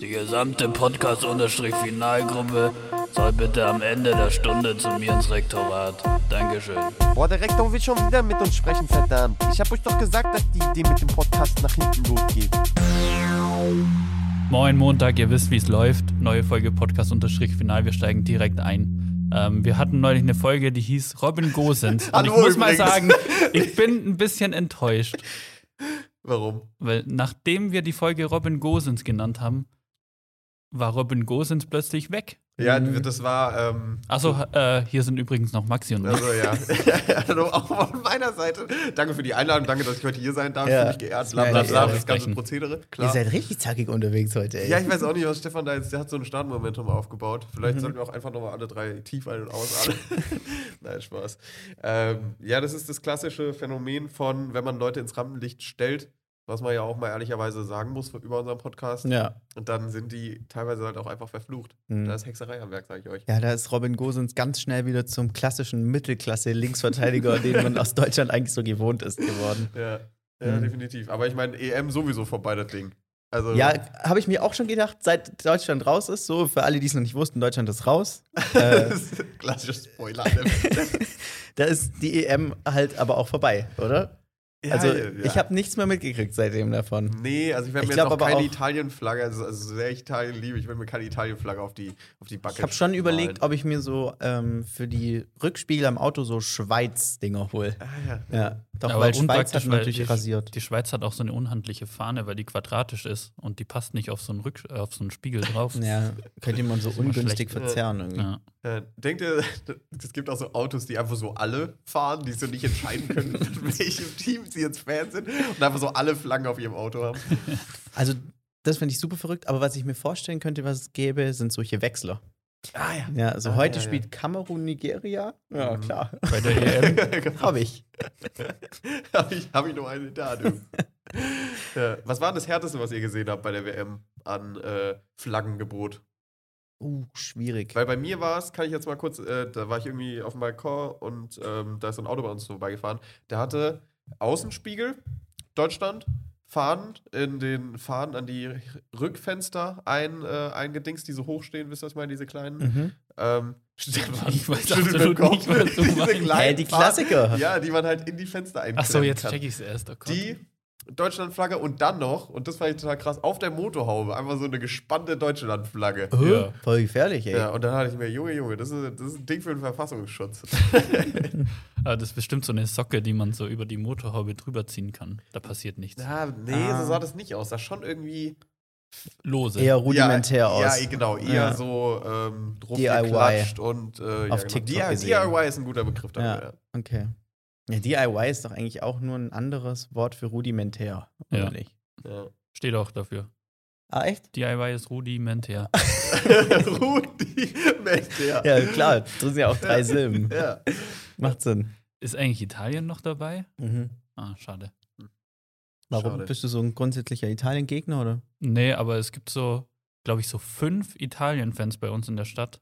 Die gesamte Podcast-Finalgruppe soll bitte am Ende der Stunde zu mir ins Rektorat. Dankeschön. Boah, der Rektor will schon wieder mit uns sprechen, verdammt. Ich hab euch doch gesagt, dass die Idee mit dem Podcast nach hinten losgeht. Moin Montag, ihr wisst, wie es läuft. Neue Folge Podcast-Final. Wir steigen direkt ein. Ähm, wir hatten neulich eine Folge, die hieß Robin Gosens. Und ich Hallo muss mal sagen, ich bin ein bisschen enttäuscht. Warum? Weil nachdem wir die Folge Robin Gosens genannt haben, war Robin Gosens plötzlich weg. Ja, das war, ähm, Achso, äh, hier sind übrigens noch Maxi und ich. also ja. Hallo, auch von meiner Seite. Danke für die Einladung, danke, dass ich heute hier sein darf. Ja. Fühl mich geehrt, bla bla bla, das ganze. Prozedere. Ihr Klar. seid richtig zackig unterwegs heute, ey. Ja, ich weiß auch nicht, was Stefan da jetzt, der hat so ein Startmomentum aufgebaut. Mhm. Vielleicht sollten wir auch einfach nochmal alle drei tief ein- und ausatmen. Nein, Spaß. Ähm, ja, das ist das klassische Phänomen von, wenn man Leute ins Rampenlicht stellt, was man ja auch mal ehrlicherweise sagen muss über unseren Podcast. Ja. Und dann sind die teilweise halt auch einfach verflucht. Mhm. Da ist Hexerei am Werk, sage ich euch. Ja, da ist Robin Gosens ganz schnell wieder zum klassischen Mittelklasse-Linksverteidiger, den man aus Deutschland eigentlich so gewohnt ist, geworden. Ja, ja Mhm. definitiv. Aber ich meine, EM sowieso vorbei, das Ding. Also, Ja, habe ich mir auch schon gedacht, seit Deutschland raus ist, so für alle, die es noch nicht wussten, Deutschland ist raus. äh, klassischer Spoiler. da ist die EM halt aber auch vorbei, oder? Ja, also, ja. ich habe nichts mehr mitgekriegt seitdem davon. Nee, also ich werde mir glaub jetzt auch aber keine Italienflagge, also, also sehr Italien liebe, ich werde mir keine Italienflagge auf die, auf die Backe Ich habe schon überlegt, ob ich mir so ähm, für die Rückspiegel am Auto so Schweiz-Dinger hole. Ah, ja. Ja, doch, Aber weil Schweiz hat natürlich die, rasiert. Die Schweiz hat auch so eine unhandliche Fahne, weil die quadratisch ist und die passt nicht auf so einen, Rück auf so einen Spiegel drauf. Ja, könnte man so ungünstig verzerren irgendwie. Ja. Denkt ihr, es gibt auch so Autos, die einfach so alle fahren, die so nicht entscheiden können, mit welchem Team sie jetzt Fan sind und einfach so alle Flaggen auf ihrem Auto haben? Also, das finde ich super verrückt, aber was ich mir vorstellen könnte, was es gäbe, sind solche Wechsler. Ah ja. Ja, also Ah, heute ja, ja. spielt Kamerun Nigeria. Ja, Mhm. klar. Bei der EM. Habe ich. habe ich, hab ich noch eine da, du. ja. Was war denn das Härteste, was ihr gesehen habt bei der WM an äh, Flaggengebot? Uh, schwierig. Weil bei mir war es, kann ich jetzt mal kurz, äh, da war ich irgendwie auf dem Balkon und ähm, da ist so ein Auto bei uns vorbeigefahren. Der hatte Außenspiegel, Deutschland, Fahnen in den Fahnen an die Rückfenster ein, äh, eingedingst, die so hoch stehen, wisst ihr, was ich meine, diese kleinen? Mhm. Ähm, Stefan, Ich weiß absolut nicht, was du Diese meinst. kleinen Hä, die Fahnen, Klassiker. Ja, die man halt in die Fenster einklemmen Achso, jetzt kann. check ich es erst. Oh Gott. Die Deutschlandflagge und dann noch, und das fand ich total krass, auf der Motorhaube einfach so eine gespannte Deutschlandflagge. Ja. Voll gefährlich, ey. Ja, und dann dachte ich mir, Junge, Junge, das ist, das ist ein Ding für den Verfassungsschutz. Aber das ist bestimmt so eine Socke, die man so über die Motorhaube drüber ziehen kann. Da passiert nichts. Ja, nee, Ah. so sah das nicht aus. Das sah schon irgendwie. Lose. Eher rudimentär ja, aus. Ja, genau, eher Ja. so ähm, DIY. und äh, ja, Auf genau. TikTok DIY, gesehen. DIY ist ein guter Begriff dafür. Ja. Okay. Ja, DIY ist doch eigentlich auch nur ein anderes Wort für rudimentär, oder Ja. nicht? Ja. Steht auch dafür. Ah, echt? DIY ist rudimentär. Rudi, Mensch, ja. Ja, klar. Das sind ja auch drei Silben. ja. Macht Sinn. Ist eigentlich Italien noch dabei? Mhm. Ah, schade. Warum Schade. bist du so ein grundsätzlicher Italien-Gegner, oder? Nee, aber es gibt so, glaube ich, so fünf Italien-Fans bei uns in der Stadt.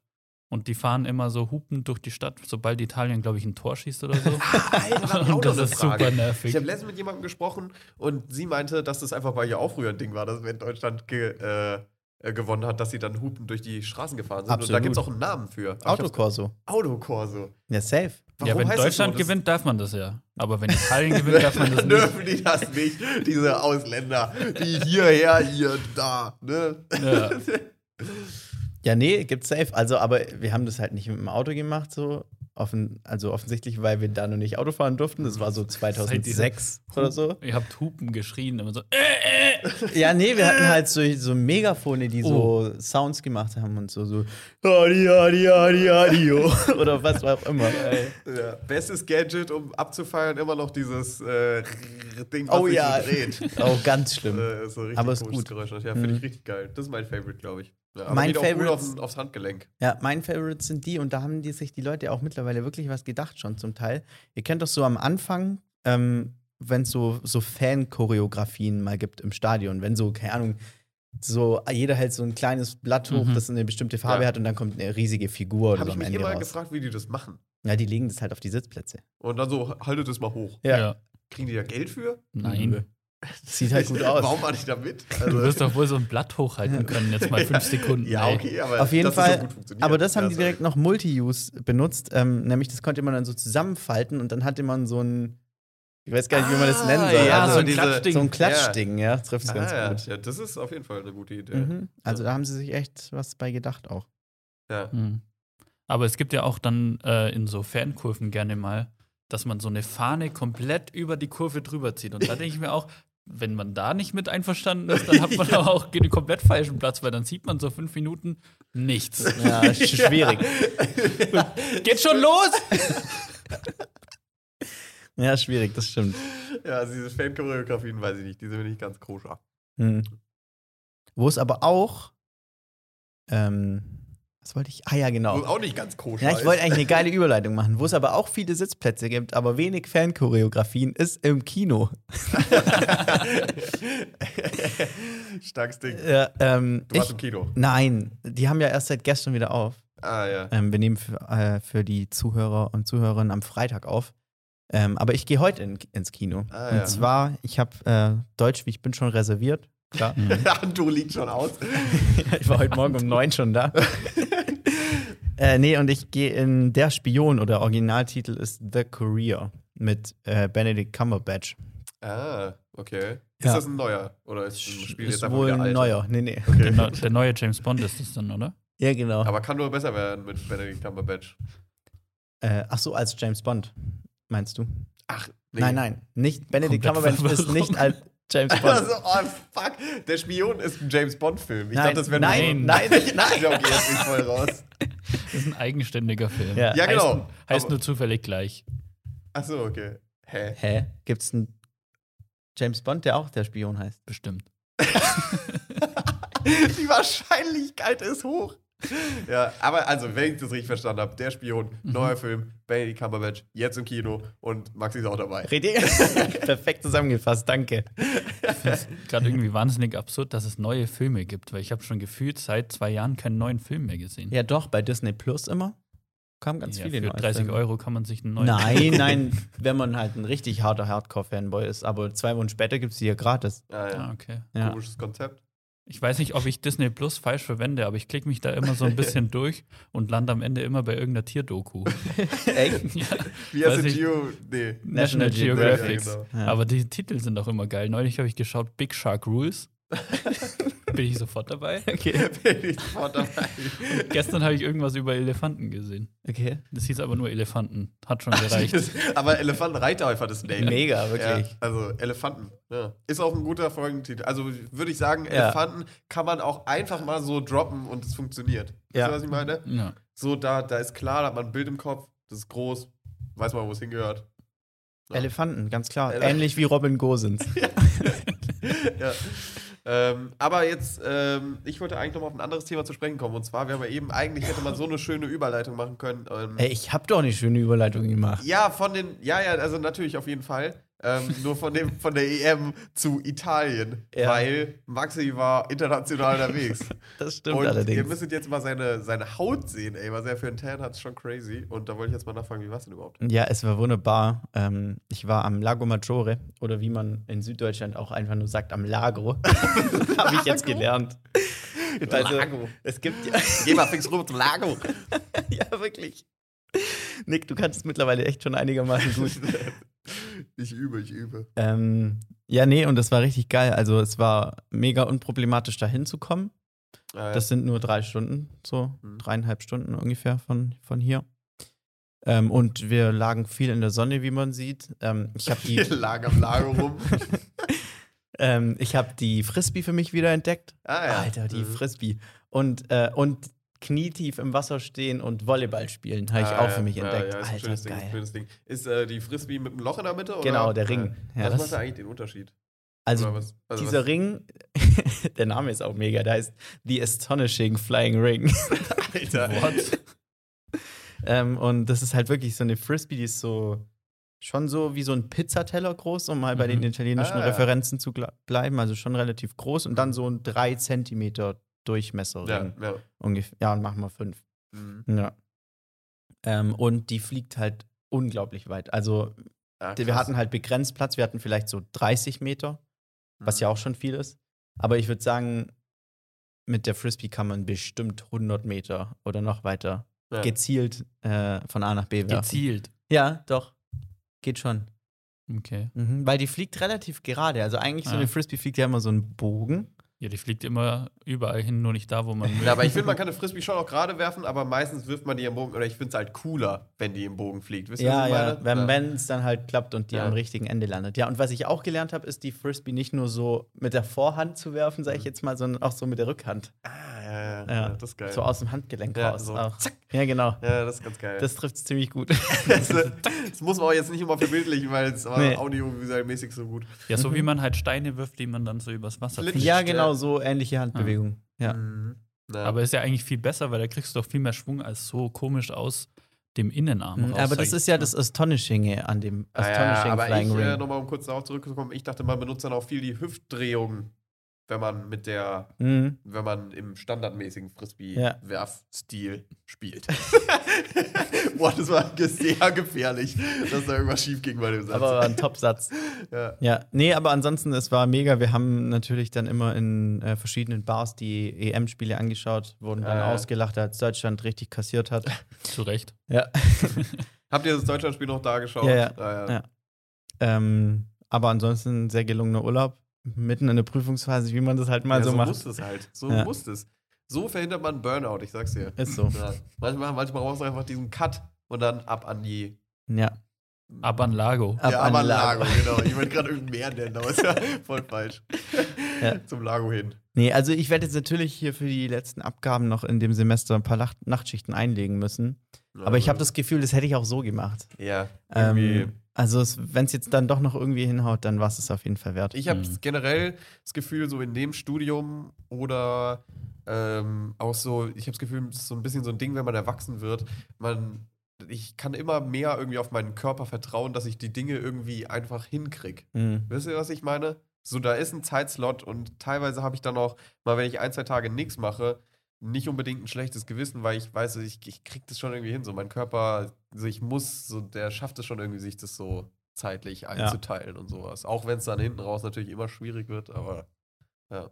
Und die fahren immer so hupend durch die Stadt, sobald Italien, glaube ich, ein Tor schießt oder so. Alter, auch Und das ist Frage. super nervig. Ich habe letztens mit jemandem gesprochen und sie meinte, dass das einfach bei ihr auch früher ein Ding war, dass wenn Deutschland ge, äh, äh, gewonnen hat, dass sie dann hupen durch die Straßen gefahren sind. Und da Absolut. gibt es auch einen Namen für. Autokorso. Autokorso. Ja, safe. ja, wenn Deutschland so? Gewinnt, darf man das ja. Aber wenn Italien gewinnt, darf man das nicht. dürfen die das nicht, diese Ausländer, die hierher, hier, da, ne? Ja. Ja, nee, gibt's safe. Also, aber wir haben das halt nicht mit dem Auto gemacht, so. Offen, also offensichtlich, weil wir da noch nicht Auto fahren durften. Das war so 2006 oder so. Ihr habt Hupen geschrien, immer so. Äh, äh. Ja, nee, wir hatten halt so, so Megafone, die Oh. so Sounds gemacht haben und so, so Adi, Adi, Adi, Adio oder was auch immer. Ja. Bestes Gadget, um abzufeiern, immer noch dieses äh, Ding, was Oh sich ja. dreht. Oh, ganz schlimm. Äh, ist so richtig Aber ist komisches gut. Geräusch. Ja, finde ich richtig geil. Das ist mein Favorite, glaube ich. Ja, aber Mein Favorite- auf, aufs Handgelenk. Ja, mein Favorites sind die und da haben die sich die Leute auch mittlerweile wirklich was gedacht schon zum Teil. Ihr kennt doch so am Anfang, ähm, wenn es so, so Fan-Choreografien mal gibt im Stadion, wenn so, keine Ahnung, so jeder hält so ein kleines Blatt hoch, Mhm. das eine bestimmte Farbe Ja. hat und dann kommt eine riesige Figur oder Habe so ich mich immer gefragt, wie die das machen. Ja, die legen das halt auf die Sitzplätze. Und dann so, haltet es mal hoch. Ja. Kriegen die da Geld für? Nein. Sieht halt gut aus. Warum war ich da mit? Du wirst doch wohl so ein Blatt hochhalten können, jetzt mal fünf Sekunden. ja, ey. okay, aber Auf jeden das Fall. so funktioniert. aber das haben Ja, die direkt noch Multi-Use benutzt. Ähm, nämlich, das konnte man dann so zusammenfalten und dann hatte man so ein. Ich weiß gar nicht, wie man das nennen Ah, soll. ja, also so ein diese- Klatschding. so ein Klatschding, ja. Das trifft es ganz Ah, ja. gut. ja, das ist auf jeden Fall eine gute Idee. Mhm. Also da haben sie sich echt was bei gedacht auch. Ja. Hm. Aber es gibt ja auch dann äh, in so Fankurven gerne mal, dass man so eine Fahne komplett über die Kurve drüber zieht. Und da denke ich mir auch, wenn man da nicht mit einverstanden ist, dann hat man Ja. aber auch den komplett falschen Platz, weil dann sieht man so fünf Minuten nichts. Ja, ist schwierig. Geht schon los! Ja, schwierig, das stimmt. Ja, also diese Fan-Choreografien weiß ich nicht, die sind mir nicht ganz koscher. Hm. Wo es aber auch. Ähm, was wollte ich? Ah, ja, genau. Wo auch nicht ganz koscher Ja, ich wollte eigentlich eine geile Überleitung machen. Wo es aber auch viele Sitzplätze gibt, aber wenig Fanchoreografien, ist im Kino. Starkes Ding. Ja, ähm, Du warst ich, im Kino. nein, die haben ja erst seit gestern wieder auf. Ah, ja. Ähm, wir nehmen für, äh, für die Zuhörer und Zuhörerinnen am Freitag auf. Ähm, aber ich gehe heute in, ins Kino. Ah, und ja. zwar, ich habe äh, Deutsch, wie ich bin, schon reserviert. Klar. du liegt schon aus. ich war heute Morgen um neun schon da. äh, nee, und ich gehe in Der Spion oder Originaltitel ist The Courier mit äh, Benedict Cumberbatch. Ah, okay. Ist Ja. das ein neuer? Oder ist ein Spiel ist jetzt einfach wohl ein neuer. Nee, nee. Der, neu- der neue James Bond ist es dann, oder? Ja, genau. Aber kann nur besser werden mit Benedict Cumberbatch. Äh, ach so, als James Bond, meinst du? Ach, Nein, nein. Nicht Benedict Komplett Cumberbatch ist nicht als James Bond. Also, oh, fuck. Der Spion ist ein James Bond-Film. Ich Nein, dachte, das wäre nein, nur nein, nein. Ich glaube, jetzt bin ich voll raus. Das ist ein eigenständiger Film. Ja. Ja, genau. Heißt, heißt Aber- nur zufällig gleich. Achso, okay. Hä? Hä? Gibt's einen James Bond, der auch der Spion heißt? Bestimmt. Die Wahrscheinlichkeit ist hoch. Ja, aber also, wenn ich das richtig verstanden habe, der Spion, Mhm. neuer Film, Benedict Cumberbatch, jetzt im Kino und Maxi ist auch dabei. Richtig. Perfekt zusammengefasst, danke. Gerade irgendwie wahnsinnig absurd, dass es neue Filme gibt, weil ich habe schon gefühlt seit zwei Jahren keinen neuen Film mehr gesehen. Ja, doch, bei Disney Plus immer. Kamen ganz Ja, viele für neue 30 Filme. Euro kann man sich einen neuen Nein, nein, wenn man halt ein richtig harter Hardcore-Fanboy ist. Aber zwei Wochen später gibt es die ja gratis. Ah, ja. Ah, okay. Ja. Komisches Konzept. Ich weiß nicht, ob ich Disney Plus falsch verwende, aber ich klicke mich da immer so ein bisschen durch und lande am Ende immer bei irgendeiner Tierdoku. Echt? ja, Wie ich- Geo? Nee. National Geographic. Geographic. Ja, genau. Ja. Aber die Titel sind auch immer geil. Neulich habe ich geschaut Big Shark Rules. Bin ich sofort dabei. Okay. Bin ich sofort dabei. Gestern habe ich irgendwas über Elefanten gesehen. Okay. Das hieß aber nur Elefanten. Hat schon gereicht. Aber Elefantenreiter einfach das Name. Mega, wirklich. Ja, also Elefanten. Ja. Ist auch ein guter Folgentitel. Also würde ich sagen, Ja. Elefanten kann man auch einfach mal so droppen und es funktioniert. Ja. Weißt du, was ich meine? ja. So, da, da ist klar, da hat man ein Bild im Kopf, das ist groß, weiß man, wo es hingehört. Ja. Elefanten, ganz klar. Ähnlich wie Robin Gosens. ja. Ähm, aber jetzt, ähm, ich wollte eigentlich noch mal auf ein anderes Thema zu sprechen kommen. Und zwar, wir haben ja eben, eigentlich hätte man so eine schöne Überleitung machen können. Ähm, Ey, ich hab doch eine schöne Überleitung gemacht. Ja, von den, ja, ja, also natürlich auf jeden Fall. Ähm, nur von dem, von der EM zu Italien, Ja. weil Maxi war international unterwegs. Das stimmt und ihr allerdings. müsstet jetzt mal seine, seine Haut sehen, ey, was er für einen Tan hat, ist schon crazy. Und da wollte ich jetzt mal nachfragen, wie war es denn überhaupt? Ja, es war wunderbar. Ähm, ich war am Lago Maggiore oder wie man in Süddeutschland auch einfach nur sagt, am Lago. Habe ich jetzt gelernt. Also, Lago. Es gibt ja, Geh mal fix rum zum Lago. ja wirklich. Nick, du kannst es mittlerweile echt schon einigermaßen gut. Ich übe, ich übe. ähm, ja, nee, und das war richtig geil. Also es war mega unproblematisch, da hinzukommen. Ah, ja. Das sind nur drei Stunden, so Mhm. dreieinhalb Stunden ungefähr von, von hier. Ähm, und wir lagen viel in der Sonne, wie man sieht. Ähm, ich habe die, Wir lagen am Lago rum. ähm, ich hab die Frisbee für mich wieder entdeckt. Ah, ja. Alter, die Mhm. Frisbee. Und, äh, und knietief im Wasser stehen und Volleyball spielen, habe ich Ah, auch für mich Ja, entdeckt. Ja, ist Alter, schönes Ding, geil. schönes Ding. Ist äh, die Frisbee mit einem Loch in der Mitte? Oder? Genau, der Ring. Ja, was das- macht da eigentlich den Unterschied? Also was? Also dieser was? Ring, der Name ist auch mega, der heißt The Astonishing Flying Ring. Alter. What? ähm, und das ist halt wirklich so eine Frisbee, die ist so schon so wie so ein Pizzateller groß, um mal bei Mhm. den italienischen Ah. Referenzen zu bleiben. Also schon relativ groß und dann so ein 3 Zentimeter Durchmesserring Ja, ja. ungefähr. Ja, und machen wir fünf. Mhm. Ja. Ähm, und die fliegt halt unglaublich weit. Also Ah, wir hatten halt begrenzt Platz, wir hatten vielleicht so 30 Meter was ja auch schon viel ist. Aber ich würde sagen, mit der Frisbee kann man bestimmt 100 Meter oder noch weiter Ja. gezielt äh, von A nach B werfen. Gezielt. Ja, doch. Geht schon. Okay. Mhm, weil die fliegt relativ gerade. Also eigentlich so Ah. eine Frisbee fliegt ja immer so einen Bogen. Ja, die fliegt immer überall hin, nur nicht da, wo man will. Ja, aber ich finde, man kann eine Frisbee schon auch gerade werfen, aber meistens wirft man die im Bogen, oder ich finde es halt cooler, wenn die im Bogen fliegt. Wisst ihr, Ja, was ich ja, meine? wenn ja. wenn es dann halt klappt und die Ja. am richtigen Ende landet. Ja, und was ich auch gelernt habe, ist die Frisbee nicht nur so mit der Vorhand zu werfen, sage ich jetzt mal, sondern auch so mit der Rückhand. Ah, ja, ja, Ja, ja, das ist geil. So aus dem Handgelenk Ja, raus. so auch. Ja, genau. ja, das ist ganz geil. Das trifft ziemlich gut. Das, das muss man auch jetzt nicht immer verbildlichen, weil es Nee. audiovisualmäßig so gut. Ja, so wie man halt Steine wirft, die man dann so übers Wasser fliegt. ja, genau, so ähnliche Handbewegungen. Ja. Mhm. Ja. Aber ist ja eigentlich viel besser, weil da kriegst du doch viel mehr Schwung als so komisch aus dem Innenarm. Mhm, raus, Aber das ist ja das Astonishing an dem Ah, ja, Astonishing aber Flying ich, äh, Ring. nochmal um kurz darauf zurückzukommen, ich dachte, man benutzt dann auch viel die Hüftdrehung, wenn man mit der, Mhm. wenn man im standardmäßigen Ja. Frisbee-Werfstil spielt. Boah, das war sehr gefährlich, dass da irgendwas schief ging bei dem Satz. Aber war ein Top-Satz. ja. Ja, nee, aber ansonsten, es war mega. Wir haben natürlich dann immer in äh, verschiedenen Bars die EM-Spiele angeschaut, wurden dann Ja, ja. ausgelacht, als Deutschland richtig kassiert hat. Zu Recht. ja. Habt ihr das Deutschlandspiel noch da geschaut? Ja, ja. Ah, ja. Ja. Ähm, aber ansonsten sehr gelungener Urlaub. Mitten in der Prüfungsphase, wie man das halt mal ja, so, so macht. muss es halt. So Ja. muss es. So verhindert man Burnout, ich sag's dir. Ist so. Ja. Manchmal, manchmal brauchst du einfach diesen Cut und dann ab an die. Ja. Ab an Lago. Ab ja, an ab an Lago. Lago, genau. Ich wollte gerade irgendein Meer nennen, aber ist ja voll falsch. Ja. Zum Lago hin. Nee, also ich werde jetzt natürlich hier für die letzten Abgaben noch in dem Semester ein paar Nacht Nachtschichten einlegen müssen. Aber ich habe das Gefühl, das hätte ich auch so gemacht. Ja, irgendwie. Ähm, also wenn es jetzt dann doch noch irgendwie hinhaut, dann war es es auf jeden Fall wert. Ich habe Mhm. generell das Gefühl, so in dem Studium oder ähm, auch so, ich habe das Gefühl, es ist so ein bisschen so ein Ding, wenn man erwachsen wird. Man, ich kann immer mehr irgendwie auf meinen Körper vertrauen, dass ich die Dinge irgendwie einfach hinkrieg. Mhm. Wisst ihr, was ich meine? So, da ist ein Zeitslot und teilweise habe ich dann auch, mal wenn ich ein, zwei Tage nichts mache, nicht unbedingt ein schlechtes Gewissen, weil ich weiß, ich, ich krieg das schon irgendwie hin. So, mein Körper, so ich muss, so, der schafft es schon irgendwie, sich das so zeitlich einzuteilen und sowas. Auch wenn es dann hinten raus natürlich immer schwierig wird, aber ja.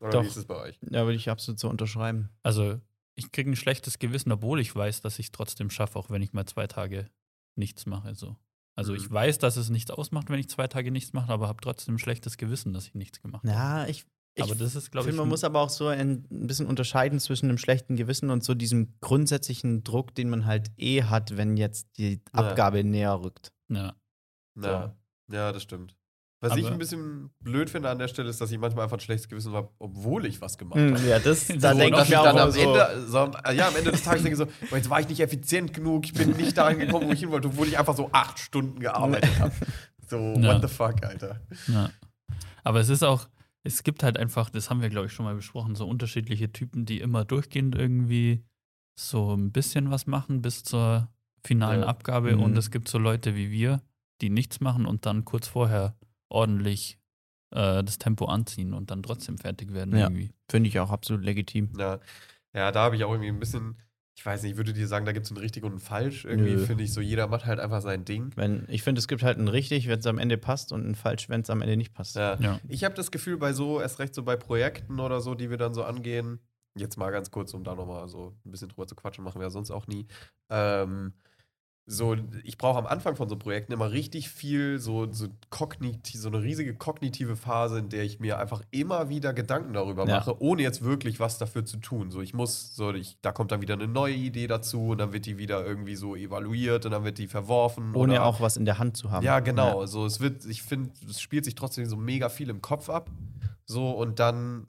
Oder Doch. wie ist es bei euch? Ja, würde ich absolut so unterschreiben. Also, ich kriege ein schlechtes Gewissen, obwohl ich weiß, dass ich es trotzdem schaffe, auch wenn ich mal zwei Tage nichts mache. So. Also, Mhm. ich weiß, dass es nichts ausmacht, wenn ich zwei Tage nichts mache, aber habe trotzdem ein schlechtes Gewissen, dass ich nichts gemacht habe. Ja, ich, ich aber das ist, glaube finde, ich, man muss aber auch so ein, ein bisschen unterscheiden zwischen einem schlechten Gewissen und so diesem grundsätzlichen Druck, den man halt eh hat, wenn jetzt die Ja. Abgabe näher rückt. ja. Ja, ja das stimmt. Was ich Aber- ein bisschen blöd finde an der Stelle, ist, dass ich manchmal einfach ein schlechtes Gewissen habe, obwohl ich was gemacht Mhm, habe. ja, das, So, da denke ich ich mir dann auch am so, Ende, so, am- ja, am Ende des Tages denke ich so, jetzt war ich nicht effizient genug, ich bin nicht dahin gekommen, wo ich hin wollte, obwohl ich einfach so acht Stunden gearbeitet habe. So, Ja. what the fuck, Alter. Ja. Aber es ist auch, es gibt halt einfach, das haben wir, glaube ich, schon mal besprochen, so unterschiedliche Typen, die immer durchgehend irgendwie so ein bisschen was machen bis zur finalen Ja. Abgabe. Mhm. Und es gibt so Leute wie wir, die nichts machen und dann kurz vorher ordentlich äh, das Tempo anziehen und dann trotzdem fertig werden Ja. irgendwie. finde ich auch absolut legitim. Ja, ja da habe ich auch irgendwie ein bisschen, ich weiß nicht, ich würde dir sagen, da gibt es ein richtig und ein falsch. Irgendwie finde ich so, jeder macht halt einfach sein Ding. Wenn, ich finde, es gibt halt ein richtig, wenn es am Ende passt und ein falsch, wenn es am Ende nicht passt. Ja. Ja. Ich habe das Gefühl, bei so, erst recht so bei Projekten oder so, die wir dann so angehen, jetzt mal ganz kurz, um da nochmal so ein bisschen drüber zu quatschen, machen wir ja sonst auch nie. Ähm, so, ich brauche am Anfang von so Projekten immer richtig viel, so, so, kognitiv, so eine riesige kognitive Phase, in der ich mir einfach immer wieder Gedanken darüber Ja. mache, ohne jetzt wirklich was dafür zu tun. So, ich muss, so, ich, da kommt dann wieder eine neue Idee dazu und dann wird die wieder irgendwie so evaluiert und dann wird die verworfen. Ohne oder- auch was in der Hand zu haben. ja, genau. Also es wird, ich finde, es spielt sich trotzdem so mega viel im Kopf ab. So, und dann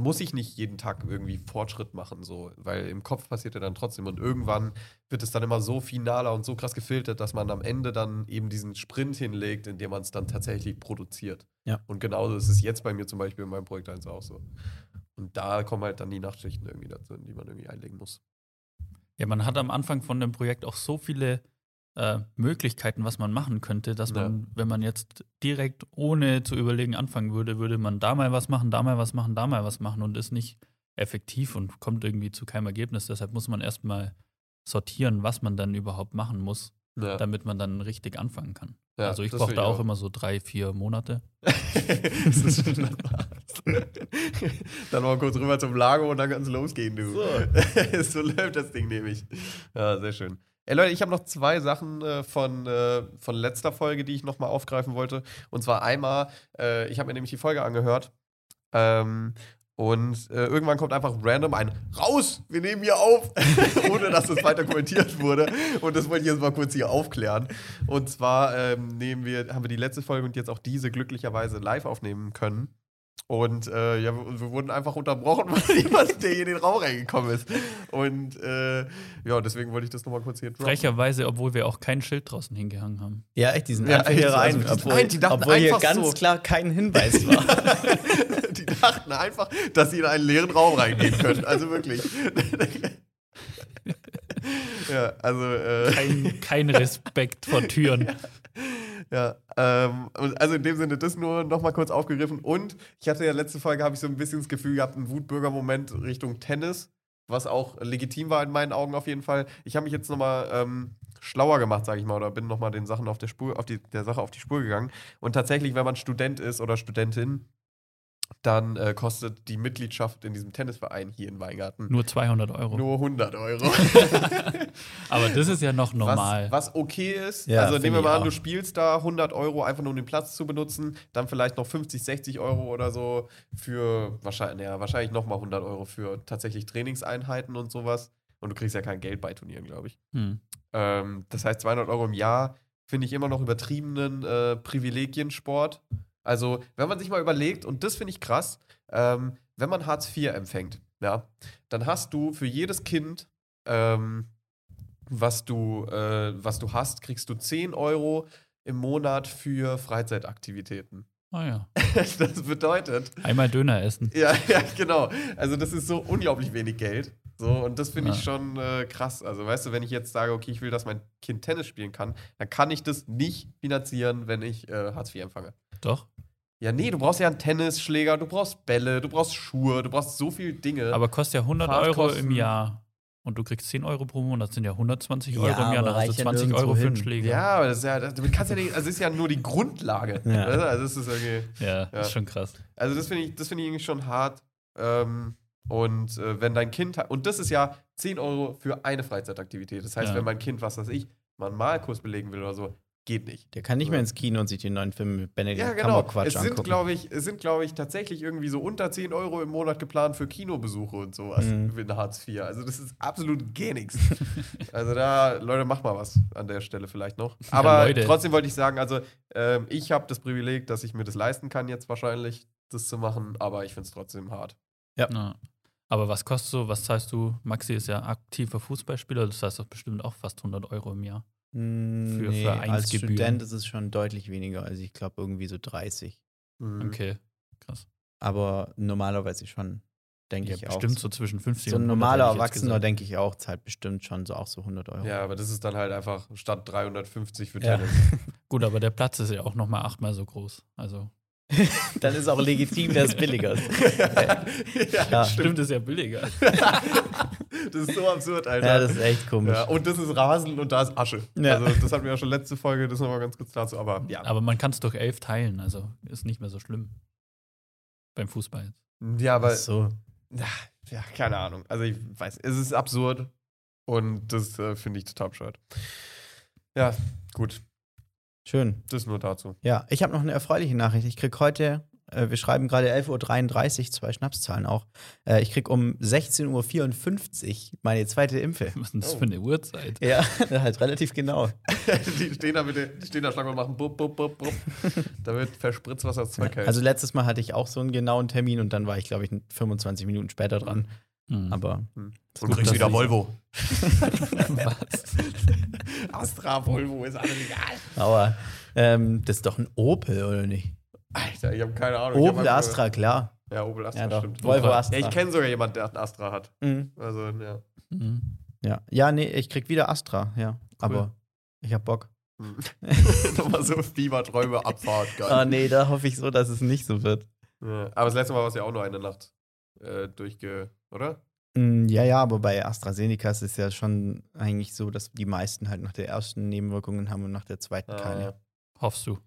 muss ich nicht jeden Tag irgendwie Fortschritt machen, so, weil im Kopf passiert ja dann trotzdem. Und irgendwann wird es dann immer so finaler und so krass gefiltert, dass man am Ende dann eben diesen Sprint hinlegt, in dem man es dann tatsächlich produziert. Ja. Und genauso ist es jetzt bei mir zum Beispiel in meinem Projekt 1 auch so. Und da kommen halt dann die Nachtschichten irgendwie dazu, die man irgendwie einlegen muss. Ja, man hat am Anfang von dem Projekt auch so viele äh, Möglichkeiten, was man machen könnte, dass Ja. man, wenn man jetzt direkt ohne zu überlegen anfangen würde, würde man da mal was machen, da mal was machen, da mal was machen und ist nicht effektiv und kommt irgendwie zu keinem Ergebnis. Deshalb muss man erstmal sortieren, was man dann überhaupt machen muss, Ja. damit man dann richtig anfangen kann. Ja, also ich brauche da ich auch immer so drei, vier Monate. dann mal kurz rüber zum Lago und dann kann es losgehen, du. So. so läuft das Ding nämlich. Ja, sehr schön. Ey Leute, ich habe noch zwei Sachen äh, von, äh, von letzter Folge, die ich nochmal aufgreifen wollte. Und zwar einmal, äh, ich habe mir nämlich die Folge angehört. Ähm, und äh, irgendwann kommt einfach random ein Raus, wir nehmen hier auf, ohne dass das weiter kommentiert wurde. Und das wollte ich jetzt mal kurz hier aufklären. Und zwar ähm, nehmen wir, haben wir die letzte Folge und jetzt auch diese glücklicherweise live aufnehmen können. Und äh, ja, wir, wir wurden einfach unterbrochen, weil jemand, der hier in den Raum reingekommen ist. Und äh, ja, deswegen wollte ich das nochmal kurz hier droppen. Frecherweise, obwohl wir auch kein Schild draußen hingehangen haben. Ja, echt, die sind Ja, einfach hier rein, also die- obwohl, nein, die dachten obwohl hier ganz so. klar kein Hinweis war. Die dachten einfach, dass sie in einen leeren Raum reingehen können. Also wirklich. ja, also. Äh, Kein, kein Respekt vor Türen. Ja, ähm, und also in dem Sinne das nur nochmal kurz aufgegriffen. Und ich hatte ja letzte Folge, habe ich so ein bisschen das Gefühl gehabt, einen Wutbürger-Moment Richtung Tennis, was auch legitim war in meinen Augen auf jeden Fall. Ich habe mich jetzt nochmal ähm, schlauer gemacht, sage ich mal, oder bin nochmal den Sachen auf der Spur, auf die, der Sache auf die Spur gegangen. Und tatsächlich, wenn man Student ist oder Studentin, dann äh, kostet die Mitgliedschaft in diesem Tennisverein hier in Weingarten Nur 200 Euro. nur 100 Euro. Aber das ist ja noch normal. Was, was okay ist. Ja, also nehmen wir mal an, auch. du spielst da 100 Euro einfach nur um den Platz zu benutzen, dann vielleicht noch 50, 60 Euro oder so für wahrscheinlich, ja, wahrscheinlich nochmal 100 Euro für tatsächlich Trainingseinheiten und sowas. Und du kriegst ja kein Geld bei Turnieren, glaube ich. Hm. Ähm, das heißt, 200 Euro im Jahr finde ich immer noch übertriebenen äh, Privilegiensport. Also, wenn man sich mal überlegt, und das finde ich krass, ähm, wenn man Hartz IV empfängt, ja, dann hast du für jedes Kind, ähm, was, du, äh, was du hast, kriegst du 10 Euro im Monat für Freizeitaktivitäten. Ah ja. das bedeutet, Einmal Döner essen. ja, ja, genau. Also das ist so unglaublich wenig Geld. So, und das finde ich Ja. schon äh, krass. Also, weißt du, wenn ich jetzt sage, okay, ich will, dass mein Kind Tennis spielen kann, dann kann ich das nicht finanzieren, wenn ich äh, Hartz IV empfange. Doch. Ja, nee, du brauchst ja einen Tennisschläger, du brauchst Bälle, du brauchst Schuhe, du brauchst so viele Dinge. Aber kostet ja 100 Euro im Jahr. Und du kriegst 10 Euro pro Monat, das sind ja 120 Ja, Euro im Jahr. Dann hast du ja 20 Euro für einen. Schläger. ja, aber das ist ja, das, damit kannst du ja nicht, also das ist ja nur die Grundlage. Ja. du? Also, das ist irgendwie. Ja, Ja. ist schon krass. Also das finde ich, das finde ich irgendwie schon hart. Ähm, und äh, wenn dein Kind hat, und das ist ja 10 Euro für eine Freizeitaktivität. Das heißt, Ja. wenn mein Kind, was weiß ich, mal einen Malkurs belegen will oder so, geht nicht. Der kann nicht mehr ins Kino und sich den neuen Film mit Benedict Ja, genau. Cumberbatch Es sind, angucken. glaube ich, es sind, glaube ich, tatsächlich irgendwie so unter 10 Euro im Monat geplant für Kinobesuche und sowas Mhm. in Hartz IV. Also das ist absolut gar nichts. also da, Leute, macht mal was an der Stelle vielleicht noch. Aber Leute. trotzdem wollte ich sagen, also ähm, ich habe das Privileg, dass ich mir das leisten kann jetzt wahrscheinlich, das zu machen, aber ich finde es trotzdem hart. Ja. Aber was kostet so, was zahlst du? Maxi ist ja aktiver Fußballspieler, das heißt doch bestimmt auch fast 100 Euro im Jahr. Mm, für nee, als Vereinsgebühren. Student ist es schon deutlich weniger. Also ich glaube irgendwie so 30. Mhm. Okay, krass. Aber normalerweise schon, denke Ja, ich auch. bestimmt so zwischen 50 So ein 100, normaler hätte ich jetzt Erwachsener, denke ich auch, zahlt bestimmt schon so auch so 100 Euro. Ja, aber das ist dann halt einfach statt 350 für Ja. Tennis. Gut, aber der Platz ist ja auch nochmal achtmal so groß. Also, Dann ist auch legitim, dass es billiger ist. ja, Ja. stimmt, ist ja billiger. Das ist so absurd, Alter. Ja, das ist echt komisch. Ja, und das ist Rasen und da ist Asche. Ja. Also, das hatten wir ja schon letzte Folge, das nochmal ganz kurz dazu. Aber ja. Aber man kann es durch elf teilen, also ist nicht mehr so schlimm. Beim Fußball. jetzt. Ja, aber. Ach so. Ja, ja, keine Ahnung. Also, ich weiß, es ist absurd. Und das äh, finde ich total bescheuert. Ja, gut. Schön. Das nur dazu. Ja, ich habe noch eine erfreuliche Nachricht. Ich krieg heute, äh, wir schreiben gerade 11.33 Uhr, zwei Schnapszahlen auch. Äh, ich krieg um 16.54 Uhr meine zweite Impfe. Was ist denn das Oh. für eine Uhrzeit? Ja, halt relativ genau. die stehen da bitte, die stehen da stark und machen bup, bup, bup, bup. Da wird verspritzt, was das Zeug hält. Also letztes Mal hatte ich auch so einen genauen Termin und dann war ich, glaube ich, 25 Minuten später dran. Hm. Aber und gut, kriegst wieder ich- Volvo. Was? Astra, Volvo, ist alles egal. Aber ähm, das ist doch ein Opel, oder nicht? Alter, ich habe keine Ahnung. Opel Astra, klar. Ja, Opel Astra, Ja, stimmt. Volvo. Astra. Ja, ich kenne sogar jemanden, der einen Astra hat. Mhm. Also, ja. Mhm. Ja. ja, nee, ich krieg wieder Astra, ja. Aber ich hab Bock. Hm. Nochmal so Fieberträume, Abfahrt, geil. Ah, nee, da hoffe ich so, dass es nicht so wird. Ja, aber das letzte Mal war es ja auch nur eine Nacht äh, durchge. Oder? Mm, Ja, ja, aber bei AstraZeneca ist es ja schon eigentlich so, dass die meisten halt nach der ersten Nebenwirkungen haben und nach der zweiten keine. Ah, Hoffst du?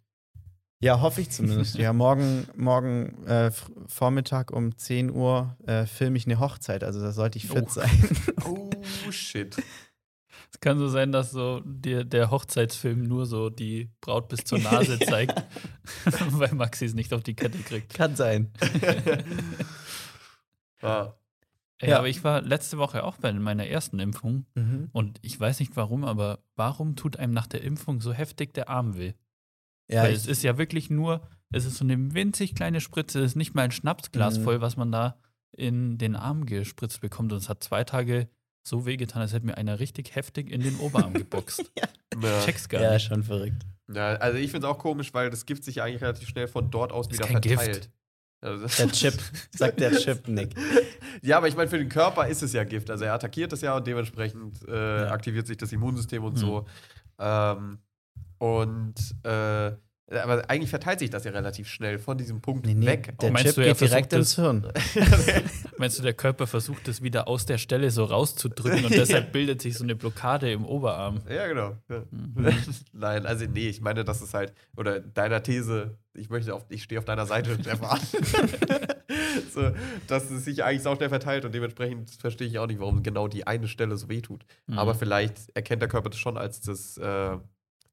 Ja, hoffe ich zumindest. Ja, morgen, morgen äh, Vormittag um 10 Uhr äh, filme ich eine Hochzeit, also da sollte ich fit Oh. sein. Oh, shit. Es kann so sein, dass so dir der Hochzeitsfilm nur so die Braut bis zur Nase zeigt, weil Maxi es nicht auf die Kette kriegt. Kann sein. Ja. Ey, Ja. aber ich war letzte Woche auch bei meiner ersten Impfung Mhm. und ich weiß nicht warum, aber warum tut einem nach der Impfung so heftig der Arm weh? Ja, Weil es ist ja wirklich nur, es ist so eine winzig kleine Spritze, es ist nicht mal ein Schnapsglas Mhm. voll, was man da in den Arm gespritzt bekommt. Und es hat zwei Tage so wehgetan, als hätte mir einer richtig heftig in den Oberarm geboxt. Ja. Check's gar ja, nicht. schon verrückt. ja, also ich finde es auch komisch, weil das Gift sich eigentlich relativ schnell von dort aus Ist wieder kein Gift. Also, Der Chip, sagt der Chip, Nick. ja, aber ich meine, für den Körper ist es ja Gift. Also er attackiert es ja und dementsprechend äh, Ja. aktiviert sich das Immunsystem und Mhm. so. Ähm, und äh, aber eigentlich verteilt sich das ja relativ schnell von diesem Punkt Nee, nee, weg. der Meinst Chip du, geht direkt versucht ins Hirn. Meinst du, der Körper versucht es wieder aus der Stelle so rauszudrücken und deshalb bildet sich so eine Blockade im Oberarm? Ja, genau. Mhm. Nein, also nee, ich meine, das ist halt, oder deiner These, ich möchte auf, ich stehe auf deiner Seite, Stefan. so, dass es sich eigentlich auch schnell verteilt und dementsprechend verstehe ich auch nicht, warum genau die eine Stelle so wehtut. Mhm. Aber vielleicht erkennt der Körper das schon als das äh,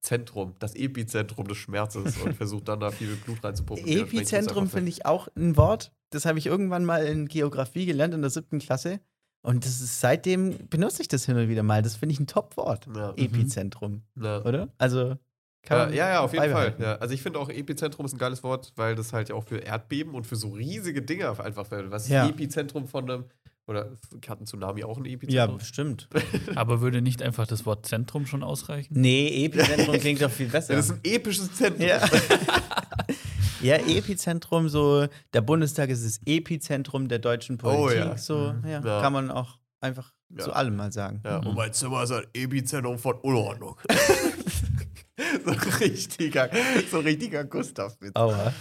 Zentrum, das Epizentrum des Schmerzes und versucht dann da viel Blut reinzupumpen. Epizentrum finde ich auch ein Wort. Das habe ich irgendwann mal in Geografie gelernt in der siebten Klasse. Und das ist, seitdem benutze ich das hin und wieder mal. Das finde ich ein Top-Wort. Ja. Epizentrum, Ja. oder? Also, kann Ja, man ja, ja, auf jeden Fall. Ja. Also ich finde auch Epizentrum ist ein geiles Wort, weil das halt ja auch für Erdbeben und für so riesige Dinge einfach. Was ist Ja. Epizentrum von einem, oder hat ein Tsunami auch ein Ja, Epizentrum? bestimmt. Aber würde nicht einfach das Wort Zentrum schon ausreichen? Nee, Epizentrum klingt doch viel besser. Ja, das ist ein episches Zentrum. Ja. ja, Epizentrum, so, der Bundestag ist das Epizentrum der deutschen Politik. Oh ja. So, Mhm. ja, Ja. kann man auch einfach Ja. zu allem mal sagen. Ja, Mhm. und mein Zimmer ist ein Epizentrum von Unordnung. so richtiger, so richtiger Gustav-Witz. Aua.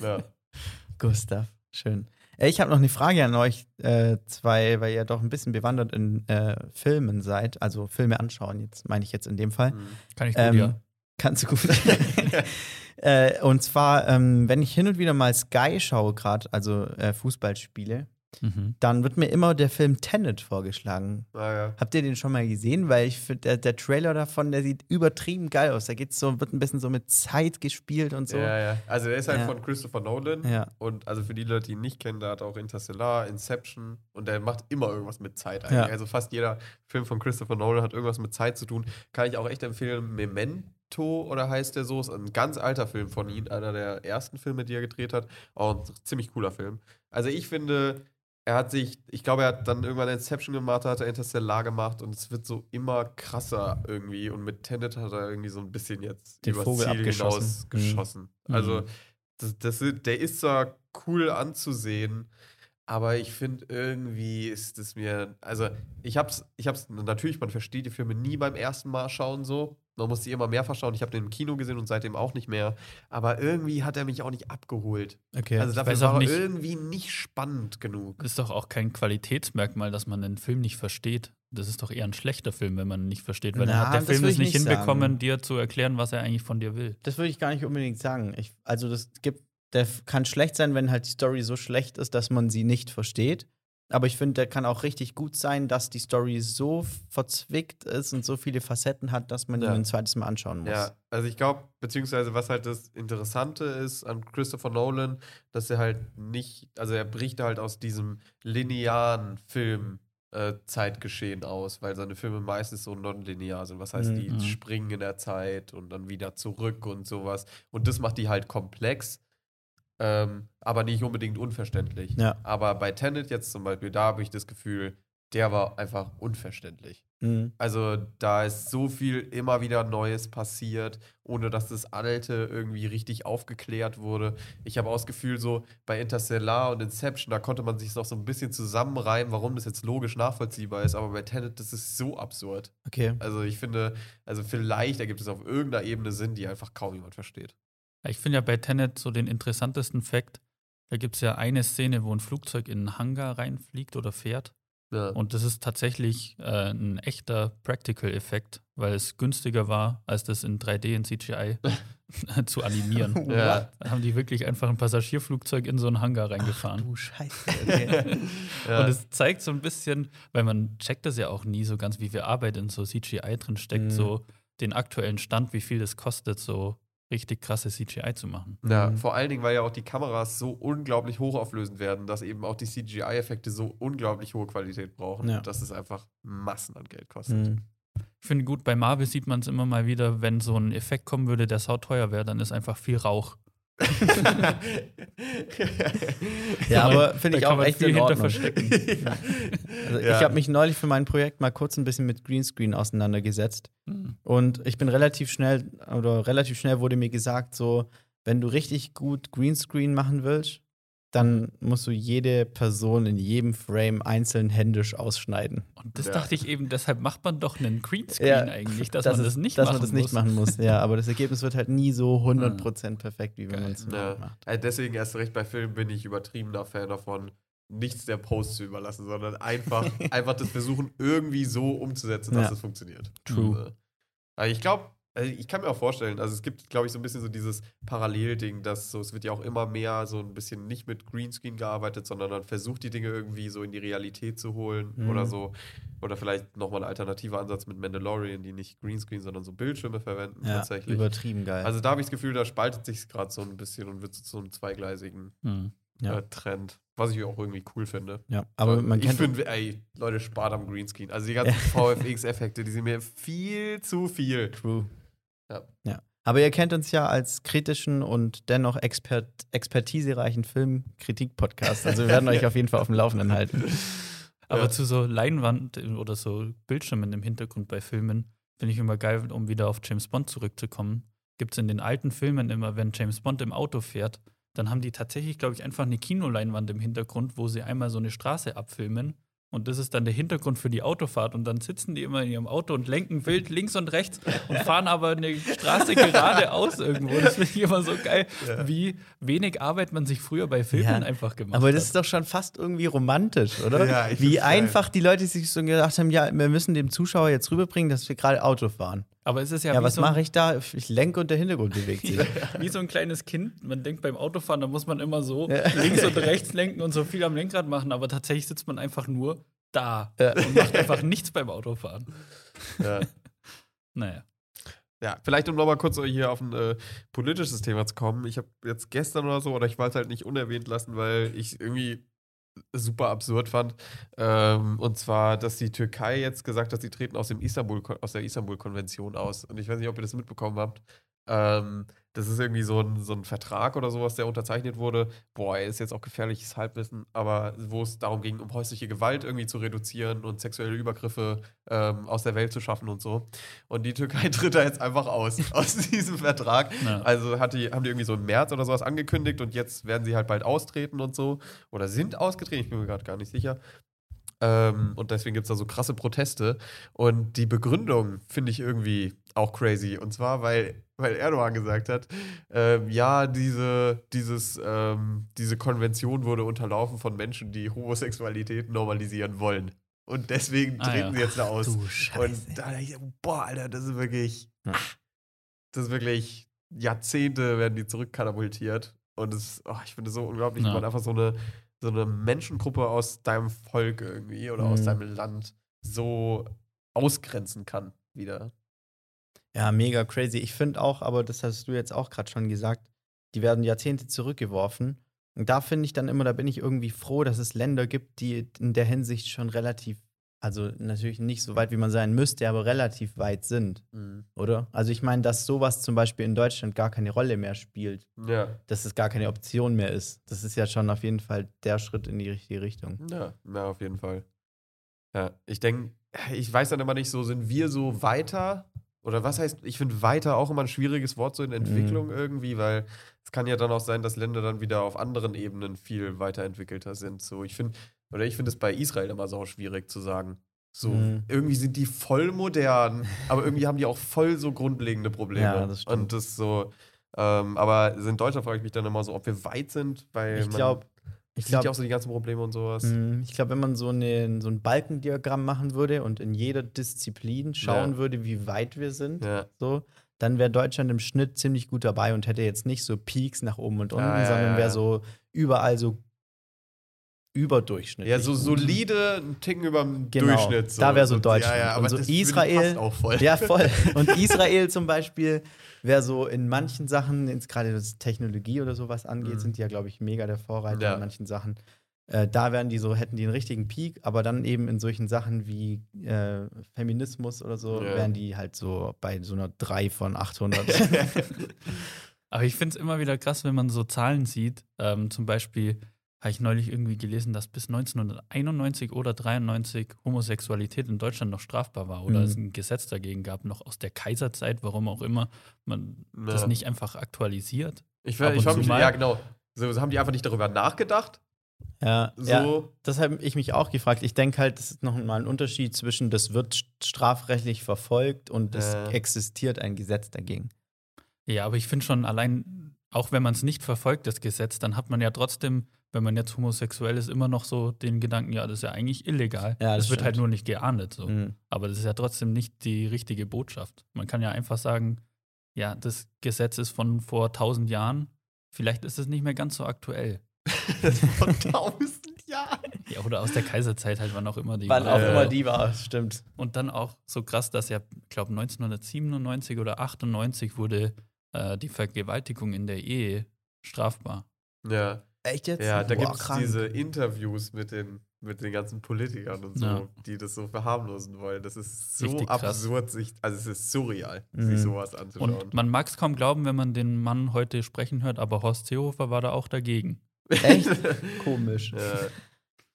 Ja. Gustav, schön. Äh, Ich habe noch eine Frage an euch äh, zwei, weil ihr doch ein bisschen bewandert in äh, Filmen seid, also Filme anschauen, jetzt meine ich jetzt in dem Fall. Mhm. Kann ich gut, Ähm, ja. Kannst du gut. äh, und zwar, ähm, wenn ich hin und wieder mal Sky schaue, gerade, also äh, Fußballspiele, Mhm. dann wird mir immer der Film Tenet vorgeschlagen. Ah, ja. Habt ihr den schon mal gesehen? Weil ich finde, der, der Trailer davon, der sieht übertrieben geil aus. Da geht's so, wird ein bisschen so mit Zeit gespielt und so. Ja, ja. Also er ist halt Ja. von Christopher Nolan. Ja. Und also für die Leute, die ihn nicht kennen, der hat auch Interstellar, Inception und der macht immer irgendwas mit Zeit eigentlich. Ja. Also fast jeder Film von Christopher Nolan hat irgendwas mit Zeit zu tun. Kann ich auch echt empfehlen. Memento oder heißt der so? Ist ein ganz alter Film von ihm, einer der ersten Filme, die er gedreht hat. Auch ein ziemlich cooler Film. Also ich finde, er hat sich, ich glaube, er hat dann irgendwann Inception gemacht, hat er Interstellar gemacht und es wird so immer krasser irgendwie. Und mit Tenet hat er irgendwie so ein bisschen jetzt Den Vogel Ziel abgeschossen. hinaus Mhm. geschossen. Mhm. Also das, das, ist- der ist zwar cool anzusehen, aber ich finde irgendwie ist es mir, also ich hab's, ich hab's, natürlich, man versteht die Filme nie beim ersten Mal schauen so. Man muss sie immer mehrfach schauen. Ich habe den im Kino gesehen und seitdem auch nicht mehr. Aber irgendwie hat er mich auch nicht abgeholt. Okay. also dafür war auch er nicht- irgendwie nicht spannend genug. Ist doch auch kein Qualitätsmerkmal, dass man einen Film nicht versteht. Das ist doch eher ein schlechter Film, wenn man ihn nicht versteht, weil Na, dann hat der Film es ich nicht nicht hinbekommen, sagen. dir zu erklären, was er eigentlich von dir will. Das würde ich gar nicht unbedingt sagen. Ich, also das gibt, der kann schlecht sein, wenn halt die Story so schlecht ist, dass man sie nicht versteht. Aber ich finde, der kann auch richtig gut sein, dass die Story so verzwickt ist und so viele Facetten hat, dass man Ja. ihn ein zweites Mal anschauen muss. Ja, also ich glaube, beziehungsweise was halt das Interessante ist an Christopher Nolan, dass er halt nicht, also er bricht halt aus diesem linearen Film. äh, Zeitgeschehen aus, weil seine Filme meistens so nonlinear sind. Was heißt, die Mhm. springen in der Zeit und dann wieder zurück und sowas. Und das macht die halt komplex, ähm, aber nicht unbedingt unverständlich. Ja. Aber bei Tenet jetzt zum Beispiel, da habe ich das Gefühl, der war einfach unverständlich. Mhm. Also da ist so viel immer wieder Neues passiert, ohne dass das Alte irgendwie richtig aufgeklärt wurde. Ich habe auch das Gefühl, so bei Interstellar und Inception, da konnte man sich noch so ein bisschen zusammenreimen, warum das jetzt logisch nachvollziehbar ist, aber bei Tenet, das ist so absurd. Okay. Also ich finde, also vielleicht ergibt es auf irgendeiner Ebene Sinn, die einfach kaum jemand versteht. Ich finde ja bei Tenet so den interessantesten Fakt, da gibt es ja eine Szene, wo ein Flugzeug in einen Hangar reinfliegt oder fährt. Ja. Und das ist tatsächlich äh, ein echter Practical-Effekt, weil es günstiger war, als das in 3D in CGI zu animieren. Ja. Da haben die wirklich einfach ein Passagierflugzeug in so einen Hangar reingefahren. Du Scheiße. Okay. Ja. Und es zeigt so ein bisschen, weil man checkt das ja auch nie so ganz, wie viel Arbeit in so CGI drin steckt, Mhm. so den aktuellen Stand, wie viel das kostet, so richtig krasse CGI zu machen. Ja, Mhm. vor allen Dingen, weil ja auch die Kameras so unglaublich hochauflösend werden, dass eben auch die CGI-Effekte so unglaublich hohe Qualität brauchen, Ja. dass es einfach Massen an Geld kostet. Mhm. Ich finde gut, bei Marvel sieht man es immer mal wieder, wenn so ein Effekt kommen würde, der sauteuer wäre, dann ist einfach viel Rauch. Ja, aber finde ich auch echt viel in hinter Ordnung. verstecken. Also Ja. Ich habe mich neulich für mein Projekt mal kurz ein bisschen mit Greenscreen auseinandergesetzt. Mhm. Und ich bin relativ schnell, oder relativ schnell wurde mir gesagt, so, wenn du richtig gut Greenscreen machen willst, dann musst du jede Person in jedem Frame einzeln händisch ausschneiden. Und das Ja. dachte ich eben, deshalb macht man doch einen Greenscreen Ja, eigentlich, dass Das man das nicht dass machen man das nicht muss. machen muss. Ja, aber das Ergebnis wird halt nie so 100% perfekt, wie wenn man es Ja. macht. Äh, Deswegen erst recht bei Filmen bin ich übertriebener Fan davon, nichts der Post zu überlassen, sondern einfach, einfach das versuchen, irgendwie so umzusetzen, dass Ja. es funktioniert. True. Also ich glaube, also ich kann mir auch vorstellen, also es gibt, glaube ich, so ein bisschen so dieses Parallelding, dass so, es wird ja auch immer mehr so ein bisschen nicht mit Greenscreen gearbeitet, sondern dann versucht die Dinge irgendwie so in die Realität zu holen Mhm. oder so. Oder vielleicht nochmal ein alternativer Ansatz mit Mandalorian, die nicht Greenscreen, sondern so Bildschirme verwenden Ja, tatsächlich. übertrieben geil. Also da habe ich das Gefühl, da spaltet sich gerade so ein bisschen und wird zu so einem zweigleisigen Mhm. Ja. äh, Trend. Was ich auch irgendwie cool finde. ja, aber man ich finde, ey, Leute, spart am Greenscreen. Also die ganzen VFX-Effekte, die sind mir viel zu viel. True. Ja. ja. Aber ihr kennt uns ja als kritischen und dennoch expert expertisereichen Filmkritik-Podcast. Also wir werden euch auf jeden Fall auf dem Laufenden halten. Aber Ja. zu so Leinwand oder so Bildschirmen im Hintergrund bei Filmen finde ich immer geil, um wieder auf James Bond zurückzukommen. Gibt es in den alten Filmen immer, wenn James Bond im Auto fährt, dann haben die tatsächlich, glaube ich, einfach eine Kinoleinwand im Hintergrund, wo sie einmal so eine Straße abfilmen. Und das ist dann der Hintergrund für die Autofahrt. Und dann sitzen die immer in ihrem Auto und lenken wild links und rechts und fahren aber eine Straße geradeaus irgendwo. Das finde ich immer so geil, wie wenig Arbeit man sich früher bei Filmen Ja, einfach gemacht Aber hat. das ist doch schon fast irgendwie romantisch, oder? Ja, ich Wie find's geil. einfach die Leute sich so gedacht haben, ja, wir müssen dem Zuschauer jetzt rüberbringen, dass wir gerade Auto fahren. Aber es ist ja, Ja, wie was so mache ich da? Ich lenke und der Hintergrund bewegt sich. Wie so ein kleines Kind. Man denkt beim Autofahren, da muss man immer so Ja. links und rechts lenken und so viel am Lenkrad machen, aber tatsächlich sitzt man einfach nur da Ja. und macht einfach nichts beim Autofahren. Ja. Naja. ja, vielleicht um nochmal kurz hier auf ein äh, politisches Thema zu kommen. Ich habe jetzt gestern oder so, oder ich wollte es halt nicht unerwähnt lassen, weil ich irgendwie super absurd fand. Ähm, und zwar, dass die Türkei jetzt gesagt hat, sie treten aus, dem Istanbul, aus der Istanbul-Konvention aus. Und ich weiß nicht, ob ihr das mitbekommen habt. Ähm, das ist irgendwie so ein, so ein Vertrag oder sowas, der unterzeichnet wurde. Boah, ist jetzt auch gefährliches Halbwissen, aber wo es darum ging, um häusliche Gewalt irgendwie zu reduzieren und sexuelle Übergriffe ähm, aus der Welt zu schaffen und so. Und die Türkei tritt da jetzt einfach aus, aus diesem Vertrag. Ja. Also hat die, haben die irgendwie so im März oder sowas angekündigt und jetzt werden sie halt bald austreten und so. Oder sind ausgetreten, ich bin mir gerade gar nicht sicher. Ähm, und deswegen gibt es da so krasse Proteste. Und die Begründung finde ich irgendwie auch crazy. Und zwar, weil, weil Erdogan gesagt hat, ähm, ja, diese, dieses, ähm, diese Konvention wurde unterlaufen von Menschen, die Homosexualität normalisieren wollen. Und deswegen Ah, treten ja. sie jetzt da aus. Und da dachte ich, boah, Alter, das ist wirklich, Ja. das ist wirklich Jahrzehnte werden die zurückkatapultiert. Und es, oh, ich finde es so unglaublich, Ja. wie man einfach so eine, so eine Menschengruppe aus deinem Volk irgendwie oder aus Mhm. deinem Land so ausgrenzen kann wieder. Ja, mega crazy. Ich finde auch, aber das hast du jetzt auch gerade schon gesagt, die werden Jahrzehnte zurückgeworfen. Und da finde ich dann immer, da bin ich irgendwie froh, dass es Länder gibt, die in der Hinsicht schon relativ, also natürlich nicht so weit, wie man sein müsste, aber relativ weit sind, oder? Also ich meine, dass sowas zum Beispiel in Deutschland gar keine Rolle mehr spielt, Ja. dass es gar keine Option mehr ist. Das ist ja schon auf jeden Fall der Schritt in die richtige Richtung. Ja, na, auf jeden Fall. Ja, ich denke, ich weiß dann immer nicht so, sind wir so weiter? Oder was heißt, ich finde weiter auch immer ein schwieriges Wort so in Entwicklung irgendwie, weil es kann ja dann auch sein, dass Länder dann wieder auf anderen Ebenen viel weiterentwickelter sind. So, ich finde, oder ich finde es bei Israel immer so schwierig zu sagen. So, Mhm. irgendwie sind die voll modern, aber irgendwie haben die auch voll so grundlegende Probleme. Ja, das stimmt. Und das so, ähm, aber in Deutschland frage ich mich dann immer so, ob wir weit sind, weil Ich glaube, Ich glaube, ja auch so die ganzen Probleme und sowas. Mm, Ich glaube, wenn man so, eine, so ein Balkendiagramm machen würde und in jeder Disziplin schauen Ja. würde, wie weit wir sind, Ja. so, dann wäre Deutschland im Schnitt ziemlich gut dabei und hätte jetzt nicht so Peaks nach oben und unten, ja, sondern wäre so überall so überdurchschnittlich. Ja, so solide, ein Ticken über dem Genau, Durchschnitt. da wär so Und- Deutschland. Ja, ja, Und aber so das Israel- passt auch voll. Ja, voll. Und Israel zum Beispiel wäre so in manchen Sachen, jetzt gerade was Technologie oder sowas angeht, Mhm. sind die ja, glaube ich, mega der Vorreiter Ja. in manchen Sachen. Äh, da wären die so, hätten die einen richtigen Peak, aber dann eben in solchen Sachen wie äh, Feminismus oder so, Ja. wären die halt so bei so einer 3 von 800. Aber ich finde es immer wieder krass, wenn man so Zahlen sieht. Ähm, zum Beispiel habe ich neulich irgendwie gelesen, dass bis 1991 oder 93 Homosexualität in Deutschland noch strafbar war oder Mhm. es ein Gesetz dagegen gab, noch aus der Kaiserzeit, warum auch immer man das Ja. nicht einfach aktualisiert. Ich, ich zu mich, mal. ja, genau. So, haben die einfach nicht darüber nachgedacht? ja, So, ja, das habe ich mich auch gefragt. Ich denke halt, das ist noch mal ein Unterschied zwischen, das wird strafrechtlich verfolgt und es existiert ein Gesetz dagegen. Ja, aber ich finde schon allein, auch wenn man es nicht verfolgt, das Gesetz, dann hat man ja trotzdem, wenn man jetzt homosexuell ist, immer noch so den Gedanken, ja, das ist ja eigentlich illegal. Ja, das das wird halt nur nicht geahndet. So. Mhm. Aber das ist ja trotzdem nicht die richtige Botschaft. Man kann ja einfach sagen, ja, das Gesetz ist von vor tausend Jahren. Vielleicht ist es nicht mehr ganz so aktuell. von tausend Jahren. Ja, oder aus der Kaiserzeit halt, wann auch immer die Wann war. auch Ja. immer die war, stimmt. Und dann auch so krass, dass ja, ich glaube, 1997 oder 98 wurde äh, die Vergewaltigung in der Ehe strafbar. Ja, Echt jetzt? ja da gibt es diese Interviews mit den, mit den ganzen Politikern und so, Ja. die das so verharmlosen wollen. Das ist so Richtig krass. absurd, sich, also es ist surreal, Mhm. sich sowas anzuschauen. Und man mag es kaum glauben, wenn man den Mann heute sprechen hört, aber Horst Seehofer war da auch dagegen. Echt? Komisch. ja,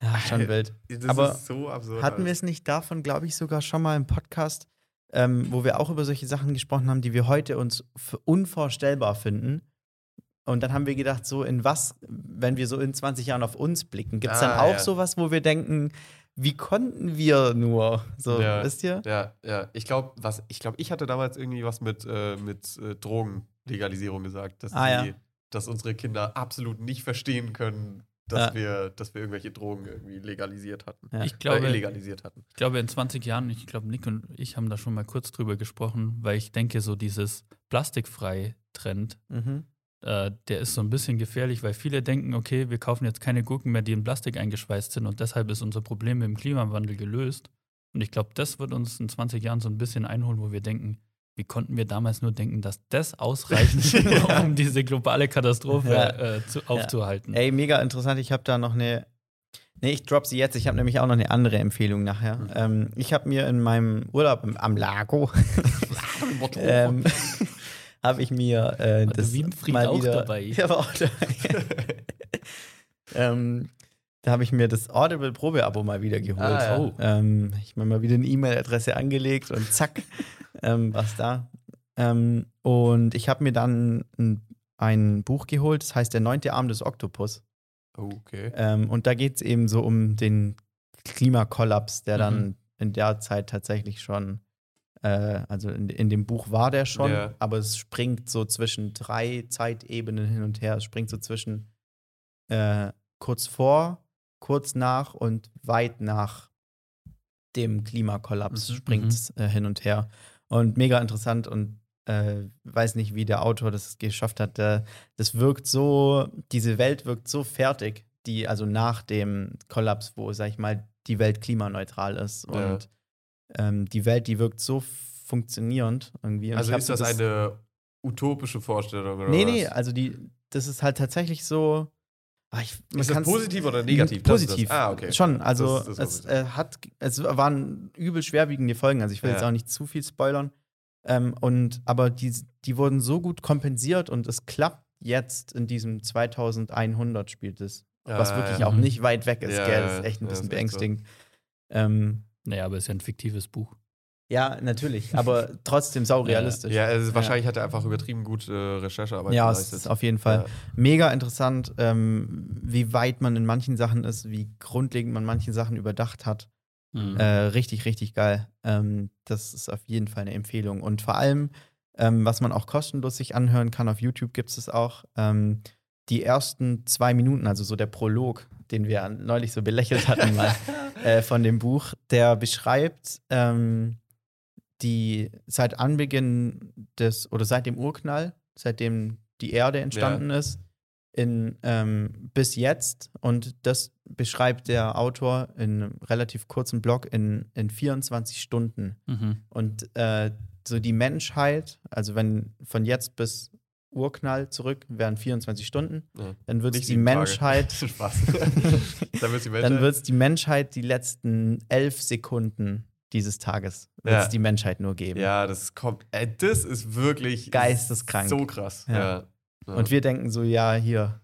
Ja, schon wild. das Aber ist so absurd. Hatten wir es nicht davon, glaube ich, sogar schon mal im Podcast, ähm, wo wir auch über solche Sachen gesprochen haben, die wir heute uns für unvorstellbar finden. Und dann haben wir gedacht, so in was, wenn wir so in 20 Jahren auf uns blicken, gibt es dann Ah, auch ja. sowas, wo wir denken, wie konnten wir nur? So, Ja. wisst ihr? Ja, ja. Ich glaube, was, ich glaube, ich hatte damals irgendwie was mit, äh, mit äh, Drogenlegalisierung gesagt, dass, Ah, die, ja. dass unsere Kinder absolut nicht verstehen können, dass Ja. wir, dass wir irgendwelche Drogen irgendwie legalisiert hatten. Ja. Ich glaube, äh, illegalisiert hatten. Ich glaube, in 20 Jahren, ich glaube, Nick und ich haben da schon mal kurz drüber gesprochen, weil ich denke, so dieses Plastikfrei-Trend, Mhm. Äh, der ist so ein bisschen gefährlich, weil viele denken, okay, wir kaufen jetzt keine Gurken mehr, die in Plastik eingeschweißt sind und deshalb ist unser Problem mit dem Klimawandel gelöst. Und ich glaube, das wird uns in 20 Jahren so ein bisschen einholen, wo wir denken, wie konnten wir damals nur denken, dass das ausreicht, um diese globale Katastrophe Ja. äh, zu, aufzuhalten. Ey, mega interessant. Ich habe da noch eine. Nee, ich drop sie jetzt. Ich habe nämlich auch noch eine andere Empfehlung nachher. Mhm. Ähm, ich habe mir in meinem Urlaub am Lago ähm, habe ich mir äh, das Wienfried mal auch wieder, dabei? Ja, war auch dabei. ähm, da habe ich mir das Audible Probeabo mal wieder geholt. Ah, ja. Oh. ähm, ich mir mal wieder eine E-Mail-Adresse angelegt und zack, ähm, was da. Ähm, und ich habe mir dann ein, ein Buch geholt, das heißt Der neunte Arm des Oktopus. Oh, okay. Ähm, und da geht es eben so um den Klimakollaps, der dann Mhm. in der Zeit tatsächlich schon, äh, also in, in dem Buch war der schon, Ja. aber es springt so zwischen drei Zeitebenen hin und her. Es springt so zwischen äh, kurz vor, kurz nach und weit nach dem Klimakollaps Mhm, springt es äh, hin und her. Und mega interessant und äh, weiß nicht, wie der Autor das geschafft hat. Äh, das wirkt so, diese Welt wirkt so fertig, die, also nach dem Kollaps, wo, sag ich mal, die Welt klimaneutral ist. Und ähm, die Welt, die wirkt so funktionierend irgendwie. Und Also ist so das eine utopische Vorstellung oder Nee, was? nee, also die, das ist halt tatsächlich so. ah, ich, man Ist das positiv oder negativ? Das Positiv. Das. Ah, okay. Schon, also Das- das es äh, hat, es waren übel schwerwiegende Folgen. Also ich will Ja. jetzt auch nicht zu viel spoilern. Ähm, und aber die, die wurden so gut kompensiert und es klappt jetzt in diesem 2100 spielt es. Was Ah, wirklich ja. auch nicht weit weg ist, Ja, gell? ja, Das ist echt ein ja, bisschen echt so. beängstigend. Ähm, Naja, aber es ist ja ein fiktives Buch. ja, natürlich, aber trotzdem saurealistisch. Ja, also wahrscheinlich hat er einfach übertrieben gut äh, Recherchearbeit Ja, es geleistet. ist auf jeden Fall Ja. mega interessant, ähm, wie weit man in manchen Sachen ist, wie grundlegend man manche Sachen überdacht hat. Mhm. Äh, richtig, richtig geil. Ähm, das ist auf jeden Fall eine Empfehlung. Und vor allem, ähm, was man auch kostenlos sich anhören kann, auf YouTube gibt es es auch, ähm, die ersten zwei Minuten, also so der Prolog, den wir neulich so belächelt hatten mal äh, von dem Buch, der beschreibt ähm, die seit Anbeginn des oder seit dem Urknall, seitdem die Erde entstanden ist, in, ähm, bis jetzt. Und das beschreibt der Autor in einem relativ kurzen Blog in, in 24 Stunden. Mhm. Und äh, so die Menschheit, also wenn von jetzt bis Urknall zurück wären 24 Stunden, Ja. dann wird es die. Menschheit, Spaß. Dann die wird es die Menschheit die letzten elf Sekunden dieses Tages wird Ja. es die Menschheit nur geben. Ja, das kommt. Ey, das ist wirklich Geisteskrank. So krass. Ja. Und wir denken so, ja, hier,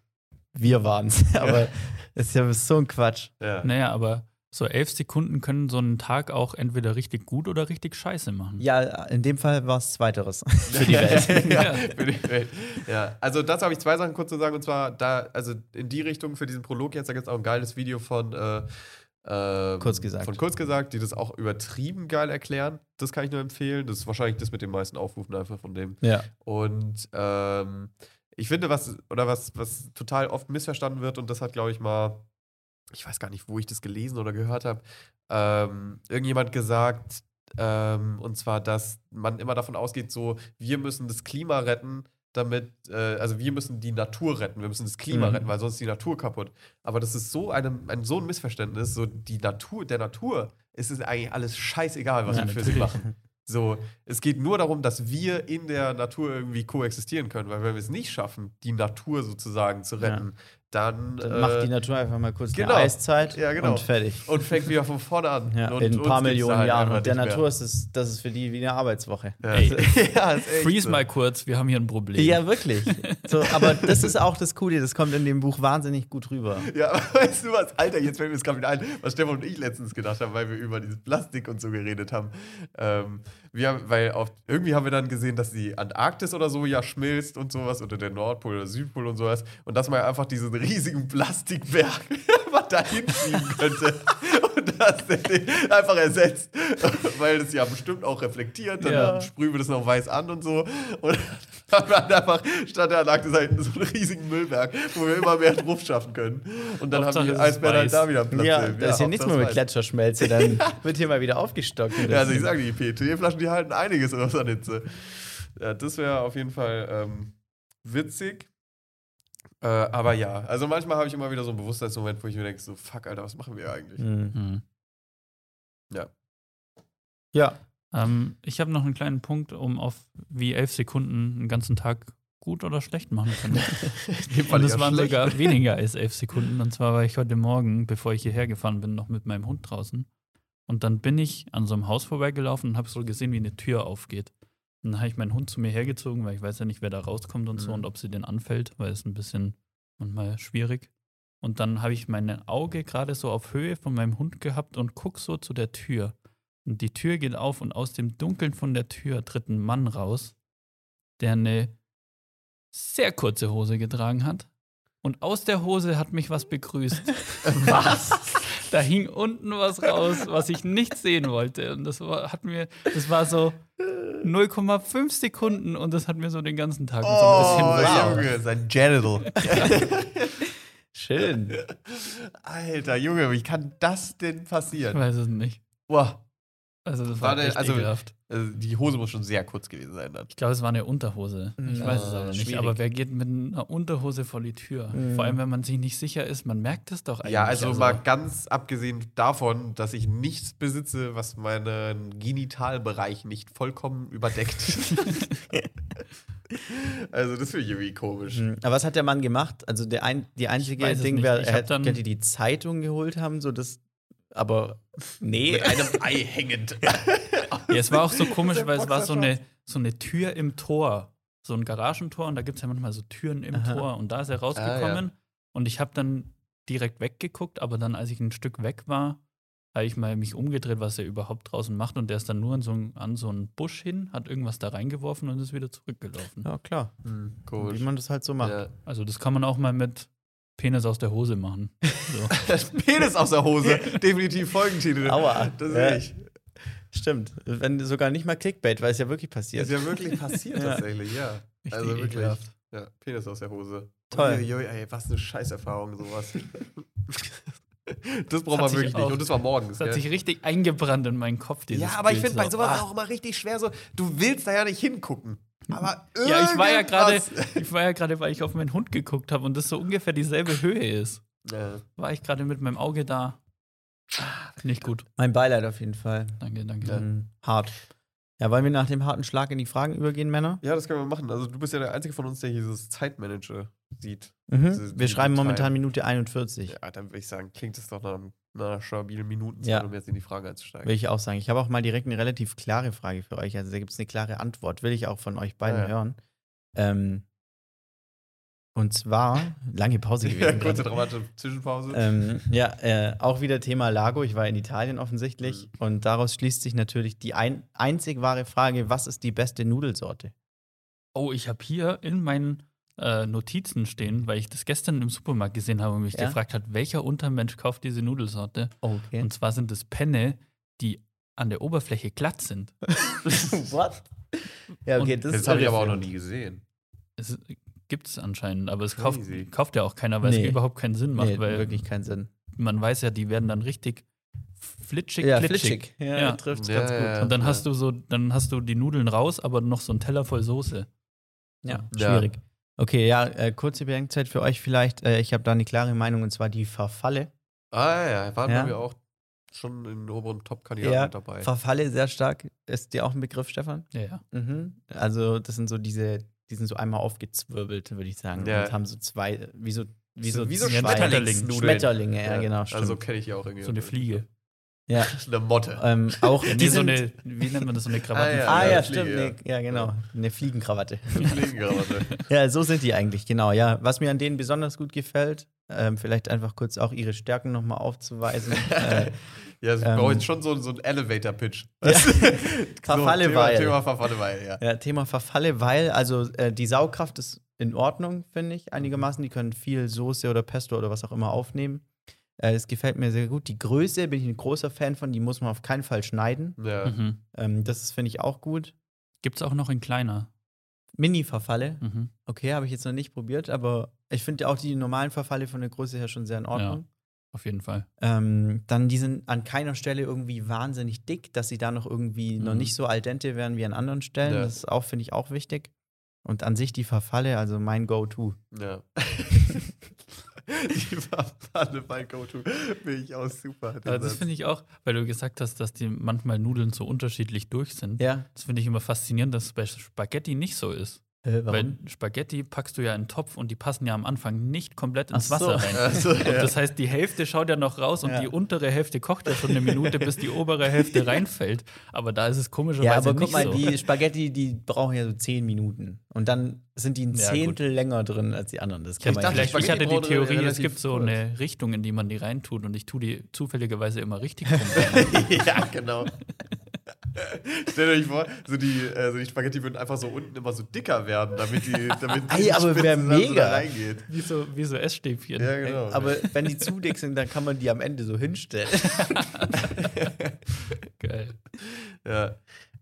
wir waren's. Aber das ist ja so ein Quatsch. ja. Naja, aber so elf Sekunden können so einen Tag auch entweder richtig gut oder richtig scheiße machen. Ja, in dem Fall war es Zweiteres für die Welt. ja, für die Welt. Ja, also dazu habe ich zwei Sachen kurz zu sagen. Und zwar, da, also in die Richtung für diesen Prolog jetzt, da gibt es auch ein geiles Video von äh, ähm, Kurz gesagt. Von kurz gesagt, die das auch übertrieben geil erklären. Das kann ich nur empfehlen. Das ist wahrscheinlich das mit den meisten Aufrufen einfach von dem. ja. Und ähm, ich finde, was, oder was, was total oft missverstanden wird, und das hat, glaube ich, mal, ich weiß gar nicht, wo ich das gelesen oder gehört habe, ähm, irgendjemand gesagt, ähm, und zwar, dass man immer davon ausgeht, so, wir müssen das Klima retten, damit, äh, also wir müssen die Natur retten, wir müssen das Klima Mhm. retten, weil sonst ist die Natur kaputt. Aber das ist so eine, ein, so ein Missverständnis, so die Natur, der Natur ist es eigentlich alles scheißegal, was Ja, wir für sie natürlich. machen. So, es geht nur darum, dass wir in der Natur irgendwie koexistieren können, weil wenn wir es nicht schaffen, die Natur sozusagen zu retten, dann, Dann äh, macht die Natur einfach mal kurz genau. eine Eiszeit Ja, genau. und fertig. und fängt wieder von vorne an. Ja, und in ein paar Millionen halt Jahren. Und der mehr. Natur ist es, das ist für die wie eine Arbeitswoche. Ja, Ey. ja, Freeze so. mal kurz, wir haben hier ein Problem. Ja, wirklich. So, aber das ist auch das Coole, das kommt in dem Buch wahnsinnig gut rüber. Ja, weißt du was, Alter, jetzt fällt mir das gerade wieder ein, was Stefan und ich letztens gedacht haben, weil wir über dieses Plastik und so geredet haben. Ähm, wir haben weil auf, irgendwie haben wir dann gesehen, dass die Antarktis oder so ja schmilzt und sowas, oder der Nordpol oder Südpol und sowas. Und dass man einfach diesen riesigen Plastikberg mal dahin schieben könnte. Und das einfach ersetzt. Weil das ja bestimmt auch reflektiert, dann Ja. sprühen wir das noch weiß an und so. Und dann haben wir einfach statt der Antarktis halt so einen riesigen Müllberg, wo wir immer mehr drauf schaffen können. Und dann Hauptsache haben die Eisbären halt da wieder einen Platz. Ja, da ist ja nichts mehr mit Gletscherschmelze, dann wird hier mal wieder aufgestockt. Ja, also ich sage, die PET-Flaschen, die halten einiges aus an Hitze. Ja, das wäre auf jeden Fall ähm, witzig. Äh, aber ja, also manchmal habe ich immer wieder so einen Bewusstseinsmoment, wo ich mir denke, so, fuck, Alter, was machen wir eigentlich? Mhm. Hm. Ja. Ja, Ähm, ich habe noch einen kleinen Punkt, um auf wie elf Sekunden einen ganzen Tag gut oder schlecht machen können. Und es waren schlecht. sogar weniger als elf Sekunden. Und zwar war ich heute Morgen, bevor ich hierher gefahren bin, noch mit meinem Hund draußen. Und dann bin ich an so einem Haus vorbeigelaufen und habe so gesehen, wie eine Tür aufgeht. Und dann habe ich meinen Hund zu mir hergezogen, weil ich weiß ja nicht, wer da rauskommt und so Mhm. und ob sie den anfällt, weil es ein bisschen manchmal schwierig. Und dann habe ich mein Auge gerade so auf Höhe von meinem Hund gehabt und guck so zu der Tür. Und die Tür geht auf und aus dem Dunkeln von der Tür tritt ein Mann raus, der eine sehr kurze Hose getragen hat. Und aus der Hose hat mich was begrüßt. was? Da hing unten was raus, was ich nicht sehen wollte. Und das war, hat mir, das war so 0,5 Sekunden und das hat mir so den ganzen Tag so ein Oh, bisschen. Junge, sein Genital. schön. Alter, Junge, wie kann das denn Ich passieren? weiß es nicht. Boah, Also das War war, der- echt also- ekelhaft. also die Hose muss schon sehr kurz gewesen sein dann. Ich glaube, es war eine Unterhose. Ich Ja, weiß es aber nicht. schwierig. Aber wer geht mit einer Unterhose vor die Tür? Mhm. Vor allem, wenn man sich nicht sicher ist. Man merkt es doch eigentlich. Ja, also, mal ganz abgesehen davon, dass ich nichts besitze, was meinen Genitalbereich nicht vollkommen überdeckt. also das finde ich irgendwie komisch. Mhm. Aber was hat der Mann gemacht? Also der ein, die einzige Ding wäre, er hätte die Zeitung geholt haben, so das. Aber nee. Mit einem Ei hängend. Ja, es war auch so komisch, weil es war so eine, so eine Tür im Tor. So ein Garagentor und da gibt es ja manchmal so Türen im Aha. Tor und da ist er Ah, rausgekommen und ich habe dann direkt weggeguckt, aber dann, als ich ein Stück weg war, habe ich mal mich umgedreht, was er überhaupt draußen macht und der ist dann nur an so, ein- an so einen Busch hin, hat irgendwas da reingeworfen und ist wieder zurückgelaufen. Ja, klar. Hm, Wie man das halt so macht. Ja. Also das kann man auch mal mit Penis aus der Hose machen. So. Penis aus der Hose. Definitiv Folgentitel. Aua. Das ist Ja. ich. Stimmt. Wenn sogar nicht mal Clickbait, weil es ja wirklich passiert. Ist ja wirklich passiert Ja. tatsächlich, ja. Richtig Also wirklich. ekelhaft. Ja, Penis aus der Hose. Toll. Uiuiui, ey, was eine Scheißerfahrung, sowas. das braucht man wirklich nicht. Und das war morgens. Das hat gell? sich richtig eingebrannt in meinen Kopf. Dieses Ja, aber ich finde bei so. sowas Ah. auch immer richtig schwer so, du willst da ja nicht hingucken. Aber Ja, ich war ja gerade, ich war ja gerade, weil ich auf meinen Hund geguckt habe und das so ungefähr dieselbe Höhe ist. Ja. War ich gerade mit meinem Auge da. Nicht gut. Mein Beileid auf jeden Fall. Danke, danke. Mhm. Hart. Ja, wollen wir nach dem harten Schlag in die Fragen übergehen, Männer? ja, das können wir machen. Also du bist ja der Einzige von uns, der dieses Zeitmanager sieht. Mhm. Diese- Wir schreiben momentan Minute 41. Ja, dann würde ich sagen, klingt es doch nach, einem- einer stabilen Minutenzahl, Ja. um jetzt in die Frage einzusteigen. Will ich auch sagen. Ich habe auch mal direkt eine relativ klare Frage für euch. Also da gibt es eine klare Antwort. Will ich auch von euch beiden Ah, ja. hören. Ähm, und zwar, lange Pause gewesen. Ja, kurze dramatische Zwischenpause. Ähm, ja, äh, auch wieder Thema Lago. Ich war in Italien offensichtlich. Mhm. Und daraus schließt sich natürlich die ein einzig wahre Frage: Was ist die beste Nudelsorte? Oh, ich habe hier in meinen äh, Notizen stehen, weil ich das gestern im Supermarkt gesehen habe und mich Ja? gefragt hat, welcher Untermensch kauft diese Nudelsorte? Okay. Und zwar sind es Penne, die an der Oberfläche glatt sind. What? Ja, okay, Und das das habe ich aber auch noch nie gesehen. Es gibt es anscheinend, aber es kauft, kauft ja auch keiner, weil Nee. es überhaupt keinen Sinn macht, Nee, weil wirklich keinen Sinn. man weiß ja, die werden dann richtig flitschig, Ja, flitschig. Ja, Ja. trifft's Ja, ganz gut. ja, Und dann Ja. hast du so, dann hast du die Nudeln raus, aber noch so einen Teller voll Soße. Ja, Ja. schwierig. Okay, ja, äh, kurze Bedenkzeit für euch vielleicht. Äh, ich habe da eine klare Meinung und zwar die Verfalle. Ah ja, waren Ja. wir auch schon in den oberen Top-Kandidaten Ja, mit dabei. Verfalle sehr stark. Ist dir auch ein Begriff, Stefan? Ja, ja. Mhm. Also, das sind so diese, die sind so einmal aufgezwirbelt, würde ich sagen. Ja. Und haben so zwei, wie so, wie so, wie so Schmetterlingsnudeln. Schmetterlinge, ja, genau. Stimmt. Also kenne ich ja auch irgendwie. So eine Fliege. Ja. Eine Motte. Ähm, auch Nee, die so eine, wie nennt man das, so eine Krawattenfliege? Ah Ja, ja, Fliege, stimmt. Nee, ja, genau. Eine Fliegenkrawatte. Fliegenkrawatte. Ja, so sind die eigentlich, genau. Ja, was mir an denen besonders gut gefällt, ähm, vielleicht einfach kurz auch ihre Stärken nochmal aufzuweisen. äh, ja, das Ähm, brauche ich schon so, so einen Elevator-Pitch. Ja. so, Verfalle Thema, weil. Thema Verfalle weil, ja. ja, Thema Verfalle, weil, also äh, die Saugkraft ist in Ordnung, finde ich, einigermaßen. Die können viel Soße oder Pesto oder was auch immer aufnehmen. Äh, das gefällt mir sehr gut. Die Größe bin ich ein großer Fan von, die muss man auf keinen Fall schneiden. ja. Mhm. Ähm, das ist, finde ich, auch gut. Gibt es auch noch in kleiner. Mini-Verfalle, Mhm. okay, habe ich jetzt noch nicht probiert, aber ich finde auch die normalen Verfalle von der Größe her schon sehr in Ordnung. Auf jeden Fall. Ähm, dann, die sind an keiner Stelle irgendwie wahnsinnig dick, dass sie da noch irgendwie noch Mhm. nicht so al dente werden wie an anderen Stellen. Ja. Das ist auch, finde ich, auch wichtig. Und an sich die Verfalle, also mein Go-To. ja. die Verfalle bei Go-To bin ich auch super. Aber das finde ich auch, weil du gesagt hast, dass die manchmal Nudeln so unterschiedlich durch sind. Ja. Das finde ich immer faszinierend, dass es bei Spaghetti nicht so ist. Äh, Weil Spaghetti packst du ja in einen Topf und die passen ja am Anfang nicht komplett ins Ach so. Wasser rein. Und ja. das heißt, die Hälfte schaut ja noch raus und Ja. die untere Hälfte kocht ja schon eine Minute, bis die obere Hälfte reinfällt. Aber da ist es komischerweise Ja, aber guck nicht mal, so. die Spaghetti, die brauchen ja so 10 Minuten. Und dann sind die ein Ja, Zehntel länger drin als die anderen. Das kann Ich man dachte, nicht. ich hatte die Theorie, es gibt so eine Richtung, in die man die reintut und ich tue die zufälligerweise immer richtig rum. ja, genau. Stellt euch vor, so die, äh, so die Spaghetti würden einfach so unten immer so dicker werden, damit die, damit die Ey, aber Spitze wär dann so da mega. reingeht. wie, so, wie so Essstäbchen. Ja, genau. Aber wenn die zu dick sind, dann kann man die am Ende so hinstellen. Geil. Ja.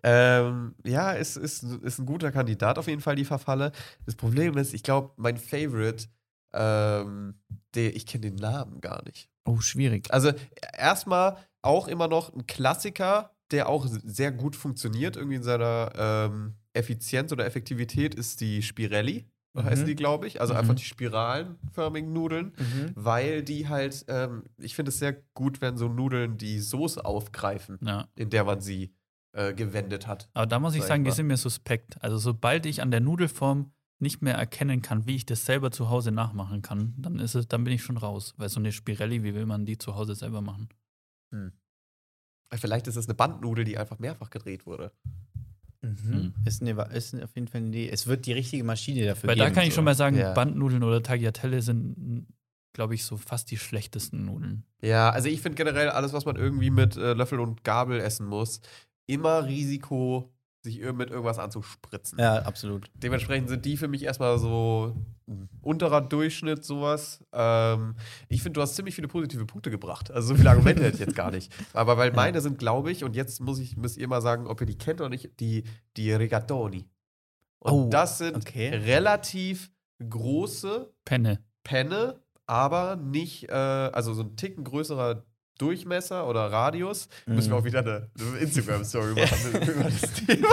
Ähm, ja, ist, ist, ist ein guter Kandidat auf jeden Fall, die Verfalle. Das Problem ist, ich glaube, mein Favorite, ähm, der, ich kenne den Namen gar nicht. Oh, schwierig. Also erstmal auch immer noch ein Klassiker, der auch sehr gut funktioniert, irgendwie in seiner ähm, Effizienz oder Effektivität, ist die Spirelli, Mhm. heißen die, glaube ich. Also Mhm. einfach die spiralenförmigen Nudeln, Mhm. weil die halt, ähm, ich finde es sehr gut, wenn so Nudeln die Soße aufgreifen, Ja. in der man sie äh, gewendet hat. Aber da muss ich Sag ich sagen, die sind mir suspekt. Also sobald ich an der Nudelform nicht mehr erkennen kann, wie ich das selber zu Hause nachmachen kann, dann ist es, dann bin ich schon raus. Weil so eine Spirelli, wie will man die zu Hause selber machen? Vielleicht ist es eine Bandnudel, die einfach mehrfach gedreht wurde. Mhm. Ist, eine, ist auf jeden Fall eine Idee. Es wird die richtige Maschine dafür Weil geben. da kann ich so. schon mal sagen, Ja. Bandnudeln oder Tagliatelle sind, glaube ich, so fast die schlechtesten Nudeln. Ja, also ich finde generell alles, was man irgendwie mit äh, Löffel und Gabel essen muss, immer Risiko, sich mit irgendwas anzuspritzen. Ja, absolut. Dementsprechend sind die für mich erstmal so ein unterer Durchschnitt, sowas. Ähm, ich finde, du hast ziemlich viele positive Punkte gebracht. Also so viele Argumente hätte ich jetzt gar nicht. Aber weil meine sind, glaube ich, und jetzt muss ich, müsst ihr mal sagen, ob ihr die kennt oder nicht, die, die Rigatoni. Und Oh, das sind okay. relativ große Penne. Penne, aber nicht, äh, also so ein Ticken größerer Durchmesser oder Radius. Müssen wir Mhm. auch wieder eine, eine Instagram-Story machen über das Thema.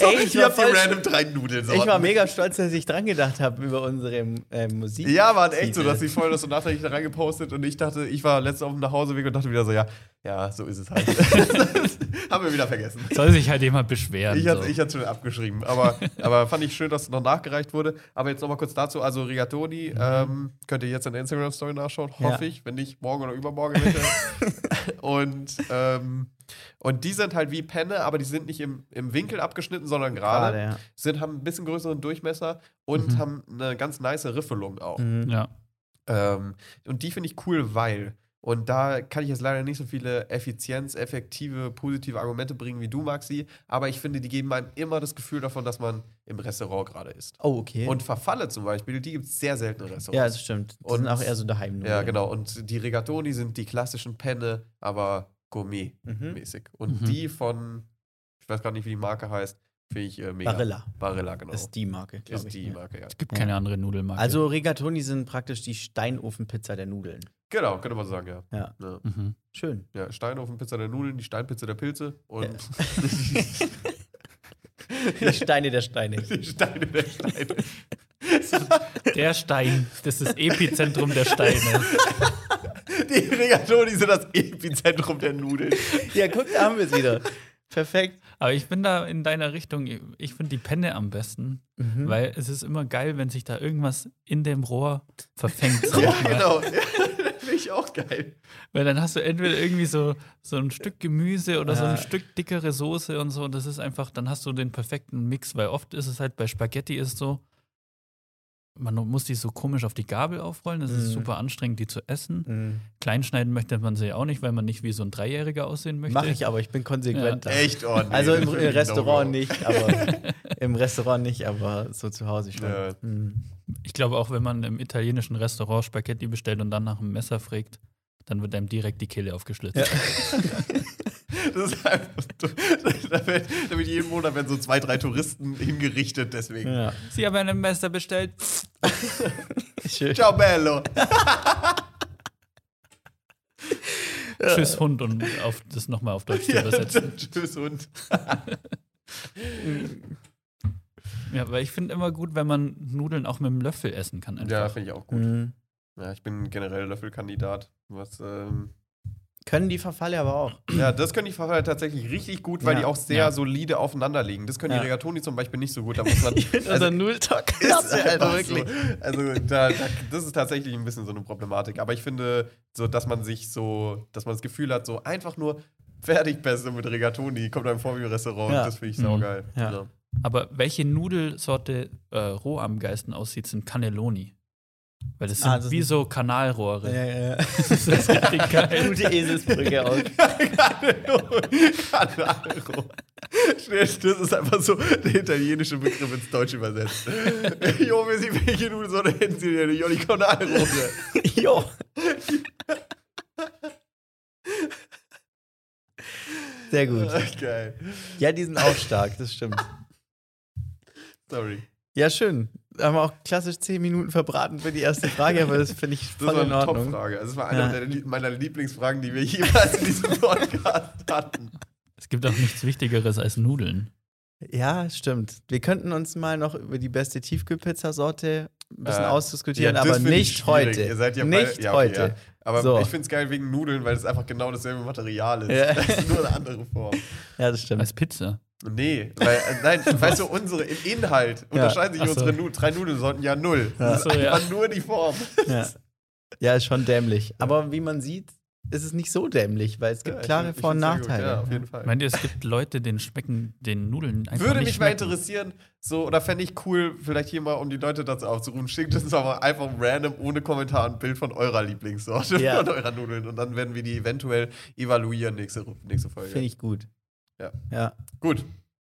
Ey, ich hier war habt ihr voll random drei Nudeln. Ich war mega stolz, dass ich dran gedacht habe über unsere äh, Musik. Ja, waren echt so, dass ich vorher das so nachträglich da reingepostet und ich dachte, ich war letztens auf dem Nachhauseweg und dachte wieder so, ja, ja, so ist es halt. Haben wir wieder vergessen. Soll sich halt jemand beschweren. Ich hatte so. hatte schon abgeschrieben, aber, aber fand ich schön, dass es noch nachgereicht wurde. Aber jetzt nochmal kurz dazu, also Rigatoni, ähm, könnt ihr jetzt in der Instagram-Story nachschauen, Ja. hoffe ich, wenn nicht morgen oder übermorgen und, ähm, und die sind halt wie Penne, aber die sind nicht im, im Winkel abgeschnitten, sondern gerade. Gerade, ja. Sind, haben ein bisschen größeren Durchmesser und Mhm. haben eine ganz nice Riffelung auch. Mhm. ja. Ähm, und die finde ich cool, weil, und da kann ich jetzt leider nicht so viele Effizienz, effektive, positive Argumente bringen wie du, Maxi, aber ich finde, die geben einem immer das Gefühl davon, dass man im Restaurant gerade ist. Oh, okay. Und Verfalle zum Beispiel, die gibt es sehr selten in ja, Restaurants. das stimmt. Die Und- sind auch eher so daheim. Ja, genau. Und die Rigatoni sind die klassischen Penne, aber gourmet-mäßig. Mhm. Und Mhm. die von, ich weiß gar nicht, wie die Marke heißt, finde ich äh, mega. Barilla. Barilla, genau. ist die Marke, glaube Ist ich. die ja. Marke, ja. Es gibt Ja. keine andere Nudelmarke. Also Rigatoni sind praktisch die Steinofenpizza der Nudeln. Genau, könnte man sagen, ja. Ja. Ja, Mhm. Schön. ja Steinofenpizza der Nudeln, die Steinpizza der Pilze und Die Steine der Steine. die Steine der Steine. Der Stein, das ist das Epizentrum der Steine. Die Rigatoni sind das Epizentrum der Nudeln. Ja, guck, da haben wir es wieder. Perfekt. Aber ich bin da in deiner Richtung, ich finde die Penne am besten, Mhm. weil es ist immer geil, wenn sich da irgendwas in dem Rohr verfängt. Ja, genau. Finde ich auch geil. Weil dann hast du entweder irgendwie so, so ein Stück Gemüse oder so Ja. ein Stück dickere Soße und so. Und das ist einfach, dann hast du den perfekten Mix, weil oft ist es halt bei Spaghetti ist so, man muss die so komisch auf die Gabel aufrollen. Das ist Mhm. super anstrengend, die zu essen. Mhm. Kleinschneiden möchte man sie auch nicht, weil man nicht wie so ein Dreijähriger aussehen möchte. Mache ich aber, ich bin konsequent da. Echt ordentlich. Also im, im Restaurant nicht, aber im Restaurant nicht, aber so zu Hause schon. Ja. Mhm. Ich glaube auch, wenn man im italienischen Restaurant Spaghetti bestellt und dann nach einem Messer fragt, dann wird einem direkt die Kehle aufgeschlitzt. Ja. Das ist einfach, da, wird, da wird jeden Monat werden so zwei, drei Touristen hingerichtet, deswegen. Ja. Sie haben ein Messer bestellt. Ciao, Bello. Tschüss Hund und auf das nochmal auf Deutsch zu Ja, übersetzen. tschüss Hund. Ja, weil ich finde immer gut, wenn man Nudeln auch mit dem Löffel essen kann. Einfach. Ja, finde ich auch gut. Mhm. Ja, ich bin generell Löffelkandidat. Was, ähm, Können die Verfalle aber auch. ja, das können die Verfalle tatsächlich richtig gut, weil Ja. die auch sehr Ja. solide aufeinander liegen. Das können Ja. die Regatoni zum Beispiel nicht so gut. Da muss man. Also Nulltalk. ist einfach so. Also da, da, das ist tatsächlich ein bisschen so eine Problematik. Aber ich finde, so, dass man sich so, dass man das Gefühl hat, so einfach nur Fertigpässe mit Regatoni kommt einem vor wie im Restaurant. Ja. Das finde ich saugeil. Ja. Aber welche Nudelsorte äh, roh am geilsten aussieht, sind Cannelloni. Weil das sind Ah, das wie so Kanalrohre. Ja, ja, ja. Das ist richtig geil. Gute Eselsbrücke auch. Canaro. Das ist einfach so der italienische Begriff ins Deutsche übersetzt. jo, wir sehen, welche Nudelsorte hätten Sie denn? Jo, die Canaro. jo. Sehr gut. Geil. Ja, die sind auch stark, das stimmt. Sorry. Ja, schön. Da haben wir auch klassisch 10 Minuten verbraten für die erste Frage, aber das finde ich Das voll war in eine Ordnung. Top-Frage. Also, es war eine Ja. meiner Lieblingsfragen, die wir jemals in diesem Podcast hatten. Es gibt auch nichts Wichtigeres als Nudeln. Ja, stimmt. Wir könnten uns mal noch über die beste Tiefkühlpizzasorte ein bisschen Äh, ausdiskutieren, Ja, das aber nicht heute. Ihr seid ja nicht beide- ja, okay, heute. Ja. Aber So. ich finde es geil wegen Nudeln, weil es einfach genau dasselbe Material ist. Ja. Das ist nur eine andere Form. Ja, das stimmt. Als Pizza. Nee, weil, äh, nein, weißt du, unsere im Inhalt unterscheiden sich Ach so. unsere Nu drei Nudelsorten ja null. Das ist so, ja. einfach nur die Form. Ja. ja, ist schon dämlich. Aber wie man sieht, ist es nicht so dämlich, weil es gibt Ja, klare ich Vor- und. Nachteile. Ja, auf jeden Fall. Meint ihr, es gibt Leute, denen schmecken den Nudeln einfach Würde nicht mich mal schmecken? interessieren, so, oder fände ich cool, vielleicht hier mal, um die Leute dazu aufzurufen, schickt uns aber einfach random, ohne Kommentar, ein Bild von eurer Lieblingssorte, Ja. von eurer Nudeln. Und dann werden wir die eventuell evaluieren nächste, nächste Folge. Finde ich gut. Ja. ja. Gut.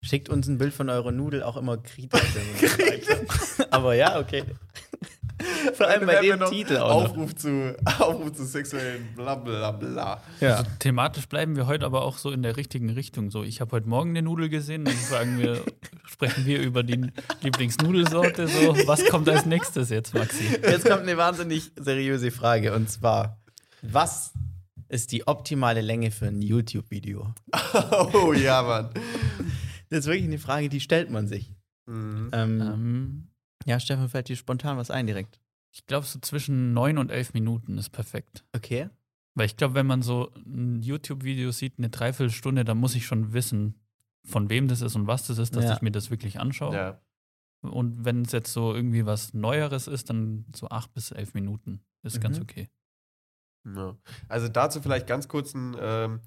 Schickt uns ein Bild von eurer Nudel auch immer sagt. Aber ja, okay. Vor allem bei dem Titel auch. noch. Aufruf zu, Aufruf zu sexuellen Blablabla. Ja. Also thematisch bleiben wir heute aber auch so in der richtigen Richtung. So, ich habe heute Morgen eine Nudel gesehen, dann sagen wir, sprechen wir über die Lieblingsnudelsorte. So, was kommt als nächstes jetzt, Maxi? Jetzt kommt eine wahnsinnig seriöse Frage und zwar: Was ist die optimale Länge für ein YouTube-Video? Oh ja, Mann. Das ist wirklich eine Frage, die stellt man sich. Mhm. Ähm, Ähm, ja, Stefan, fällt dir spontan was ein direkt? ich glaube, so zwischen neun und elf Minuten ist perfekt. Okay. Weil ich glaube, wenn man so ein YouTube-Video sieht, eine Dreiviertelstunde, dann muss ich schon wissen, von wem das ist und was das ist, dass Ja. ich mir das wirklich anschaue. Ja. Und wenn es jetzt so irgendwie was Neueres ist, dann so acht bis elf Minuten. Ist ganz Mhm. okay. Ja. Also dazu vielleicht ganz kurz ein, ähm,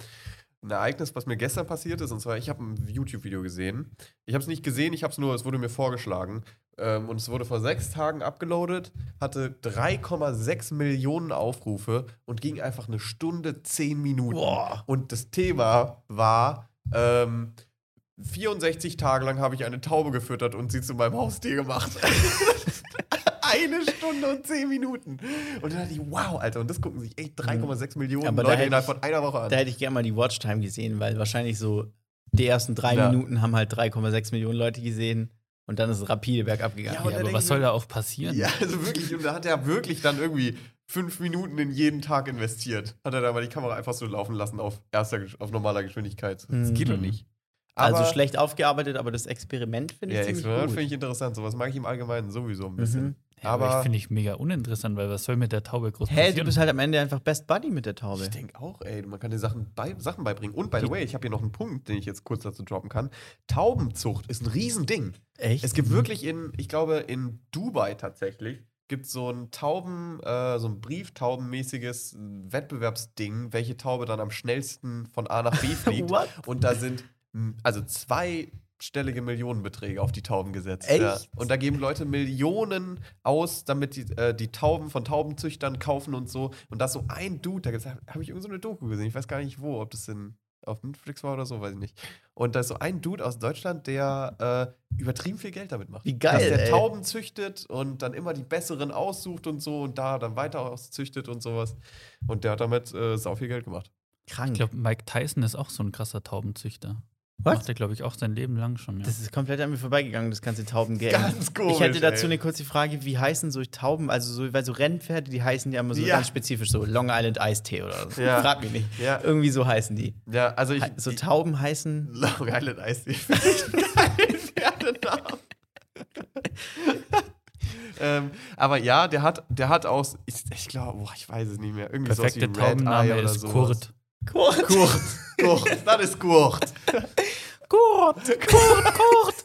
ein Ereignis, was mir gestern passiert ist. Und zwar, ich habe ein YouTube-Video gesehen. Ich habe es nicht gesehen, ich habe es nur, es wurde mir vorgeschlagen. Ähm, und es wurde vor sechs Tagen abgeloadet, hatte 3,6 Millionen Aufrufe und ging einfach eine Stunde, zehn Minuten. Boah. Und das Thema war, ähm, 64 Tage lang habe ich eine Taube gefüttert und sie zu meinem Haustier gemacht. eine Stunde und 10 Minuten. Und dann dachte ich, wow, Alter, und das gucken sich echt 3,6 Millionen Aber da Leute hätte innerhalb ich- von einer Woche an. Da hätte ich gerne mal die Watchtime gesehen, weil wahrscheinlich so die ersten drei Ja. Minuten haben halt 3,6 Millionen Leute gesehen und dann ist es rapide bergab gegangen. Ja, Ja, aber was soll da auch passieren? Ja, also wirklich, und da hat er wirklich dann irgendwie fünf Minuten in jeden Tag investiert. Hat er da mal die Kamera einfach so laufen lassen auf erster, auf normaler Geschwindigkeit. Das geht doch Mhm. nicht. also schlecht aufgearbeitet, aber das Experiment finde ich Ja, ziemlich Experiment gut. finde ich interessant. Sowas mag ich im Allgemeinen sowieso ein bisschen. Mhm. Ja, aber Aber- ich finde ich mega uninteressant, weil was soll mit der Taube groß Hä, du passieren? bist halt am Ende einfach Best Buddy mit der Taube. Ich denke auch, ey, man kann dir Sachen, bei, Sachen beibringen. Und by the way, ich habe hier noch einen Punkt, den ich jetzt kurz dazu droppen kann. Taubenzucht ist ein Riesending. Echt? Es gibt wirklich in, ich glaube, in Dubai tatsächlich, gibt so ein Tauben, äh, so ein Brieftaubenmäßiges Wettbewerbsding, welche Taube dann am schnellsten von A nach B fliegt. What? Und da sind also zweistellige Millionenbeträge auf die Tauben gesetzt. Echt? Ja. Und da geben Leute Millionen aus, damit die, äh, die Tauben von Taubenzüchtern kaufen und so. Und da ist so ein Dude, da habe ich irgend so eine Doku gesehen, ich weiß gar nicht wo, ob das in, auf Netflix war oder so, weiß ich nicht. Und da ist so ein Dude aus Deutschland, der äh, übertrieben viel Geld damit macht. Wie geil, Dass der ey. Tauben züchtet und dann immer die besseren aussucht und so und da dann weiter auszüchtet und sowas. Und der hat damit äh, sau viel Geld gemacht. Krank. Ich glaube, Mike Tyson ist auch so ein krasser Taubenzüchter. Was? Macht er, glaube ich, auch sein Leben lang schon. Ja. Das ist komplett an mir vorbeigegangen, das ganze Taubengame. Ganz komisch, Ich hätte dazu ey. eine kurze Frage, wie heißen so Tauben, also so, weil so Rennpferde, die heißen ja immer so Ja. ganz spezifisch, so Long Island Ice Tea oder so. Ja. Frag mich nicht. Ja. Irgendwie so heißen die. Ja, also ich. So Tauben heißen. Long Island Pferdenamen. ähm, aber ja, der hat, der hat aus, ich, ich glaube, ich weiß es nicht mehr. Irgendwie Perfekte sowas wie Red Taubenname Eye oder ist sowas. Kurt. Kurt. Kurt. Kurt. Das ist Kurt. Kurt. Kurt. Kurt.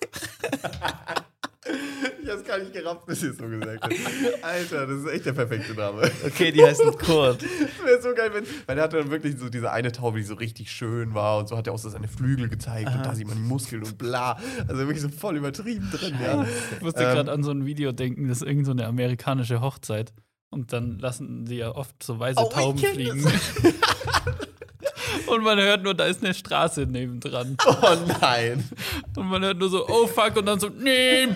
Ich hab's gar nicht gerafft, bis ihr es so gesagt habt. Alter, das ist echt der perfekte Name. Okay, die heißen Kurt. Das wäre so geil, wenn. Weil der hat dann wirklich so diese eine Taube, die so richtig schön war und so hat er auch so seine Flügel gezeigt und da sieht man die Muskeln und bla. Also wirklich so voll übertrieben drin, ja. Ich musste Ähm, gerade an so ein Video denken, das ist irgend so eine amerikanische Hochzeit. Und dann lassen sie ja oft so weiße Oh, Tauben fliegen. Und man hört nur, da ist eine Straße nebendran. Oh nein. Und man hört nur so, oh fuck, und dann so, nee.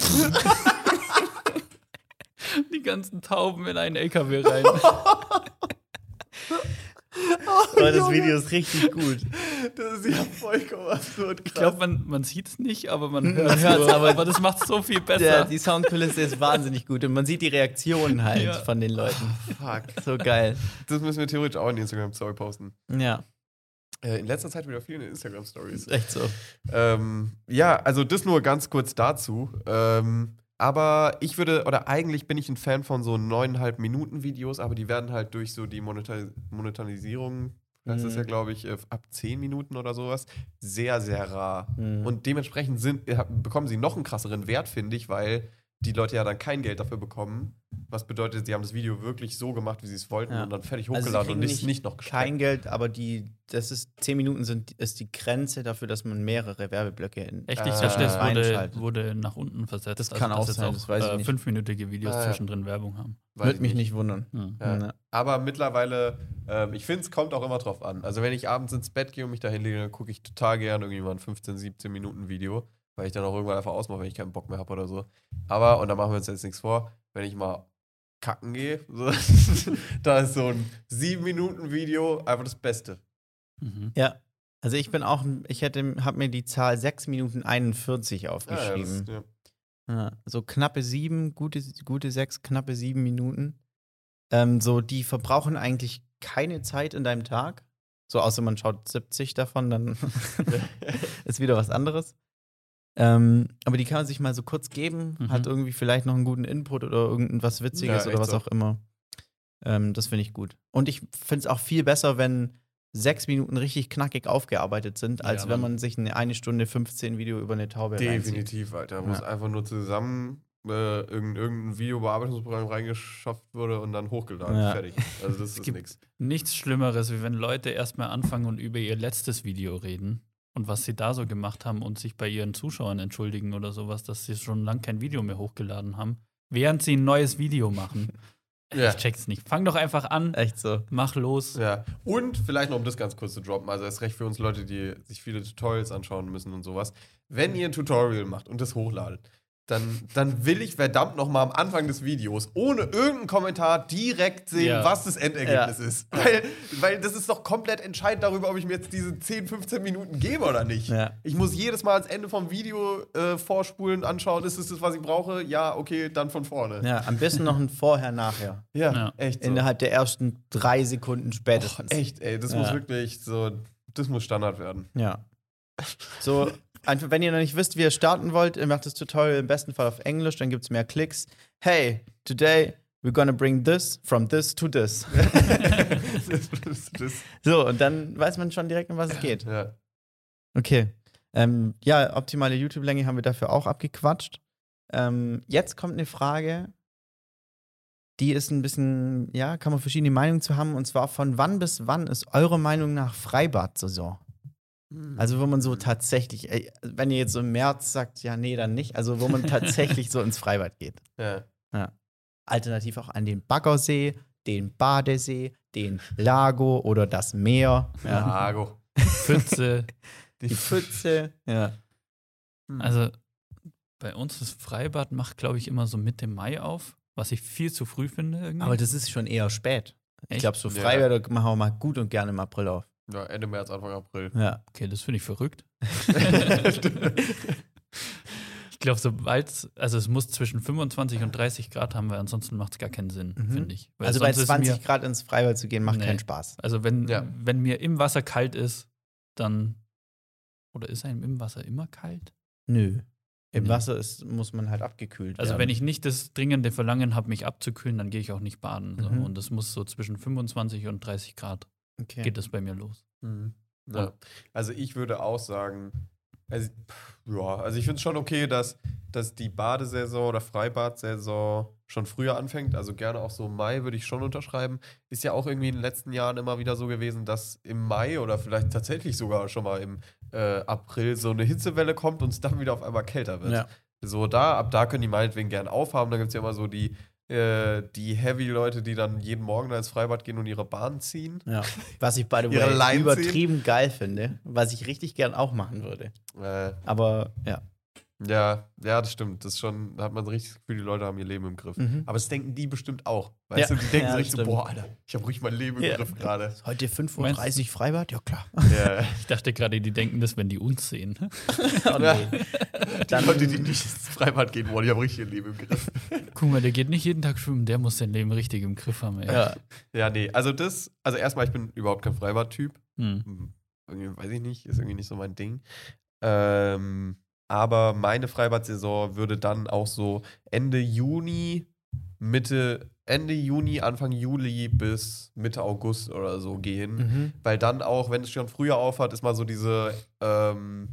Die ganzen Tauben in einen LKW rein. Oh, das Video ist richtig gut. Das ist ja vollkommen absurd krass. Ich glaube, man, man sieht es nicht, aber man hört es. Aber, aber das macht es so viel besser. Der, die Soundkulisse ist wahnsinnig gut und man sieht die Reaktionen halt Ja. von den Leuten. Fuck. So geil. Das müssen wir theoretisch auch in die Instagram-Story posten. Ja, in letzter Zeit wieder viel in Instagram-Stories. ist echt so. Ähm, ja, also das nur ganz kurz dazu. Ähm, aber ich würde, oder eigentlich bin ich ein Fan von so neuneinhalb Minuten Videos, aber die werden halt durch so die Moneta Monetarisierung, das ist Mhm. ja, glaube ich, äh, ab zehn Minuten oder sowas, sehr, sehr rar. Mhm. Und dementsprechend sind, äh, bekommen sie noch einen krasseren Wert, finde ich, weil die Leute ja dann kein Geld dafür bekommen. Was bedeutet, sie haben das Video wirklich so gemacht, wie sie es wollten Ja. und dann fertig Also sie hochgeladen und kriegen nicht, nicht noch gestreckt. Kein Geld, aber die, das ist, 10 Minuten sind, ist die Grenze dafür, dass man mehrere Werbeblöcke in. Echt, Äh, ich dachte, das wurde, wurde nach unten versetzt. Das kann auch dass sein, jetzt das weiß ich äh, nicht. fünfminütige Videos ja. zwischendrin Werbung haben. Würde ich mich nicht wundern. Hm. Ja. Ja. Aber mittlerweile, ähm, ich finde, es kommt auch immer drauf an. Also, wenn ich abends ins Bett gehe und mich da hinlege, dann gucke ich total gern irgendwie mal ein 15, 17 Minuten Video, weil ich dann auch irgendwann einfach ausmache, wenn ich keinen Bock mehr habe oder so. Aber, und da machen wir uns jetzt nichts vor, wenn ich mal kacken gehe, so, da ist so ein 7-Minuten-Video einfach das Beste. Mhm. Ja. Also ich bin auch, ich hätte, habe mir die Zahl 6 Minuten 41 aufgeschrieben. Ja, ja, Ja, so knappe sieben, gute, gute sechs, knappe sieben Minuten. Ähm, so, die verbrauchen eigentlich keine Zeit in deinem Tag. So, außer man schaut 70 davon, dann ist wieder was anderes. Ähm, aber die kann man sich mal so kurz geben, Mhm. hat irgendwie vielleicht noch einen guten Input oder irgendwas Witziges Ja, oder was so. auch immer. Ähm, das finde ich gut. Und ich finde es auch viel besser, wenn sechs Minuten richtig knackig aufgearbeitet sind, als Ja, wenn man sich eine eine Stunde 15 Video über eine Taube reinzieht. Definitiv, Alter. Wo es Ja. einfach nur zusammen äh, irgendein, irgendein Videobearbeitungsprogramm reingeschafft wurde und dann hochgeladen. Ja. Fertig. Also das ist gibt- nix. Nichts Schlimmeres, wie wenn Leute erstmal anfangen und über ihr letztes Video reden und was sie da so gemacht haben und sich bei ihren Zuschauern entschuldigen oder sowas, dass sie schon lange kein Video mehr hochgeladen haben, während sie ein neues Video machen. Ja. Ich check's nicht. Fang doch einfach an, Echt so. mach los. Ja, und vielleicht noch, um das ganz kurz zu droppen, also erst recht für uns Leute, die sich viele Tutorials anschauen müssen und sowas. Wenn ihr ein Tutorial macht und das hochladet, dann, dann will ich verdammt noch mal am Anfang des Videos ohne irgendeinen Kommentar direkt sehen, Ja. was das Endergebnis Ja. ist. Weil, weil das ist doch komplett entscheidend darüber, ob ich mir jetzt diese 10, 15 Minuten gebe oder nicht. Ja. Ich muss jedes Mal ans Ende vom Video äh, vorspulen, anschauen, ist es das, was ich brauche? Ja, okay, dann von vorne. Ja, am besten noch ein Vorher-Nachher. Ja, Ja. echt so. Innerhalb der ersten drei Sekunden Och, spätestens. echt, ey, das Ja. muss wirklich so, das muss Standard werden. Ja. So, einfach, wenn ihr noch nicht wisst, wie ihr starten wollt, ihr macht das Tutorial im besten Fall auf Englisch, dann gibt es mehr Klicks. Hey, today we're gonna bring this from this to this. So, und dann weiß man schon direkt, um was es geht. ja. Okay. Ähm, ja, optimale YouTube-Länge haben wir dafür auch abgequatscht. Ähm, jetzt kommt eine Frage, die ist ein bisschen, ja, kann man verschiedene Meinungen zu haben. Und zwar von wann bis wann ist eure Meinung nach Freibad-Saison? Also, wo man so tatsächlich, ey, wenn ihr jetzt so im März sagt, ja, nee, dann nicht. Also, wo man tatsächlich so ins Freibad geht. ja. Alternativ auch an den Baggersee, den Badesee, den Lago oder das Meer. Ja. Lago. Pfütze. Die Pfütze. Ja. Also bei uns das Freibad macht, glaube ich, immer so Mitte Mai auf, was ich viel zu früh finde. Irgendwie. Aber das ist schon eher spät. Ich Echt? glaube, so Ja. Freibäder machen wir mal gut und gerne im April auf. Ja, Ende März, Anfang April. Ja. Okay, das finde ich verrückt. ich glaube, sobald, also es muss zwischen 25 und 30 Grad haben, weil ansonsten macht es gar keinen Sinn, Mhm. finde ich. Weil Also bei sonst ist 20 mir, Grad ins Freibad zu gehen, macht Nee. keinen Spaß. Also wenn, Ja. wenn mir im Wasser kalt ist, dann, oder ist einem im Wasser immer kalt? Nö. Im Nee. Wasser ist, muss man halt abgekühlt Also werden. wenn ich nicht das dringende Verlangen habe, mich abzukühlen, dann gehe ich auch nicht baden. So. Mhm. Und es muss so zwischen 25 und 30 Grad okay. geht es bei mir los. Ja. Also ich würde auch sagen, also, pff, ja, also ich finde es schon okay, dass, dass die Badesaison oder Freibadsaison schon früher anfängt. Also gerne auch so Mai würde ich schon unterschreiben. Ist ja auch irgendwie in den letzten Jahren immer wieder so gewesen, dass im Mai oder vielleicht tatsächlich sogar schon mal im äh, April so eine Hitzewelle kommt und es dann wieder auf einmal kälter wird. Ja. So da, ab da können die meinetwegen gern aufhaben. Da gibt es ja immer so die, äh, die Heavy-Leute, die dann jeden Morgen da ins Freibad gehen und ihre Bahn ziehen. Ja. Was ich, Ihre way, übertrieben geil finde, was ich richtig gern auch machen würde. Äh, Aber ja. Ja, ja, das stimmt. Das ist schon, da hat man richtig das Gefühl, die Leute haben ihr Leben im Griff. Mhm. Aber das denken die bestimmt auch. Weißt Ja. du, die denken Ja, so richtig so, boah, Alter, ich habe richtig mein Leben im Ja. Griff gerade. Heute 5.30 Uhr Freibad? Ja, klar. Ja. Ich dachte gerade, die denken das, wenn die uns sehen. Oh, nee. Die Dann- Leute, die nicht ins Freibad gehen wollen, die haben richtig ihr Leben im Griff. Guck mal, der geht nicht jeden Tag schwimmen, der muss sein Leben richtig im Griff haben. Ey. Ja. Ja, nee, also das, also erstmal, ich bin überhaupt kein Freibad-Typ. Hm. Hm, Irgendwie, weiß ich nicht, ist irgendwie nicht so mein Ding. Ähm, aber meine Freibad-Saison würde dann auch so Ende Juni, Mitte, Ende Juni, Anfang Juli bis Mitte August oder so gehen. Mhm. Weil dann auch, wenn es schon früher aufhat, ist mal so diese ähm,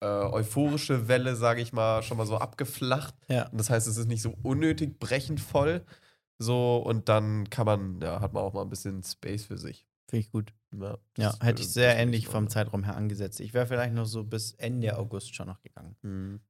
äh, euphorische Welle, sage ich mal, schon mal so abgeflacht. Ja. Und das heißt, es ist nicht so unnötig brechend voll. So, und dann kann man, ja, hat man auch mal ein bisschen Space für sich. Finde ich gut. Ja, Ja, hätte ich sehr ähnlich ich vom. Zeitraum her angesetzt. Ich wäre vielleicht noch so bis Ende August schon noch gegangen. Mhm.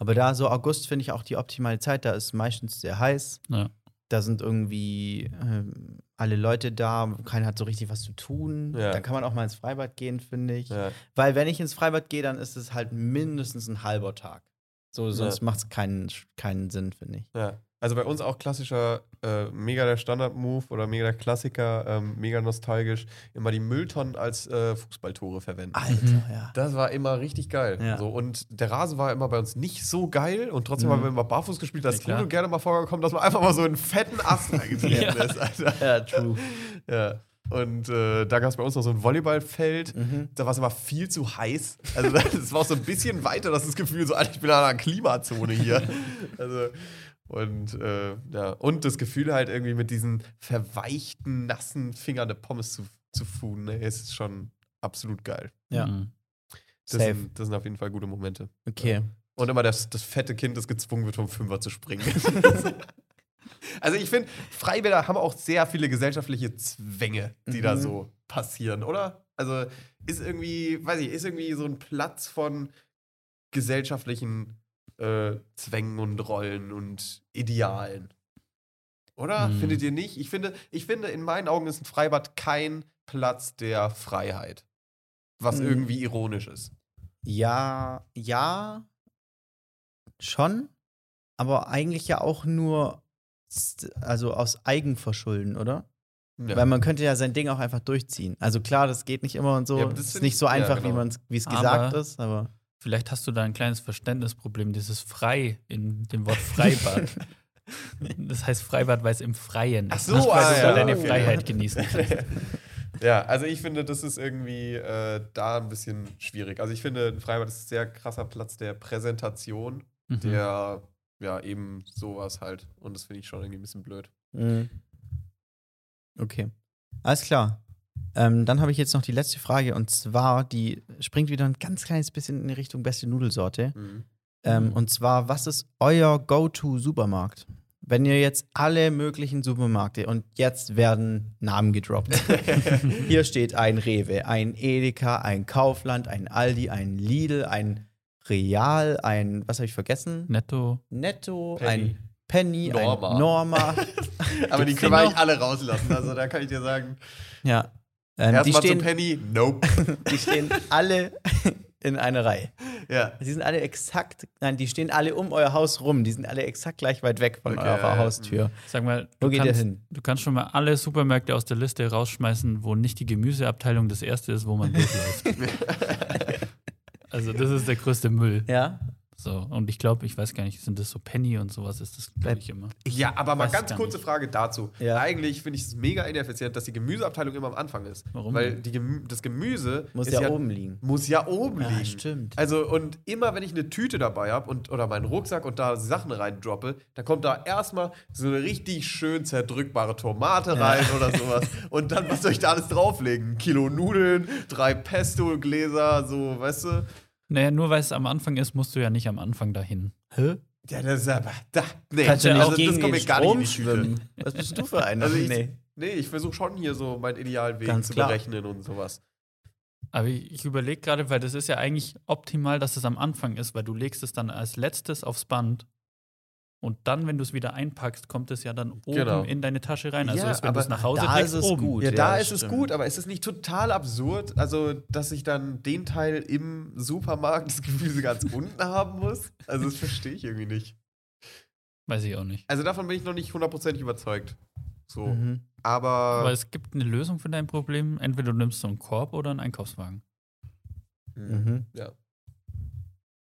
Aber da so August finde ich auch die optimale Zeit. Da ist meistens sehr heiß. Ja. Da sind irgendwie ähm, alle Leute da. Keiner hat so richtig was zu tun. Ja. Dann kann man auch mal ins Freibad gehen, finde ich. Ja. Weil wenn ich ins Freibad gehe, dann ist es halt mindestens ein halber Tag. So, sonst Ja. macht es keinen, keinen Sinn, finde ich. Ja. Also bei uns auch klassischer, äh, mega der Standard-Move oder mega der Klassiker, ähm, mega nostalgisch, immer die Mülltonnen als äh, Fußballtore verwenden. Alter, Mhm. ja. Das war immer richtig geil. Ja. So, und der Rasen war immer bei uns nicht so geil und trotzdem Mhm. haben wir immer barfuß gespielt. Da ist Ja. Trudel gerne mal vorgekommen, dass man einfach mal so einen fetten Ast reingetreten Ja. ist, Alter. Ja, true. Ja. Und äh, da gab es bei uns noch so ein Volleyballfeld. Mhm. Da war es aber viel zu heiß. Also das war auch so ein bisschen weiter, das, ist das Gefühl, so, Alter, ich bin in einer Klimazone hier. also, und, äh, ja. und das Gefühl halt irgendwie mit diesen verweichten, nassen Fingern eine Pommes zu, zu fuden, ne, ist schon absolut geil. Ja. Mhm. Das Safe. sind, das sind auf jeden Fall gute Momente. Okay. Und immer das, das fette Kind, das gezwungen wird, vom Fünfer zu springen. also ich finde, Freibäder haben auch sehr viele gesellschaftliche Zwänge, die da Mhm. so passieren, oder? Also ist irgendwie, weiß ich, ist irgendwie so ein Platz von gesellschaftlichen äh, Zwängen und Rollen und Idealen. Oder? Mhm. Findet ihr nicht? Ich finde, ich finde, in meinen Augen ist ein Freibad kein Platz der Freiheit. Was Mhm. irgendwie ironisch ist. Ja, ja, schon, aber eigentlich ja auch nur also aus Eigenverschulden, oder? Ja. Weil man könnte ja sein Ding auch einfach durchziehen. Also klar, das geht nicht immer und so. Ja, aber das ist nicht ich- so ja, einfach, genau. wie man wie es Aber- gesagt ist, aber Vielleicht hast du da ein kleines Verständnisproblem, dieses frei in dem Wort Freibad. das heißt Freibad, weil es im Freien Ach ist. so, nicht, weil ah, du ja, da deine okay. Freiheit genießen kannst. Ja, also ich finde, das ist irgendwie äh, da ein bisschen schwierig. Also ich finde, ein Freibad ist ein sehr krasser Platz der Präsentation, Mhm. der ja eben sowas halt. Und das finde ich schon irgendwie ein bisschen blöd. Mhm. Okay. Alles klar. Ähm, dann habe ich jetzt noch die letzte Frage und zwar, die springt wieder ein ganz kleines bisschen in die Richtung beste Nudelsorte. Ähm, Mhm. Und zwar, was ist euer Go-To-Supermarkt? Wenn ihr jetzt alle möglichen Supermärkte und jetzt werden Namen gedroppt. Hier steht ein Rewe, ein Edeka, ein Kaufland, ein Aldi, ein Lidl, ein Real, ein, was habe ich vergessen? Netto. Netto, Penny. ein Penny, Norma. ein Norma. Aber die können wir eigentlich alle rauslassen. Also da kann ich dir sagen, ja. Ähm, die, erstmal zum stehen, Penny, nope. die stehen alle in einer Reihe. ja. Die sind alle exakt, nein, die stehen alle um euer Haus rum. Die sind alle exakt gleich weit weg von Okay, eurer ja. Haustür. Sag mal, Wo du geht ihr kannst, hin? du kannst schon mal alle Supermärkte aus der Liste rausschmeißen, wo nicht die Gemüseabteilung das erste ist, wo man durchläuft. also das ist der größte Müll. Ja? So, und ich glaube, ich weiß gar nicht, sind das so Penny und sowas ist das, glaube ich, immer. Ja, aber mal ganz kurze nicht. Frage dazu. Ja. Eigentlich finde ich es mega ineffizient, dass die Gemüseabteilung immer am Anfang ist. Warum Weil die Gemü das Gemüse Muss ist ja, oben liegen. Muss ja oben Ja, liegen. stimmt. Also, und immer wenn ich eine Tüte dabei habe und oder meinen Rucksack und da Sachen reindroppe, dann kommt da erstmal so eine richtig schön zerdrückbare Tomate rein oder sowas. Und dann, was soll ich da alles drauflegen? Ein Kilo Nudeln, drei Pesto-Gläser, so, weißt du? Naja, nur weil es am Anfang ist, musst du ja nicht am Anfang dahin. Hä? Ja, das ist aber. Da, nee, Kannst du ja also, auch gegen das kommt den mir gar nicht in Strom die Tüte. schwimmen. Was bist du für einer? Also ich, nee. nee, ich versuche schon hier so meinen Idealweg Ganz zu klar. berechnen und sowas. Aber ich, ich überlege gerade, weil das ist ja eigentlich optimal, dass es am Anfang ist, weil du legst es dann als letztes aufs Band und dann, wenn du es wieder einpackst, kommt es ja dann oben Genau. in deine Tasche rein. Also Ja, ist, wenn du es nach Hause da trägst, ist es oben. gut. Ja, da Ja, ist es stimmt. gut, aber ist es nicht total absurd, also dass ich dann den Teil im Supermarkt das Gemüse ganz unten haben muss? Also das verstehe ich irgendwie nicht. Weiß ich auch nicht. Also davon bin ich noch nicht hundertprozentig überzeugt. So, Mhm. aber, Aber es gibt eine Lösung für dein Problem. Entweder du nimmst so einen Korb oder einen Einkaufswagen. Mhm. ja.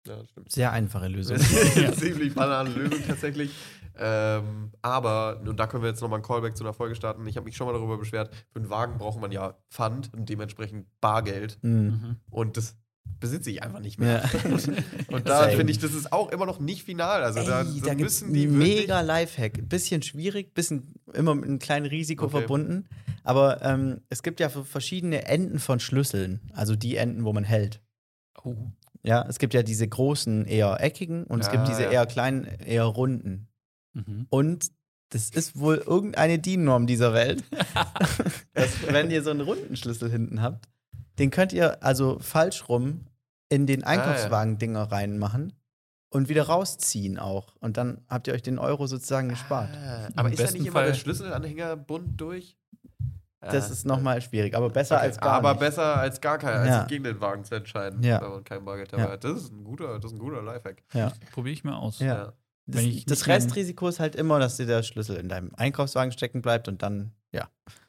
Ja. Sehr einfache Lösung. Ziemlich banale Lösung tatsächlich. Ähm, aber, und da können wir jetzt nochmal einen Callback zu einer Folge starten. Ich habe mich schon mal darüber beschwert, für einen Wagen braucht man ja Pfand und dementsprechend Bargeld. Mhm. Und das besitze ich einfach nicht mehr. Ja. Und da finde ich, das ist auch immer noch nicht final. Also da, Ey, so da gibt's müssen die mega Lifehack. Bisschen schwierig, bisschen immer mit einem kleinen Risiko Okay. verbunden. Aber ähm, es gibt ja verschiedene Enden von Schlüsseln. Also die Enden, wo man hält. Oh. Ja, es gibt ja diese großen, eher eckigen und es gibt Ah, diese ja. eher kleinen, eher runden. Mhm. Und das ist wohl irgendeine DIN-Norm dieser Welt, dass, wenn ihr so einen runden Schlüssel hinten habt, den könnt ihr also falsch rum in den Einkaufswagen-Dinger reinmachen und wieder rausziehen auch. Und dann habt ihr euch den Euro sozusagen gespart. Ah, aber Im ist da nicht immer der Fall- Schlüsselanhänger bunt durch? Das Ah. ist nochmal schwierig, aber besser Okay, als gar aber nicht. besser als gar kein, als Ja. sich gegen den Wagen zu entscheiden, Ja. wenn man kein Bargeld Ja. dabei hat. Das ist ein guter, das ist ein guter Lifehack. Ja. Probiere ich mal aus. Ja. Das, Wenn ich das Restrisiko ist halt immer, dass dir der Schlüssel in deinem Einkaufswagen stecken bleibt und dann, ja.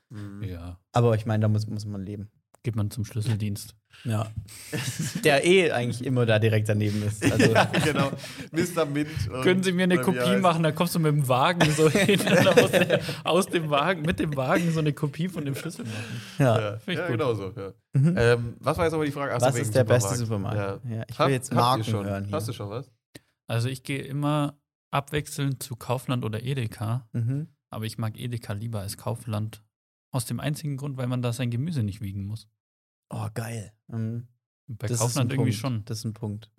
Mhm. Ja, Aber ich meine, da muss, muss man leben. Geht man zum Schlüsseldienst. Ja. Der eh eigentlich immer da direkt daneben ist. Also, ja, genau. Mr. Mint. Können Sie mir eine Kopie machen? Da kommst du mit dem Wagen so hin und aus, der, aus dem Wagen, mit dem Wagen so eine Kopie von dem Schlüssel machen. ja. Ja, Finde ich ja genau so. Ja. Mhm. Ähm, was war jetzt nochmal die Frage? Ach Was ist der beste Supermarkt. Supermarkt? Ja. ich will jetzt Marken schon? hören. Hier. Hast du schon was? Also ich gehe immer abwechselnd zu Kaufland oder Edeka, Mhm. aber ich mag Edeka lieber als Kaufland. Aus dem einzigen Grund, weil man da sein Gemüse nicht wiegen muss. Oh, geil. Mhm. Bei Das ist Kaufland ein irgendwie Punkt. schon. Das ist ein Punkt.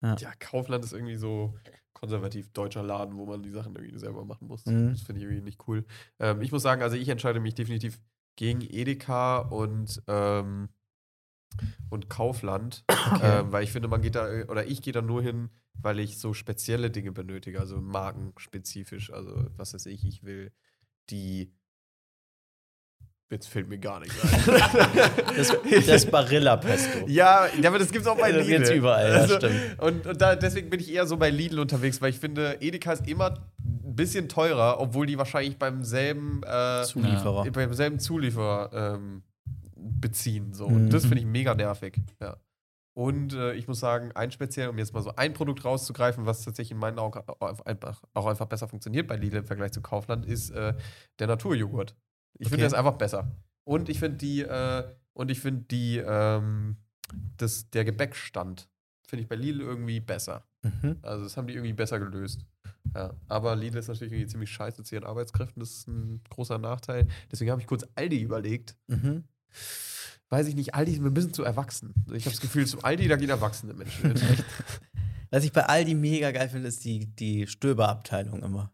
Ja, Kaufland ist irgendwie so konservativ deutscher Laden, wo man die Sachen irgendwie selber machen muss. Mhm. Das finde ich irgendwie nicht cool. Ähm, ich muss sagen, also ich entscheide mich definitiv gegen Edeka und, ähm, und Kaufland, ähm, weil ich finde, man geht da, oder ich gehe da nur hin, weil ich so spezielle Dinge benötige, also markenspezifisch. Also, was weiß ich, ich will die. Jetzt fällt mir gar nichts ein. Das, das Barilla-Pesto. Ja, aber das gibt's auch bei Das Lidl. gibt's überall, ja, stimmt. Und, und da, deswegen bin ich eher so bei Lidl unterwegs, weil ich finde, Edeka ist immer ein bisschen teurer, obwohl die wahrscheinlich beim selben, äh, Zulieferer. beim selben Zulieferer ähm, beziehen. So. Mhm. Und das finde ich mega nervig. Ja. Und äh, ich muss sagen, ein speziell, um jetzt mal so ein Produkt rauszugreifen, was tatsächlich in meinen Augen auch einfach, auch einfach besser funktioniert bei Lidl im Vergleich zu Kaufland, ist äh, der Naturjoghurt. Ich finde Okay. das einfach besser. Und ich finde die, äh, und ich finde die, ähm, das, der Gebäckstand finde ich bei Lidl irgendwie besser. Mhm. Also das haben die irgendwie besser gelöst. Ja, aber Lidl ist natürlich irgendwie ziemlich scheiße zu ihren Arbeitskräften. Das ist ein großer Nachteil. Deswegen habe ich kurz Aldi überlegt. Mhm. Weiß ich nicht, Aldi ist mir ein bisschen zu erwachsen. Ich habe das Gefühl, zu Aldi, da gehen erwachsene Menschen hin. Was ich bei Aldi mega geil finde, ist die, die Stöberabteilung immer.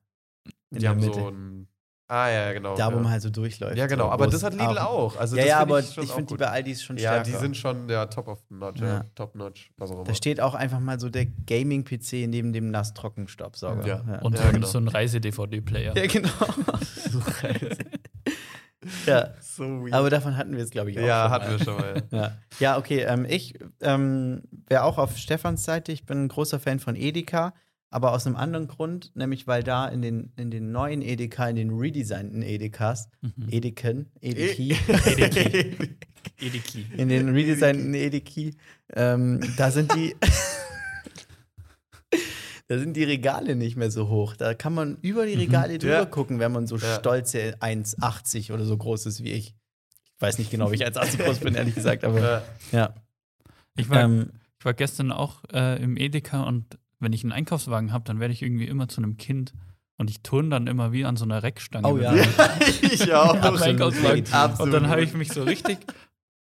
In Die haben Mitte. so ein. Ah, ja, genau. da, wo ja. man halt so durchläuft. Ja, genau. so, Aber das hat Lidl auch. Also ja, das ja, aber schon ich auch finde die bei Aldi schon Ja, stärker. die sind schon der Top of the Notch. Ja. Ja. Top Notch, was auch immer. Da steht auch einfach mal so der Gaming-PC neben dem Nass-Trocken-Staubsauger. Ja. Und Ja, so, ein- genau. so ein Reise-DVD-Player. ja genau. ja, so weird. aber davon hatten wir es, glaube ich, auch. ja, schon hatten mal. wir schon mal. Ja, ja okay. Ähm, ich ähm, wäre auch auf Stefans Seite. Ich bin ein großer Fan von Edeka, aber aus einem anderen Grund, nämlich weil da in den, in den neuen Edeka, in den redesignten Edekas, Mhm. Edeken, Edeki, Edeki. Edeki. in den redesignten Edeki, ähm, da sind die. Da sind die Regale nicht mehr so hoch. Da kann man über die Regale drüber Ja. gucken, wenn man so Ja. stolze 1,80 oder so groß ist wie ich. Ich weiß nicht genau, wie ich 1,80 groß bin, ehrlich gesagt, aber Ja. ja. Ich war, Ähm, ich war gestern auch äh, im Edeka und wenn ich einen Einkaufswagen habe, dann werde ich irgendwie immer zu einem Kind und ich turne dann immer wie an so einer Reckstange. Oh ja. ich auch. Absolut. Und dann habe ich mich so richtig,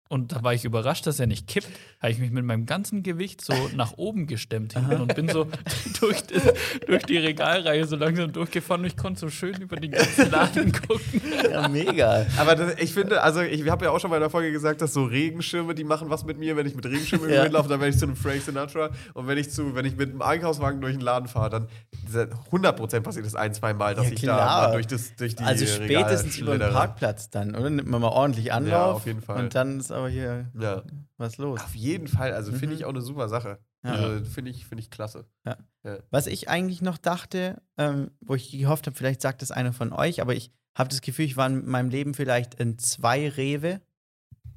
und da war ich überrascht, dass er nicht kippt, habe ich mich mit meinem ganzen Gewicht so nach oben gestemmt hinten und bin so durch, das, durch die Regalreihe so langsam durchgefahren und ich konnte so schön über den ganzen Laden gucken. Ja, mega. Aber das, ich finde, also ich habe ja auch schon mal in der Folge gesagt, dass so Regenschirme, die machen was mit mir. Wenn ich mit Regenschirmen Ja. laufe, dann werde ich zu einem Frank Sinatra. Und wenn ich zu, wenn ich mit einem Einkaufswagen durch den Laden fahre, dann diese 100% passiert das ein, zwei Mal, dass Ja, ich da durch, das, durch die Also spätestens über den. Parkplatz dann, oder? Nimmt man mal ordentlich Anlauf. Ja, auf jeden Fall. Und dann ist aber hier Ja, was los. auf jeden Fall. Also finde Mhm. ich auch eine super Sache. Ja. Also finde ich, finde ich klasse. Was ich eigentlich noch dachte, ähm, wo ich gehofft habe, vielleicht sagt es einer von euch, aber ich habe das Gefühl, ich war in meinem Leben vielleicht in zwei Rewe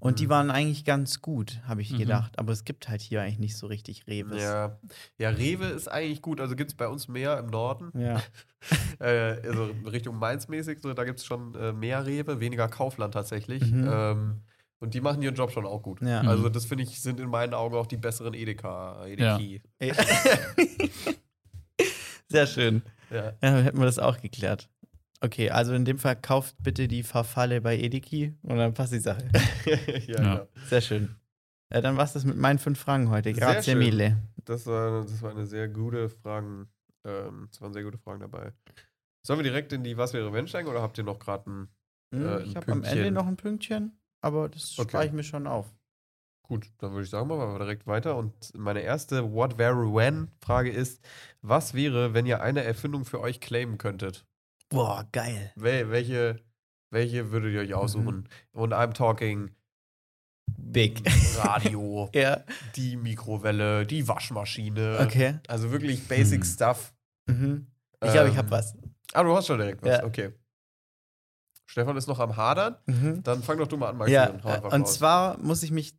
und die Mhm. waren eigentlich ganz gut, habe ich Mhm. gedacht. Aber es gibt halt hier eigentlich nicht so richtig Reves. Ja. ja, Rewe ist eigentlich gut. Also gibt es bei uns mehr im Norden. Ja. äh, also Richtung Mainz mäßig, so, da gibt es schon äh, mehr Rewe, weniger Kaufland tatsächlich. Mhm. Ähm, und die machen ihren Job schon auch gut. Ja. Also das finde ich, sind in meinen Augen auch die besseren Edeka. Edeki. Sehr schön. Ja. Ja, dann hätten wir das auch geklärt. Okay, also in dem Fall kauft bitte die Verfalle bei Edeki und dann passt die Sache. ja, Ja. genau. Sehr schön. Ja, dann war's das mit meinen fünf Fragen heute. Sehr Grazie schön. mille. Das war, das war eine sehr gute Fragen. Ähm, es waren sehr gute Fragen dabei. Sollen wir direkt in die Was wäre wenn steigen oder habt ihr noch gerade ein Hm, Äh, ich ein habe am Ende noch ein Pünktchen, aber das Okay. spare ich mir schon auf. Gut, dann würde ich sagen, machen wir direkt weiter. Und meine erste What Were When Frage ist: Was wäre, wenn ihr eine Erfindung für euch claimen könntet? Boah, geil. Wel welche, welche würdet ihr euch aussuchen? Und I'm talking Big. Radio, Ja, die Mikrowelle, die Waschmaschine. okay. Also wirklich basic Hm. Stuff. Mhm. Ich glaube, ich Ähm, habe was. Ah, du hast schon direkt was. Ja. Okay. Stefan ist noch am Hadern. Mhm. Dann fang doch du mal an, Maxi. Ja, und äh, und zwar muss ich mich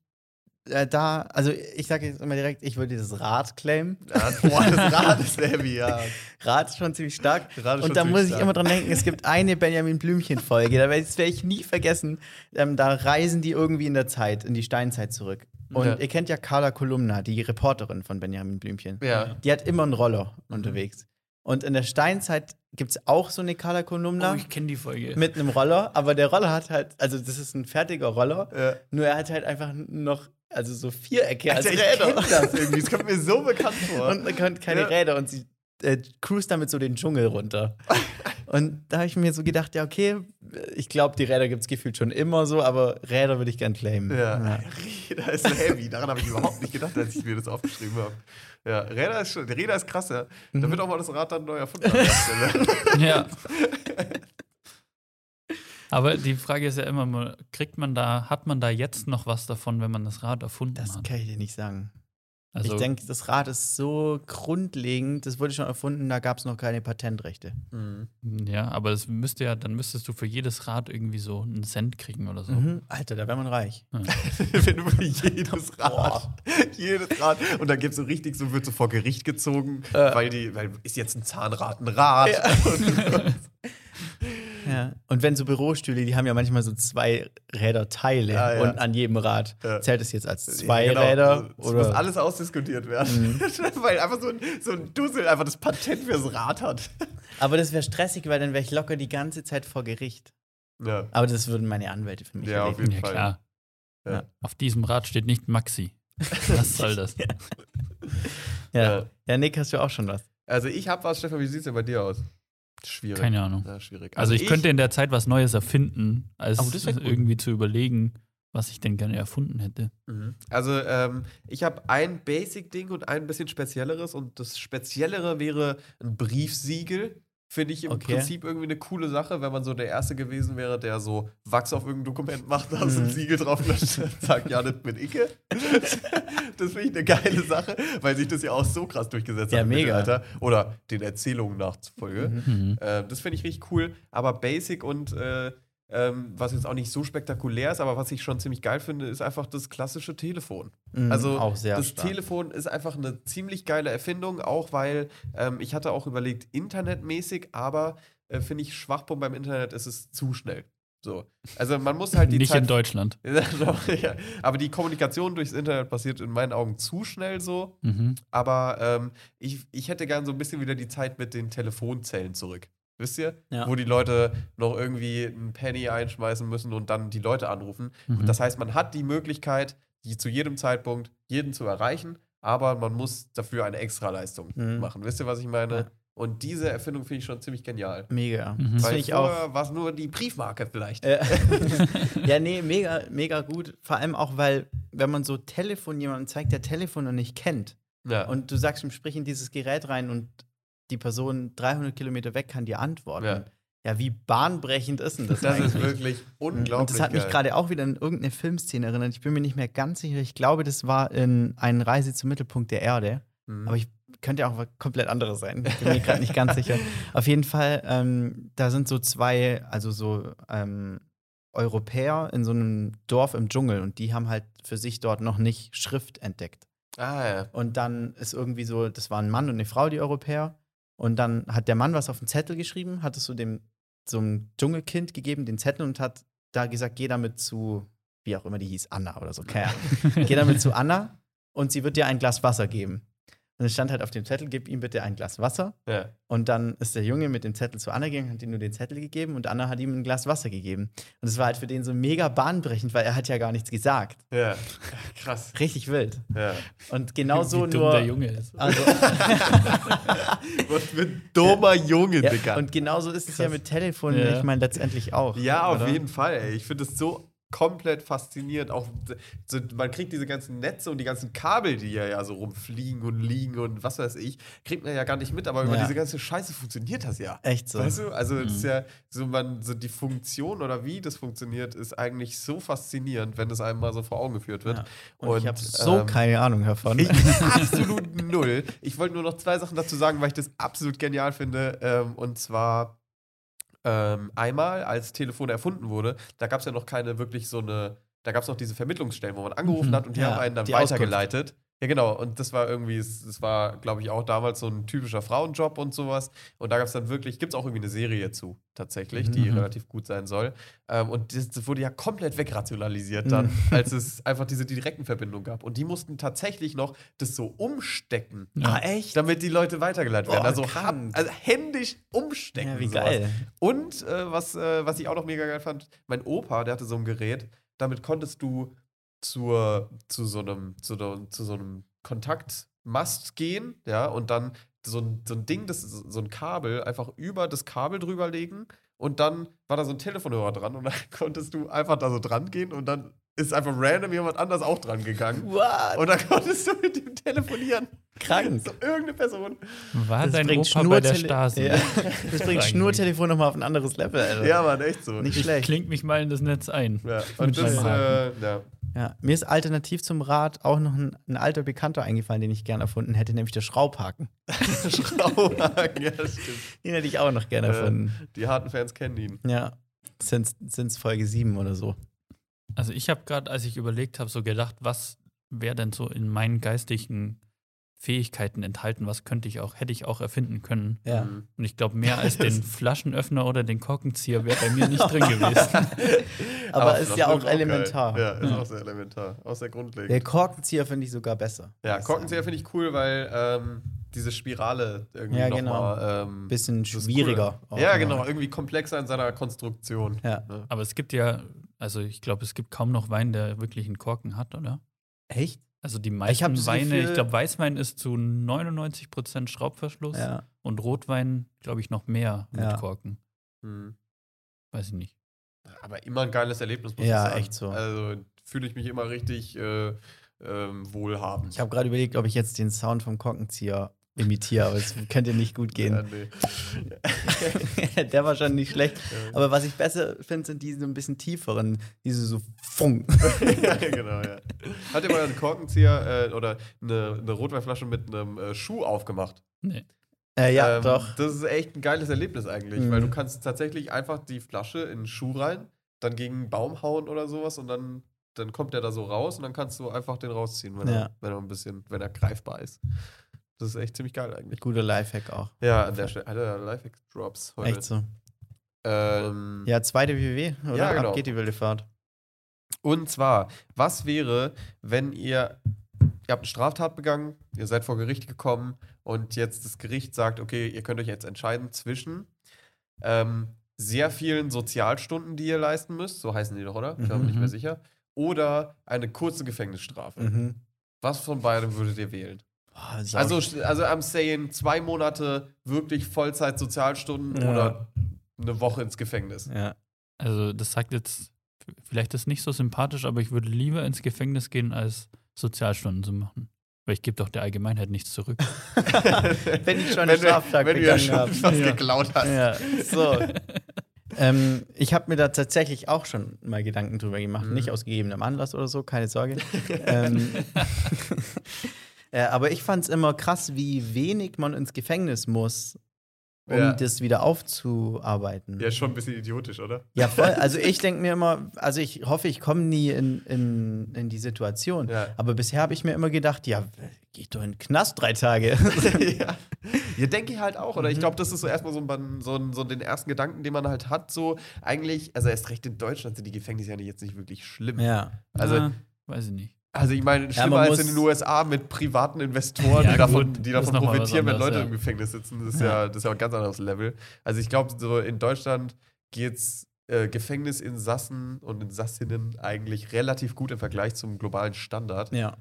äh, da, also ich sage jetzt immer direkt, ich würde dieses Rad claimen. Ja, boah, das Rad ist heavy, ja. Rad ist schon ziemlich stark. Schon Und da muss ich stark. immer dran denken, es gibt eine Benjamin Blümchen-Folge, da werde werd ich nie vergessen. Ähm, da reisen die irgendwie in der Zeit, in die Steinzeit zurück. Und Ja. ihr kennt ja Carla Kolumna, die Reporterin von Benjamin Blümchen. Ja. Die hat immer einen Roller Mhm. unterwegs. Und in der Steinzeit gibt es auch so eine Carla Kolumna Oh, ich kenne die Folge. mit einem Roller, aber der Roller hat halt, also das ist ein fertiger Roller, Ja. nur er hat halt einfach noch, also so Vierecke als Alter, ich Räder. das irgendwie. Das kommt mir so bekannt vor. Und man kann keine Ja. Räder und sie äh, cruist damit so den Dschungel runter. und da habe ich mir so gedacht, ja, okay, ich glaube, die Räder gibt es gefühlt schon immer so, aber Räder würde ich gern claimen. Ja, Räder ist heavy. Daran habe ich überhaupt nicht gedacht, als ich mir das aufgeschrieben habe. Ja, Räder ist schon, Räder ist krass, ja. Mhm. Da wird auch mal das Rad dann neu erfunden an der Stelle. Ja. Aber die Frage ist ja immer mal, kriegt man da, hat man da jetzt noch was davon, wenn man das Rad erfunden Das hat? kann ich dir nicht sagen. Also, ich denke, das Rad ist so grundlegend, das wurde schon erfunden, da gab es noch keine Patentrechte. Mhm. ja, aber es müsste ja, dann müsstest du für jedes Rad irgendwie so einen Cent kriegen oder so. Mhm. Alter, da wäre man reich. Wenn du für jedes Rad, jedes Rad, und dann gibt es so richtig, so wird so vor Gericht gezogen, Äh. weil die, weil ist jetzt ein Zahnrad ein Rad. Ja. Und wenn so Bürostühle, die haben ja manchmal so zwei Räderteile Ja, ja. und an jedem Rad. Ja. Zählt es jetzt als zwei Ja, genau. Räder? Es Oder? Mhm. muss alles ausdiskutiert werden. weil einfach so ein, so ein Dussel einfach das Patent fürs Rad hat. Aber das wäre stressig, weil dann wäre ich locker die ganze Zeit vor Gericht. Ja, Aber das würden meine Anwälte für mich Ja, auf regeln. jeden Ja, Fall. klar. Ja. Auf diesem Rad steht nicht Maxi. Was soll das? Ja. Ja. ja, Nick, hast du auch schon was? Also ich habe was, Stefan, wie sieht es denn bei dir aus? Schwierig. Keine Ahnung. Ja, schwierig. Also ich, könnte in der Zeit was Neues erfinden, als Oh, irgendwie zu überlegen, was ich denn gerne erfunden hätte. Mhm. Also ähm, ich habe ein Basic-Ding und ein bisschen spezielleres und das speziellere wäre ein Briefsiegel. Finde ich im Okay. Prinzip irgendwie eine coole Sache, wenn man so der Erste gewesen wäre, der so Wachs auf irgendein Dokument macht, da so ein Mhm. Siegel drauf und sagt, ja, das bin ich. das finde ich eine geile Sache, weil sich das ja auch so krass durchgesetzt Ja, hat. im mega. Mittelalter. Oder den Erzählungen nachzufolge. Mhm. Äh, das finde ich richtig cool. Aber Basic und äh, ähm, was jetzt auch nicht so spektakulär ist, aber was ich schon ziemlich geil finde, ist einfach das klassische Telefon. Mhm, Also auch sehr das stark. Telefon ist einfach eine ziemlich geile Erfindung, auch weil ähm, ich hatte auch überlegt, internetmäßig, aber äh, finde ich Schwachpunkt beim Internet ist es zu schnell. So. Also man muss halt die Nicht Zeit in Deutschland. Ja. Aber die Kommunikation durchs Internet passiert in meinen Augen zu schnell so. Mhm. Aber ähm, ich, ich hätte gern so ein bisschen wieder die Zeit mit den Telefonzellen zurück. Wisst ihr? Ja. Wo die Leute noch irgendwie einen Penny einschmeißen müssen und dann die Leute anrufen. Mhm. Und das heißt, man hat die Möglichkeit, die zu jedem Zeitpunkt jeden zu erreichen, aber man muss dafür eine Extraleistung Mhm. machen. Wisst ihr, was ich meine? Ja. Und diese Erfindung finde ich schon ziemlich genial. Mega. Mhm. Das Weil ich auch. war es nur die Briefmarke vielleicht. Äh, ja, nee, mega, mega gut. Vor allem auch, weil, wenn man so Telefon jemandem zeigt, der Telefon noch nicht kennt, ja. und du sagst ihm, sprich in dieses Gerät rein und die Person 300 Kilometer weg kann dir antworten. Ja. Ja, wie bahnbrechend ist denn das, das ist eigentlich? wirklich unglaublich. Und das hat mich gerade auch wieder an irgendeine Filmszene erinnert. Ich bin mir nicht mehr ganz sicher. Ich glaube, das war in Eine Reise zum Mittelpunkt der Erde. Mhm. Aber ich könnte auch was komplett anderes sein. Ich bin mir gerade nicht ganz sicher. Auf jeden Fall, ähm, da sind so zwei, also so ähm, Europäer in so einem Dorf im Dschungel und die haben halt für sich dort noch nicht Schrift entdeckt. ah, ja. Und dann ist irgendwie so, das war ein Mann und eine Frau, die Europäer. Und dann hat der Mann was auf den Zettel geschrieben, hat es so dem so einem Dschungelkind gegeben, den Zettel, und hat da gesagt, geh damit zu, wie auch immer die hieß, Anna oder so, keine Ahnung. geh damit zu Anna und sie wird dir ein Glas Wasser geben. Und es stand halt auf dem Zettel, gib ihm bitte ein Glas Wasser. ja. Und dann ist der Junge mit dem Zettel zu Anna gegangen, hat ihm nur den Zettel gegeben und Anna hat ihm ein Glas Wasser gegeben. Und es war halt für den so mega bahnbrechend, weil er hat ja gar nichts gesagt. Ja. Krass. Richtig wild. Ja. Und genau so nur. der Junge ist. Also, Was für ein dummer Junge, ja, Digga. und genauso ist es ja Krass. mit Telefon, Ja. ich meine, letztendlich auch. Ja, auf oder? jeden Fall, ey. Ich finde es so komplett faszinierend. Auch so, man kriegt diese ganzen Netze und die ganzen Kabel, die ja, ja so rumfliegen und liegen und was weiß ich, kriegt man ja gar nicht mit, aber über Ja. diese ganze Scheiße funktioniert das ja. Echt so. Weißt du, also es ist Mhm. ja so, man, so die Funktion oder wie das funktioniert, ist eigentlich so faszinierend, wenn das einem mal so vor Augen geführt wird. Ja. Und, ich habe so ähm, keine Ahnung davon. ich absolut null. Ich wollte nur noch zwei Sachen dazu sagen, weil ich das absolut genial finde. Ähm, und zwar ähm, einmal, als Telefon erfunden wurde, da gab es ja noch keine wirklich so eine, da gab es noch diese Vermittlungsstellen, wo man angerufen Mhm. hat und die Ja, haben einen dann weitergeleitet. Ja, genau. Und das war irgendwie, es war, glaube ich, auch damals so ein typischer Frauenjob und sowas. Und da gab es dann wirklich, gibt es auch irgendwie eine Serie zu, tatsächlich, die Mhm. relativ gut sein soll. Ähm, und das, das wurde ja komplett wegrationalisiert dann, Mhm. als es einfach diese direkten Verbindungen gab. Und die mussten tatsächlich noch das so umstecken. Ja. Ah, echt? Damit die Leute weitergeleitet Boah, werden. Also, krank. hab, also händisch umstecken. Ja, wie sowas. geil. Und äh, was, äh, was ich auch noch mega geil fand, mein Opa, der hatte so ein Gerät, damit konntest du zur, zu so einem, zu, zu so einem Kontaktmast gehen, ja, und dann so ein, so ein Ding, das so ein Kabel, einfach über das Kabel drüber legen und dann war da so ein Telefonhörer dran und dann konntest du einfach da so dran gehen und dann ist einfach random jemand anders auch dran gegangen. What? Und dann konntest du mit ihm telefonieren. Krank. So irgendeine Person. War Das dein bringt Opa bei der Stasi? Ja. Das bringt. Schnurtelefon nochmal auf ein anderes Level, Alter. Ja, Mann, echt so. Nicht Ich schlecht. klingt mich mal in das Netz ein. Ja, und das, äh, ja. Ja, mir ist alternativ zum Rad auch noch ein, ein alter Bekannter eingefallen, den ich gerne erfunden hätte, nämlich der Schraubhaken. Schrauwagen, ja, stimmt. Den hätte ich auch noch gerne Äh, erfunden. Die harten Fans kennen ihn. Ja, sind es Folge 7 oder so. Also ich habe gerade, als ich überlegt habe, so gedacht, was wäre denn so in meinen geistigen Fähigkeiten enthalten, was könnte ich auch, hätte ich auch erfinden können. Ja. Mhm. Und ich glaube, mehr als den Flaschenöffner oder den Korkenzieher wäre bei mir nicht drin gewesen. Aber ist ja auch elementar. geil. Ja, ist Ja. auch sehr elementar. Auch sehr grundlegend. Der Korkenzieher finde ich sogar besser. Ja, Korkenzieher finde ich cool, weil ähm, diese Spirale irgendwie Ja, noch genau. mal, ähm, Bisschen schwieriger. Cool. auch Ja, mal. genau. Irgendwie komplexer in seiner Konstruktion. Ja. Ne? Aber es gibt ja, also ich glaube, es gibt kaum noch Wein, der wirklich einen Korken hat, oder? Echt? Also die Ich meisten das Weine, Gefühl- ich glaube, Weißwein ist zu 99% Schraubverschluss Ja. und Rotwein, glaube ich, noch mehr mit Ja. Korken. Mhm. Weiß ich nicht. Aber immer ein geiles Erlebnis, muss Ja, ich sagen. echt so. Also fühle ich mich immer richtig äh, ähm, wohlhabend. Ich habe gerade überlegt, ob ich jetzt den Sound vom Korkenzieher imitiere, aber es könnte nicht gut ja, gehen. nee. Der war schon nicht schlecht. Ja. Aber was ich besser finde, sind diese ein bisschen tieferen, diese so Funk. ja, genau, ja. Hat ihr mal einen Korkenzieher äh, oder eine, eine Rotweinflasche mit einem äh, Schuh aufgemacht? Nee. Äh, ja, Ähm, doch. Das ist echt ein geiles Erlebnis eigentlich, Mhm. weil du kannst tatsächlich einfach die Flasche in einen Schuh rein, dann gegen einen Baum hauen oder sowas und dann, dann kommt der da so raus und dann kannst du einfach den rausziehen, wenn, Ja. er, wenn er ein bisschen, wenn er greifbar ist. Das ist echt ziemlich geil eigentlich. Guter Lifehack auch. Ja, an der Stelle. Alter, Lifehack-Drops heute. Echt so. Ähm, Ja, zweite WW, oder? Ja, genau. Ab geht die wilde Fahrt. Und zwar, was wäre, wenn ihr, ihr habt eine Straftat begangen, ihr seid vor Gericht gekommen und jetzt das Gericht sagt, okay, ihr könnt euch jetzt entscheiden zwischen ähm, sehr vielen Sozialstunden, die ihr leisten müsst, so heißen die doch, oder? Ich bin mir nicht Mhm. mehr sicher. Oder eine kurze Gefängnisstrafe. Mhm. Was von beidem würdet ihr wählen? Sau- Also, also am saying zwei Monate wirklich Vollzeit-Sozialstunden Ja. oder eine Woche ins Gefängnis. ja. Also das sagt jetzt, vielleicht ist nicht so sympathisch, aber ich würde lieber ins Gefängnis gehen, als Sozialstunden zu machen. Weil ich gebe doch der Allgemeinheit nichts zurück. Wenn ich schon eine Straftat wenn du ja schon habe. was Ja. geklaut hast. Ja, so. ähm, ich habe mir da tatsächlich auch schon mal Gedanken drüber gemacht. Mhm. Nicht aus gegebenem Anlass oder so, keine Sorge. ähm, äh, aber ich fand es immer krass, wie wenig man ins Gefängnis muss, um Ja. das wieder aufzuarbeiten. Ja, schon ein bisschen idiotisch, oder? Ja, voll. Also ich denke mir immer, also ich hoffe, ich komme nie in, in, in die Situation. Ja. Aber bisher habe ich mir immer gedacht, ja, geh doch in den Knast drei Tage. ja. ja, denke ich halt auch. Oder ich Mhm. glaube, das ist so erstmal so, ein, so, ein, so den ersten Gedanken, den man halt hat. So eigentlich, also erst recht in Deutschland sind die Gefängnisse ja jetzt nicht wirklich schlimm. ja. Also, weiß ich nicht. Also ich meine, schlimmer man als in den USA mit privaten Investoren, Ja, die davon, die davon profitieren, wenn Leute ja. im Gefängnis sitzen. Das ist ja, das ist ja ein ganz anderes Level. Also ich glaube, so in Deutschland geht's äh, Gefängnisinsassen und Insassinnen eigentlich relativ gut im Vergleich zum globalen Standard. Ja.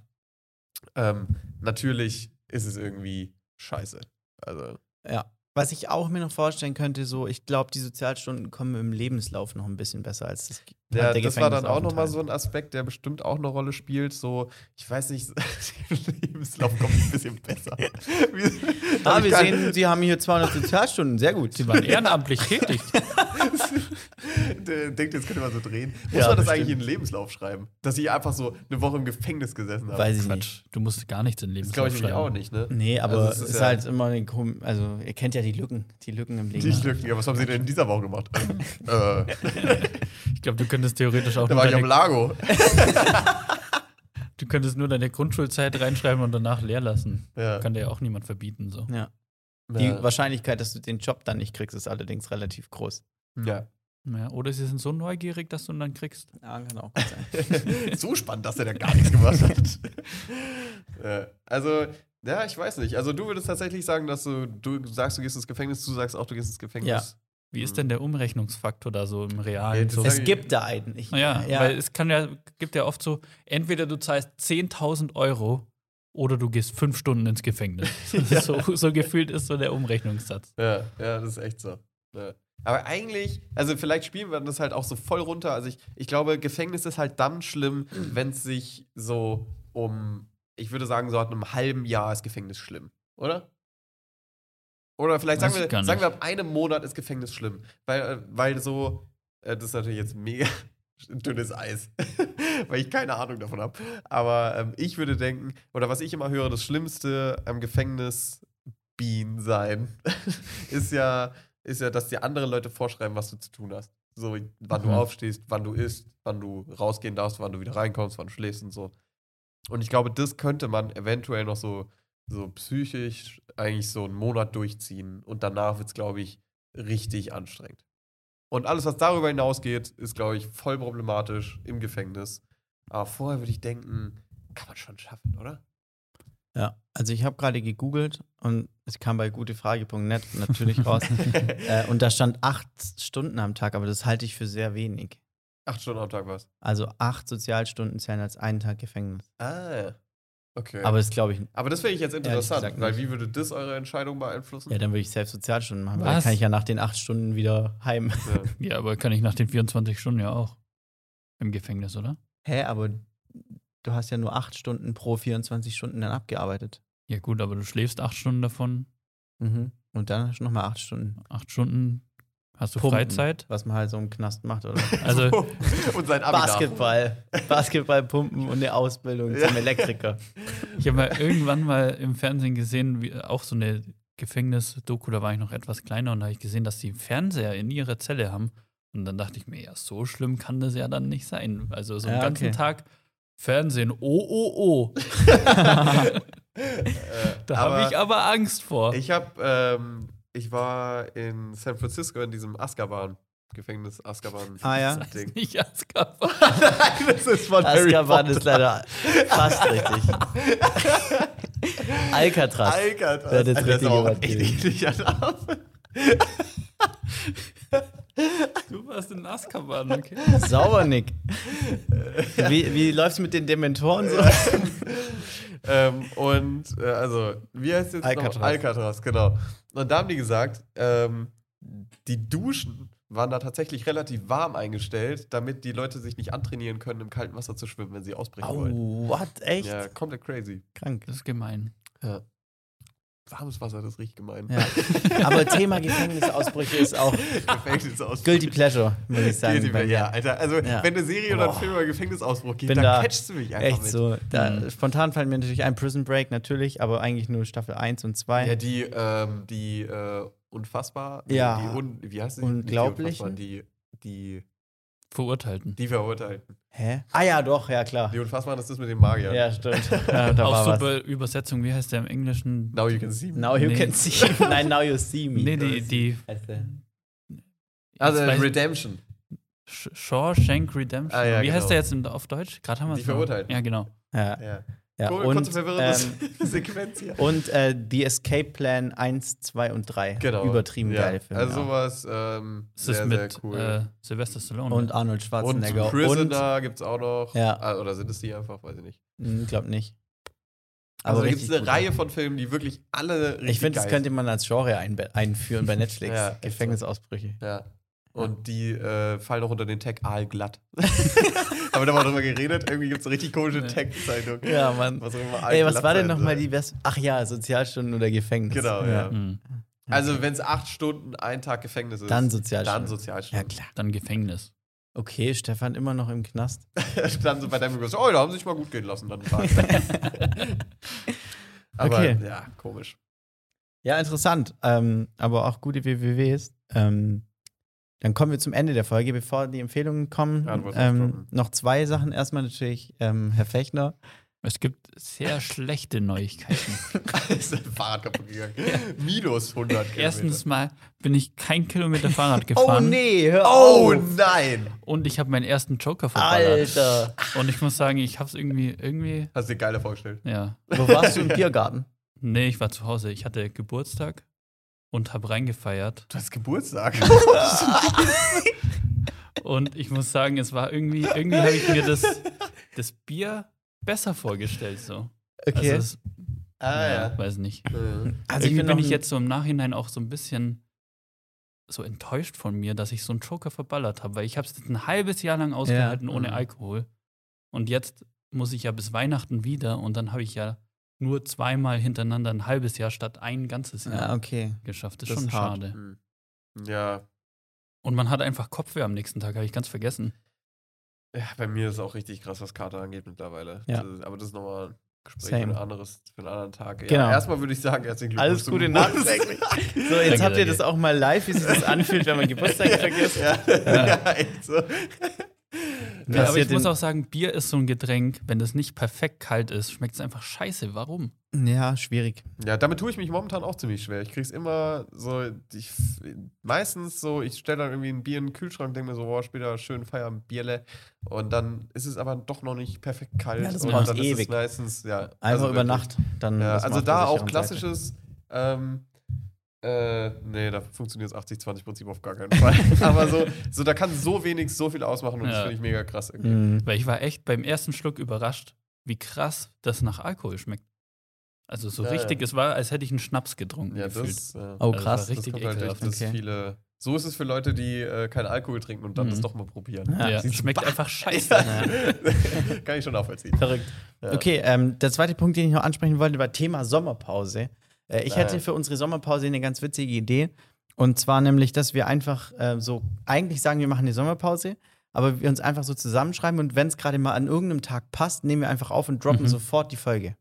Ähm, natürlich ist es irgendwie scheiße. Also, Ja. Was ich auch mir noch vorstellen könnte, so, ich glaube, die Sozialstunden kommen im Lebenslauf noch ein bisschen besser als das Ja, der das war dann auch nochmal so ein Aspekt, der bestimmt auch eine Rolle spielt. So, ich weiß nicht, Lebenslauf kommt ein bisschen besser. Ah, ich wir sehen, Sie haben hier 200 Sozialstunden. Sehr gut. Sie waren ehrenamtlich tätig. Der denkt, jetzt könnte man so drehen. Muss Ja, man das bestimmt. eigentlich in den Lebenslauf schreiben? Dass ich einfach so eine Woche im Gefängnis gesessen habe. Weiß ich nicht. Quatsch. Du musst gar nichts in das Lebenslauf glaube ich schreiben. auch nicht, ne? Nee, aber Also es ist, ist ja- halt immer eine Kom Also, ihr kennt ja die Lücken. Die Lücken im Leben. Die Lücken. Ja, was haben sie denn in dieser Woche gemacht? äh, Ich glaube, du könntest theoretisch auch da nur war ich am Lago. du könntest nur deine Grundschulzeit reinschreiben und danach leer lassen. Ja. Kann dir ja auch niemand verbieten. So. Ja. Die Ja. Wahrscheinlichkeit, dass du den Job dann nicht kriegst, ist allerdings relativ groß. ja. Ja, oder sie sind so neugierig, dass du ihn dann kriegst. Ja, kann auch gut sein. so spannend, dass er da gar nichts gemacht hat. ja. Also, ja, ich weiß nicht. Also, du würdest tatsächlich sagen, dass du, du sagst, du gehst ins Gefängnis, du sagst auch, du gehst ins Gefängnis. Wie ist denn der Umrechnungsfaktor da so im Realen? Ja, es gibt da einen. Ich, Naja, weil es kann ja, gibt ja oft so, entweder du zahlst 10.000 Euro oder du gehst fünf Stunden ins Gefängnis. so, so gefühlt ist so der Umrechnungssatz. Ja, ja, das ist echt so. Ja. Aber eigentlich, also vielleicht spielen wir das halt auch so voll runter. Also ich, ich glaube, Gefängnis ist halt dann schlimm, wenn es sich so um, ich würde sagen, so ab einem halben Jahr ist Gefängnis schlimm, oder? Oder vielleicht sagen wir, sagen wir ab einem Monat ist Gefängnis schlimm. Weil, äh, weil so, äh, das ist natürlich jetzt mega dünnes Eis, weil ich keine Ahnung davon habe. Aber ähm, ich würde denken, oder was ich immer höre, das Schlimmste am Gefängnis Bean sein, ist ja, ist ja, dass dir andere Leute vorschreiben, was du zu tun hast. So, wann du Mhm. aufstehst, wann du isst, wann du rausgehen darfst, wann du wieder reinkommst, wann du schläfst und so. Und ich glaube, das könnte man eventuell noch so, so psychisch eigentlich so einen Monat durchziehen. Und danach wird es, glaube ich, richtig anstrengend. Und alles, was darüber hinausgeht, ist, glaube ich, voll problematisch im Gefängnis. Aber vorher würde ich denken, kann man schon schaffen, oder? Ja, also ich habe gerade gegoogelt und es kam bei gutefrage.net natürlich raus. äh, und da stand acht Stunden am Tag, aber das halte ich für sehr wenig. Acht Stunden am Tag was. Also acht Sozialstunden zählen als einen Tag Gefängnis. Ah. Okay. Aber das glaube ich, Aber das finde ich jetzt interessant, gesagt weil wie würde das eure Entscheidung beeinflussen? ja, dann würde ich selbst Sozialstunden machen, weil dann Was? kann ich ja nach den acht Stunden wieder heim. Ja. Ja, aber kann ich nach den 24 Stunden ja auch. Im Gefängnis, oder? Hä, aber du hast ja nur acht Stunden pro 24 Stunden dann abgearbeitet. Ja, gut, aber du schläfst acht Stunden davon. Mhm. Und dann hast du nochmal acht Stunden. Acht Stunden hast du Pumpen, Freizeit. Was man halt so im Knast macht, oder? Also, und sein Abi Basketball. Basketball pumpen und eine Ausbildung Ja. zum Elektriker. ich habe mal irgendwann mal im Fernsehen gesehen, wie, auch so eine Gefängnis-Doku, da war ich noch etwas kleiner und da habe ich gesehen, dass die Fernseher in ihrer Zelle haben. Und dann dachte ich mir, ja, so schlimm kann das ja dann nicht sein. Also so einen Ja, ganzen okay. Tag Fernsehen, oh, oh, oh. Da habe ich aber Angst vor. Ich habe, ähm, ich war in San Francisco in diesem Azkaban. Gefängnis Azkaban. Ah, ja. Ding. nicht Azkaban. Nein, das ist von Harry Azkaban Potter. ist leider fast richtig. Alcatraz. Wäre das das ist auch Wort Du warst in Azkaban, okay. Sauber, Nick. Wie, wie läuft's mit den Dementoren so? ähm, und äh, also, wie heißt jetzt Alcatraz. noch? Alcatraz, genau. Und da haben die gesagt, ähm, die Duschen waren da tatsächlich relativ warm eingestellt, damit die Leute sich nicht antrainieren können, im kalten Wasser zu schwimmen, wenn sie ausbrechen wollen. Oh, what? Echt? Ja, komplett crazy. Krank. Das ist gemein. Ja. Warmes Wasser, das riecht gemein. Ja. Aber Thema Gefängnisausbrüche ist auch Gefängnisausbruch. Guilty Pleasure, würde ich sagen. Guilty Pleasure. Ja, Alter. Also, Ja. wenn eine Serie oder ein. Film über Gefängnisausbruch geht, dann da catchst du mich einfach Echt mit. so. Da, Mhm. Spontan fallen mir natürlich ein Prison Break, natürlich, aber eigentlich nur Staffel 1 und 2. Ja, die, ähm, die äh, unfassbar. Ja. Die un, wie heißt die? Die, die, die, Verurteilten. die Verurteilten. Hä? Ah ja, doch, ja klar. Die unfassbaren ist das mit dem Magier. Ja, stimmt. Ja, da Auch war was. super Übersetzung, wie heißt der im Englischen? Now you can see me. Now you Nee. can see me. Nein, now you see me. Nee, die, die Heißt der. Also Redemption. Sh- Shawshank Redemption. Ah, ja, wie heißt genau. der jetzt auf Deutsch? Gerade haben wir Die Verurteilten. Ja, genau. Ja, Ja. Ja. Kur- Und, Kurze verwirrende ähm, Sequenz hier. und äh, The Escape Plan 1, 2 und 3. Genau. Übertrieben ja. geile Filme. Also auch. sowas ähm, Das ist sehr, mit sehr cool. äh, Sylvester Stallone. Und? Arnold und Schwarzenegger. Prisoner gibt es auch noch. Ja. Ah, Oder sind es die einfach? Weiß ich nicht. Und, glaub nicht. Also da gibt es eine. Reihe von Filmen, die wirklich alle richtig Ich finde, das geil könnte man als Genre einführen bei Netflix. Ja. Gefängnisausbrüche. Ja. Und die äh, fallen auch unter den Tag aalglatt. Haben wir da mal drüber geredet? Irgendwie gibt es eine richtig komische Tag-Zeitung. Ja, Mann. Was, Ey, was war denn nochmal die best Ach ja, Sozialstunden oder Gefängnis. Genau, ja. Hm. Also, wenn es acht Stunden, ein Tag Gefängnis ist, Dann Sozialstunden. dann Ja, Sozialstunden. klar. Dann Gefängnis. Okay, Stefan immer noch im Knast. dann so bei deinem Gewissen, oh, da haben sie sich mal gut gehen lassen. Dann war Aber Okay. ja, komisch. Ja, interessant. Ähm, aber auch gute WWWs. Ähm, dann kommen wir zum Ende der Folge. Bevor die Empfehlungen kommen, Ja, ähm, noch zwei Sachen. Erstmal natürlich ähm, Herr Fechner. Es gibt sehr schlechte Neuigkeiten. ist ein Fahrrad kaputt gegangen. Minus 100 Kilometer. Erstens mal bin ich kein Kilometer Fahrrad Oh gefahren nee, hör Oh auf! nein! und ich habe meinen ersten Joker verballert. Alter! Und ich muss sagen, ich habe es irgendwie, irgendwie, Hast du dir geiler vorgestellt? ja. Wo warst du im Biergarten? Nee, ich war zu Hause. Ich hatte Geburtstag und habe reingefeiert. Du hast Geburtstag. Und ich muss sagen, es war irgendwie, irgendwie habe ich mir das, das Bier besser vorgestellt. So. Okay. Also es, ah, ja, weiß nicht. Äh, also irgendwie bin bin ich jetzt so im Nachhinein auch so ein bisschen so enttäuscht von mir, dass ich so einen Joker verballert habe, weil ich habe es ein halbes Jahr lang ausgehalten ohne Mhm. Alkohol. Und jetzt muss ich ja bis Weihnachten wieder und dann habe ich ja nur zweimal hintereinander ein halbes Jahr statt ein ganzes Jahr Ja, okay. geschafft. Das Das ist schon ist hart. schade. hm. Ja. Und man hat einfach Kopfweh am nächsten Tag, habe ich ganz vergessen. ja, bei mir ist auch richtig krass, was Kater angeht mittlerweile. Ja. Das ist, aber das ist nochmal ein Gespräch Same. für, ein anderes, für einen anderen Tag. Ja, Genau. Erstmal würde ich sagen, herzlichen Glückwunsch. Alles Gute nachträglich. So, jetzt Danke, habt ihr danke. das auch mal live, wie sich das anfühlt, wenn man Geburtstag vergisst. ja, ja. echt so. Ja, aber ich muss auch sagen, Bier ist so ein Getränk, wenn das nicht perfekt kalt ist, schmeckt es einfach scheiße. Warum? Ja, schwierig. Ja, damit tue ich mich momentan auch ziemlich schwer. Ich krieg's immer so, ich, meistens so, ich stelle dann irgendwie ein Bier in den Kühlschrank, denke mir so, boah, später schön Feierabend, Bierle. Und dann ist es aber doch noch nicht perfekt kalt. Ja, das und dann ist ewig. es meistens, ja. Einfach also über wirklich. Nacht. Dann Ja, ist also da auch klassisches, ähm, äh, nee, da funktioniert das 80-20-Prinzip auf gar keinen Fall. aber so, so, da kann so wenig so viel ausmachen und das Ja. finde ich mega krass irgendwie. Mhm. Weil ich war echt beim ersten Schluck überrascht, wie krass das nach Alkohol schmeckt. Also so Ja, richtig, ja. es war, als hätte ich einen Schnaps getrunken Ja, gefühlt. das, ja. Oh, Also krass. war Das richtig kommt halt echt, ekelhaft. dass Okay. viele. So ist es für Leute, die äh, keinen Alkohol trinken und dann Mhm. das doch mal probieren. Ja. Ja, schmeckt bah. einfach scheiße. Kann ich schon nachvollziehen. Verrückt. Ja. Okay, ähm, der zweite Punkt, den ich noch ansprechen wollte, war Thema Sommerpause. Äh, ich Ah. hätte für unsere Sommerpause eine ganz witzige Idee. Und zwar nämlich, dass wir einfach äh, so eigentlich sagen, wir machen eine Sommerpause, aber wir uns einfach so zusammenschreiben und wenn es gerade mal an irgendeinem Tag passt, nehmen wir einfach auf und droppen Mhm. sofort die Folge.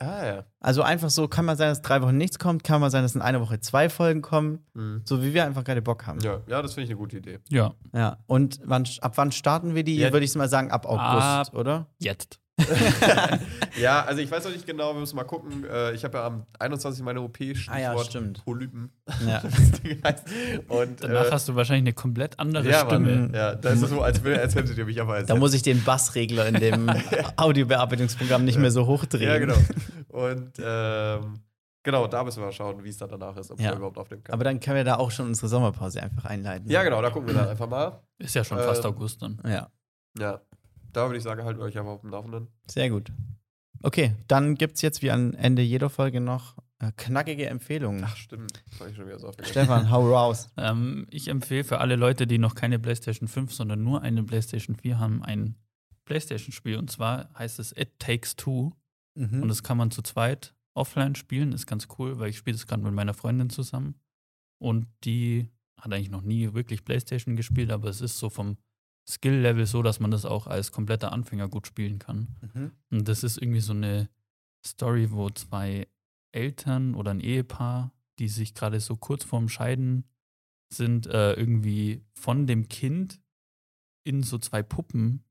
Ah, ja. Also einfach so, kann mal sein, dass drei Wochen nichts kommt, kann mal sein, dass in einer Woche zwei Folgen kommen, Mhm. so wie wir einfach gerade Bock haben. Ja, ja, das finde ich eine gute Idee. Ja, Ja. Und wann, ab wann starten wir die? Ja. Würde ich mal sagen, ab August, Ab- oder? jetzt. ja, also ich weiß noch nicht genau, wir müssen mal gucken. Äh, ich habe ja am 21. meine OP, Stichwort Ah ja, stimmt. Polypen. Ja. das. Und, Danach äh, hast du wahrscheinlich eine komplett andere ja, Stimme. Mann, ja, da ist so, als, will, als hättet ihr mich aber als Da muss ich den Bassregler in dem Audiobearbeitungsprogramm nicht mehr so hochdrehen. Ja, genau. Und ähm, genau, da müssen wir mal schauen, wie es dann danach ist, ob Ja. ich überhaupt aufnehmen kann. Aber dann können wir da auch schon unsere Sommerpause einfach einleiten. ja, genau, da gucken wir dann einfach mal. Ist ja schon fast Ähm, August dann. Ja, Ja, da würde ich sagen, haltet euch einfach auf dem Laufenden. sehr gut. Okay, dann gibt es jetzt wie am Ende jeder Folge noch äh, knackige Empfehlungen. Ach, stimmt. Das ich schon wieder so. Stefan, hau raus. Ähm, ich empfehle für alle Leute, die noch keine PlayStation 5, sondern nur eine PlayStation 4 haben, ein PlayStation-Spiel. Und zwar heißt es It Takes Two. Mhm. Und das kann man zu zweit offline spielen. Ist ganz cool, weil ich spiele das gerade mit meiner Freundin zusammen. Und die hat eigentlich noch nie wirklich PlayStation gespielt, aber es ist so vom Skill-Level so, dass man das auch als kompletter Anfänger gut spielen kann. Mhm. Und das ist irgendwie so eine Story, wo zwei Eltern oder ein Ehepaar, die sich gerade so kurz vorm Scheiden sind, äh, irgendwie von dem Kind in so zwei Puppen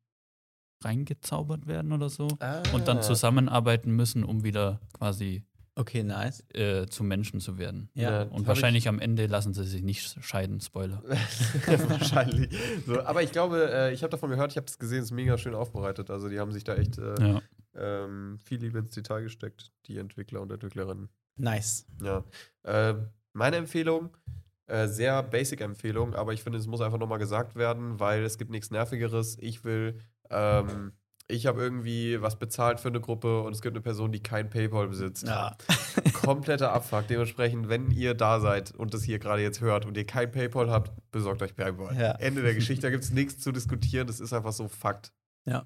reingezaubert werden oder so und dann Ah. zusammenarbeiten müssen, um wieder quasi Okay, nice. äh, zu Menschen zu werden. Ja. Ja. Und wahrscheinlich am Ende lassen sie sich nicht scheiden, Spoiler. Wahrscheinlich. So, aber ich glaube, äh, ich habe davon gehört, ich habe das gesehen, es ist mega schön aufbereitet. Also die haben sich da echt äh, Ja. ähm, viel Liebe ins Detail gesteckt, die Entwickler und Entwicklerinnen. Nice. Ja. Äh, meine Empfehlung, äh, sehr basic Empfehlung, aber ich finde, es muss einfach nochmal gesagt werden, weil es gibt nichts Nervigeres. Ich will ähm, ich habe irgendwie was bezahlt für eine Gruppe und es gibt eine Person, die kein PayPal besitzt. Ja. Kompletter Abfuck. Dementsprechend, wenn ihr da seid und das hier gerade jetzt hört und ihr kein PayPal habt, besorgt euch PayPal. Ja. Ende der Geschichte, da gibt es nichts zu diskutieren, das ist einfach so Fakt. Ja.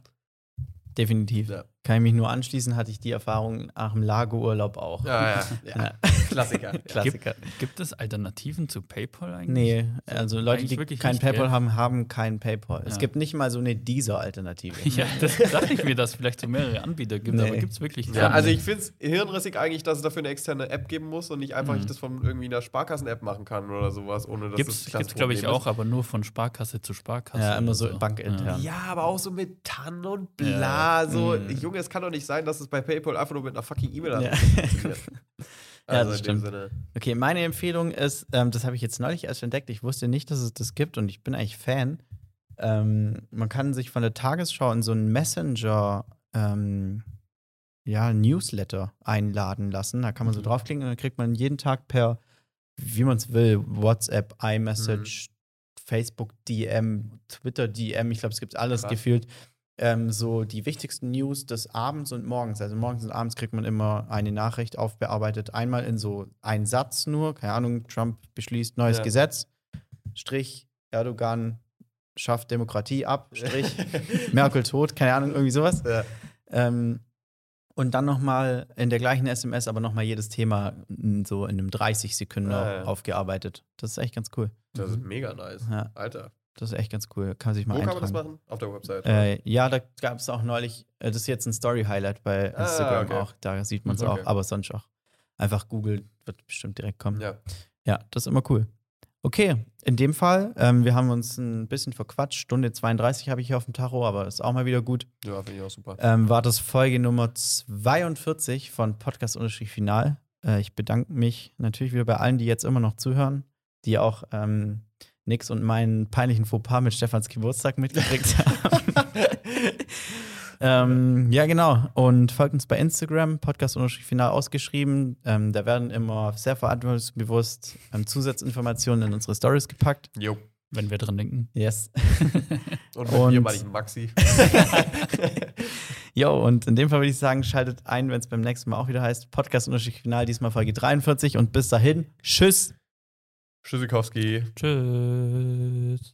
Definitiv. Ja. Kann ich mich nur anschließen, hatte ich die Erfahrung nach dem Lagerurlaub auch. Ja, ja. ja. Ja. Klassiker. Klassiker. Gibt es Alternativen zu PayPal eigentlich? Nee, also Leute, die wirklich kein nicht, PayPal gell? haben, haben kein PayPal. Es Ja. gibt nicht mal so eine Deezer-Alternative. Ja, das dachte ich mir, dass es vielleicht so mehrere Anbieter gibt, Nee. aber gibt es wirklich Ja, keine. also ich finde es hirnrissig eigentlich, dass es dafür eine externe App geben muss und nicht einfach Mhm. ich das von irgendwie einer Sparkassen-App machen kann oder sowas, ohne dass Gibt das es, das glaube ich, auch, aber nur von Sparkasse zu Sparkasse. Ja, immer oder so bankintern. Ja, aber auch so mit TAN und bla. So, Mhm. Junge, es kann doch nicht sein, dass es bei PayPal einfach nur mit einer fucking E-Mail Ja. funktioniert. Ja, das in dem stimmt. Sinne. Okay, meine Empfehlung ist, ähm, das habe ich jetzt neulich erst entdeckt. Ich wusste nicht, dass es das gibt und ich bin eigentlich Fan. Ähm, man kann sich von der Tagesschau in so einen Messenger ähm, ja, Newsletter einladen lassen. Da kann man so Mhm. draufklicken und dann kriegt man jeden Tag per, wie man es will, WhatsApp, iMessage, Facebook DM, Twitter DM, ich glaube, es gibt alles Krass. gefühlt. Ähm, so die wichtigsten News des Abends und morgens. Also morgens und abends kriegt man immer eine Nachricht aufbearbeitet. Einmal in so einen Satz nur, keine Ahnung, Trump beschließt neues Ja. Gesetz, Strich, Erdogan schafft Demokratie ab, Strich, Merkel tot, keine Ahnung, irgendwie sowas. Ja. Ähm, und dann nochmal in der gleichen SMS, aber nochmal jedes Thema so in einem 30 Sekunden ja. aufgearbeitet. Das ist echt ganz cool. Das ist mega nice. Alter. Das ist echt ganz cool. Kann man sich mal Wo kann eintragen. man das machen? Auf der Website. Äh, ja, da gab es auch neulich, äh, das ist jetzt ein Story-Highlight bei Ah, Instagram okay. auch. Da sieht man es Okay. auch, aber sonst auch. Einfach Google wird bestimmt direkt kommen. ja. Ja, das ist immer cool. Okay, in dem Fall, ähm, wir haben uns ein bisschen verquatscht. Stunde 32 habe ich hier auf dem Tacho, aber ist auch mal wieder gut. ja, finde ich auch super. Ähm, war das Folge Nummer 42 von Podcast Final. Äh, ich bedanke mich natürlich wieder bei allen, die jetzt immer noch zuhören, die auch ähm, Nix und meinen peinlichen Fauxpas mit Stefans Geburtstag mitgekriegt haben. ähm, ja, genau. Und folgt uns bei Instagram, Podcast Unterstrich Final ausgeschrieben. Ähm, da werden immer sehr verantwortungsbewusst ähm, Zusatzinformationen in unsere Stories gepackt. Jo. wenn wir dran denken. Yes. Und mit mir meine ich Maxi. Jo, und in dem Fall würde ich sagen, schaltet ein, wenn es beim nächsten Mal auch wieder heißt Podcast Unterschied Final, diesmal Folge 43 und bis dahin, tschüss. Tschüssikowski. Tschüss.